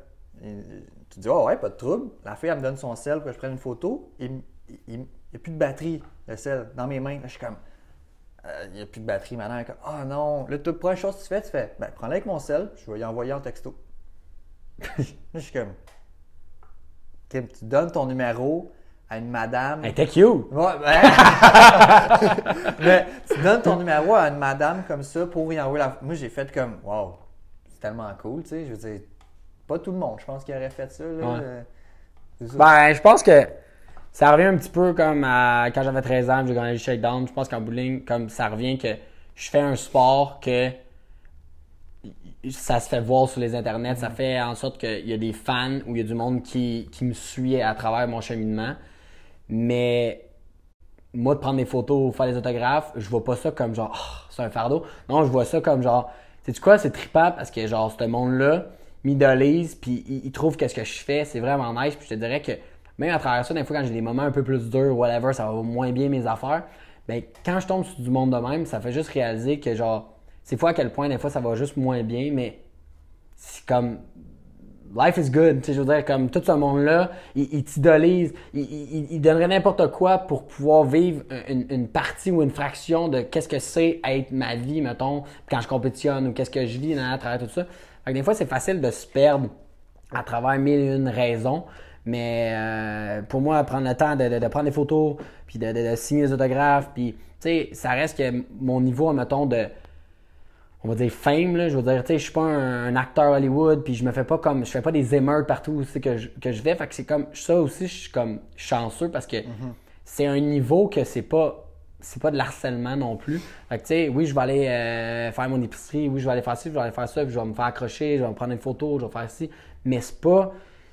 tu dis Oh ouais, pas de trouble. La fille, elle me donne son sel pour que je prenne une photo. Il n'y a plus de batterie, le sel, dans mes mains. Là, je suis comme Euh, Il n'y a plus de batterie. Madame, comme Oh non. Là, toute première chose que tu fais, tu fais Ben, prends-la avec mon sel, je vais y envoyer en texto. là, je suis comme tu donnes ton numéro à une madame. Elle était cute. Ouais, ben- mais tu donnes ton numéro à une madame comme ça pour y envoyer la. Moi, j'ai fait comme, wow, c'est tellement cool, tu sais. Je veux dire, pas tout le monde, je pense, qui aurait fait ça. Là. Ouais. Euh, ça. Ben, je pense que ça revient un petit peu comme à- quand j'avais 13 ans, j'ai gagné le shakedown. Je pense qu'en bowling, comme ça revient que je fais un sport que ça se fait voir sur les internets, ça fait en sorte qu'il y a des fans ou il y a du monde qui, qui me suit à travers mon cheminement. Mais moi, de prendre des photos, faire des autographes, je vois pas ça comme genre, Ah, c'est un fardeau. Non, je vois ça comme genre, sais tu quoi, c'est trippant parce que genre, ce monde-là m'idolise, puis il, il trouve que ce que je fais, c'est vraiment nice. Puis je te dirais que même à travers ça, des fois, quand j'ai des moments un peu plus durs, whatever, ça va moins bien mes affaires, ben quand je tombe sur du monde de même, ça fait juste réaliser que genre, c'est fou à quel point des fois ça va juste moins bien, mais c'est comme life is good. Tu sais, je veux dire, comme tout ce monde-là, il, t'idolise, il, donnerait n'importe quoi pour pouvoir vivre une, une partie ou une fraction de qu'est-ce que c'est être ma vie, mettons, quand je compétitionne ou qu'est-ce que je vis à travers tout ça. Fait que des fois, c'est facile de se perdre à travers mille et une raisons. Mais euh, pour moi, prendre le temps de, prendre des photos, puis de, de- de signer des autographes, puis tu sais, ça reste que mon niveau, mettons, de, on va dire fame là, je veux dire tu sais je suis pas un, un acteur Hollywood puis je me fais pas comme je fais pas des émeutes partout aussi que je, que je vais. Fait que c'est comme ça aussi je suis comme chanceux parce que c'est un niveau que c'est pas c'est pas de l'harcèlement non plus. Fait que tu sais oui je vais aller euh, faire mon épicerie oui je vais aller faire ci je vais aller faire ça puis je vais me faire accrocher je vais me prendre une photo je vais faire ci. Mais c'est pas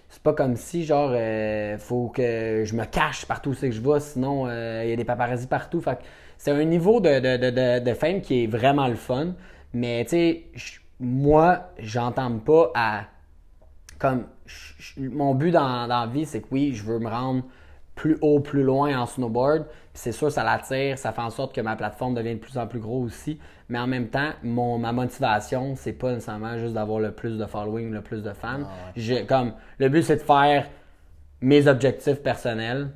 c'est pas comme si genre euh, faut que je me cache partout où c'est que je vais sinon euh, il y a des paparazzis partout. Fait que c'est un niveau de, de, de, de, de fame qui est vraiment le fun mais tu sais moi j'entends pas à comme mon but dans, dans la vie c'est que oui je veux me rendre plus haut plus loin en snowboard. Puis c'est sûr ça l'attire ça fait en sorte que ma plateforme devient de plus en plus gros aussi. Mais en même temps mon ma motivation c'est pas nécessairement juste d'avoir le plus de following le plus de fans. Je- comme le but c'est de faire mes objectifs personnels.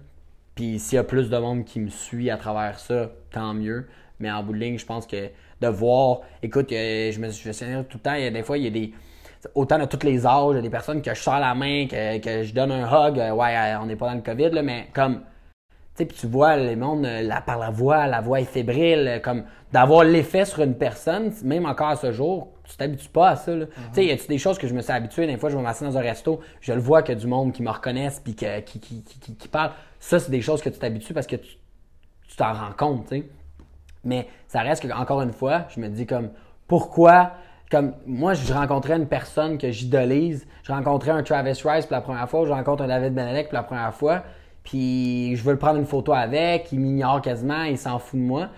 Puis s'il y a plus de monde qui me suit à travers ça, tant mieux. Mais en bout de ligne, je pense que de voir, écoute, euh, je me souviens tout le temps, il y a des fois, il y a des. Autant de tous les âges, il y a des personnes que je sers la main, que, que je donne un hug. euh, Ouais, euh, on n'est pas dans le COVID, là, mais comme. Tu sais, puis tu vois les mondes, la, par la voix, la voix est fébrile, comme d'avoir l'effet sur une personne, même encore à ce jour, tu t'habitues pas à ça. là. Tu sais, y a des choses que je me suis habitué, des fois, je vais m'asseoir dans un resto, je le vois qu'il y a du monde qui me reconnaissent puis que- qui, qui, qui, qui- parle. Ça, c'est des choses que tu t'habitues parce que tu t'en rends compte, tu sais. Mais ça reste que, encore une fois, je me dis comme, pourquoi, comme, moi, je rencontrais une personne que j'idolise, je rencontrais un Travis Rice pour la première fois, je rencontre un David Benedek pour la première fois, puis je veux le prendre une photo avec, il m'ignore quasiment, il s'en fout de moi.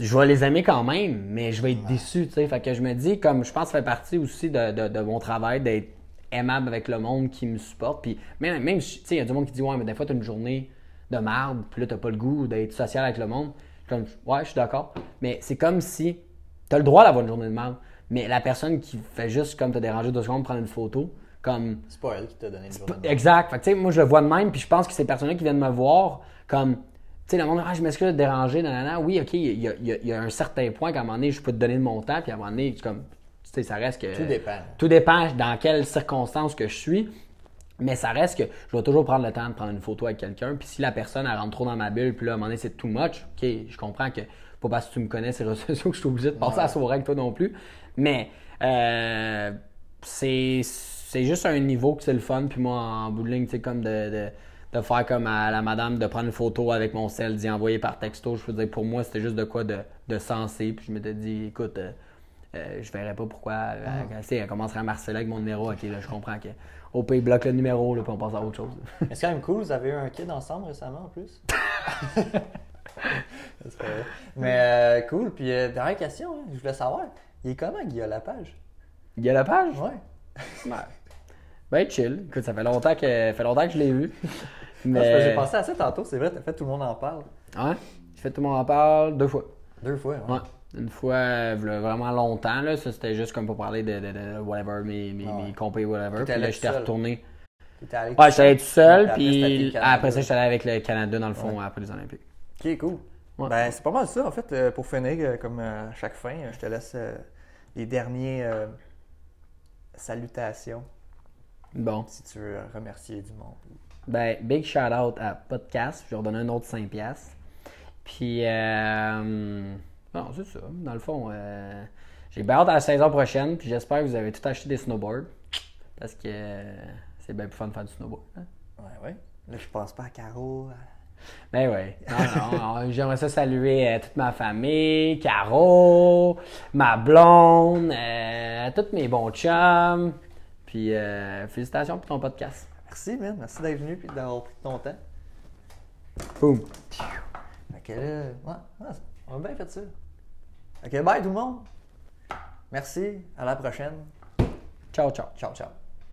Je vais les aimer quand même, mais je vais être déçu, tu sais. Fait que je me dis, comme, je pense que ça fait partie aussi de, de- de mon travail d'être aimable avec le monde qui me supporte. Puis même, même tu sais, il y a du monde qui dit, ouais, mais des fois, tu as une journée de merde, puis là, t'as pas le goût d'être social avec le monde. Comme, ouais, je suis d'accord. Mais c'est comme si tu as le droit d'avoir une journée de merde, mais la personne qui fait juste comme te déranger deux secondes, prendre une photo, comme, C'est pas elle qui t'a donné une journée. de Exact. Fait que, tu sais, moi, je le vois de même, puis je pense que ces personnes-là qui viennent me voir, comme, tu sais, le monde, ah, je m'excuse de te déranger, nanana. Oui, OK, il y a, il y a- il y a un certain point qu'à un moment donné, je peux te donner de mon temps, puis à un moment donné, comme, tu sais, ça reste que. Tout dépend. Tout dépend dans quelles circonstances que je suis. Mais ça reste que je vais toujours prendre le temps de prendre une photo avec quelqu'un. Puis si la personne, elle rentre trop dans ma bulle, puis là, à un moment donné, c'est too much, OK, je comprends que pas parce que tu me connais ces réseaux sociaux que je suis obligé de passer à la soirée avec toi non plus. Mais euh, c'est c'est juste un niveau que c'est le fun. Puis moi, en bout de ligne, tu sais, comme de, de, de faire comme à la madame, de prendre une photo avec mon sel, d'y envoyer par texto. Je veux dire, pour moi, c'était juste de quoi de, de sensé. Puis je m'étais dit, écoute, euh, euh, je verrais pas pourquoi. elle, tu sais, elle commencerait à marceler avec mon numéro. Ok, là, je comprends que. Au pays, bloque le numéro, là, puis on passe à autre chose. C'est quand même cool, vous avez eu un kid ensemble récemment en plus? C'est pas vrai. Mais euh, cool, puis euh, dernière question, hein, je voulais savoir, il est comment Guillaume Lapage? Il y a la page? Ouais. Ouais. Ben chill. Écoute, ça fait longtemps que, ça fait longtemps que je l'ai vu. C'est parce que Mais. J'ai pensé à ça tantôt, c'est vrai, t'as fait tout le monde en parle. Ouais. J'ai fait tout le monde en parle deux fois. Deux fois, ouais. Ouais. Une fois, vraiment longtemps, là. Ça, c'était juste comme pour parler de, de, de whatever, mes, mes, ouais. mes compés, whatever. Puis là, j'étais retourné. Allé Ouais, j'étais allé tout seul, Puis après, ça, j'étais allé avec le Canada, dans le fond, après les Olympiques. Ok, cool. Ouais. Ben, c'est pas mal ça, en fait, euh, pour finir, euh, comme euh, à chaque fin, je te laisse les derniers euh, salutations, Bon. si tu veux remercier du monde. Ben, big shout out à Podcast. Je vais redonner un autre 5$. piastres. Puis, euh, non, c'est ça. Dans le fond, euh, j'ai bien hâte à la saison prochaine. Puis, j'espère que vous avez tout acheté des snowboards. Parce que euh, c'est bien plus fun de faire du snowboard. hein. Ouais, ouais. Là, je pense pas à Caro. à- Ben ouais. Non, non, J'aimerais ça saluer euh, toute ma famille, Caro, ma blonde, euh, tous mes bons chums. Puis euh, félicitations pour ton podcast. Merci, man. Merci d'être venu et d'avoir pris ton temps. Boom. Fait que là, ouais, ouais, on a bien fait ça. Ok, bye tout le monde. Merci. À la prochaine. Ciao, ciao. Ciao, ciao.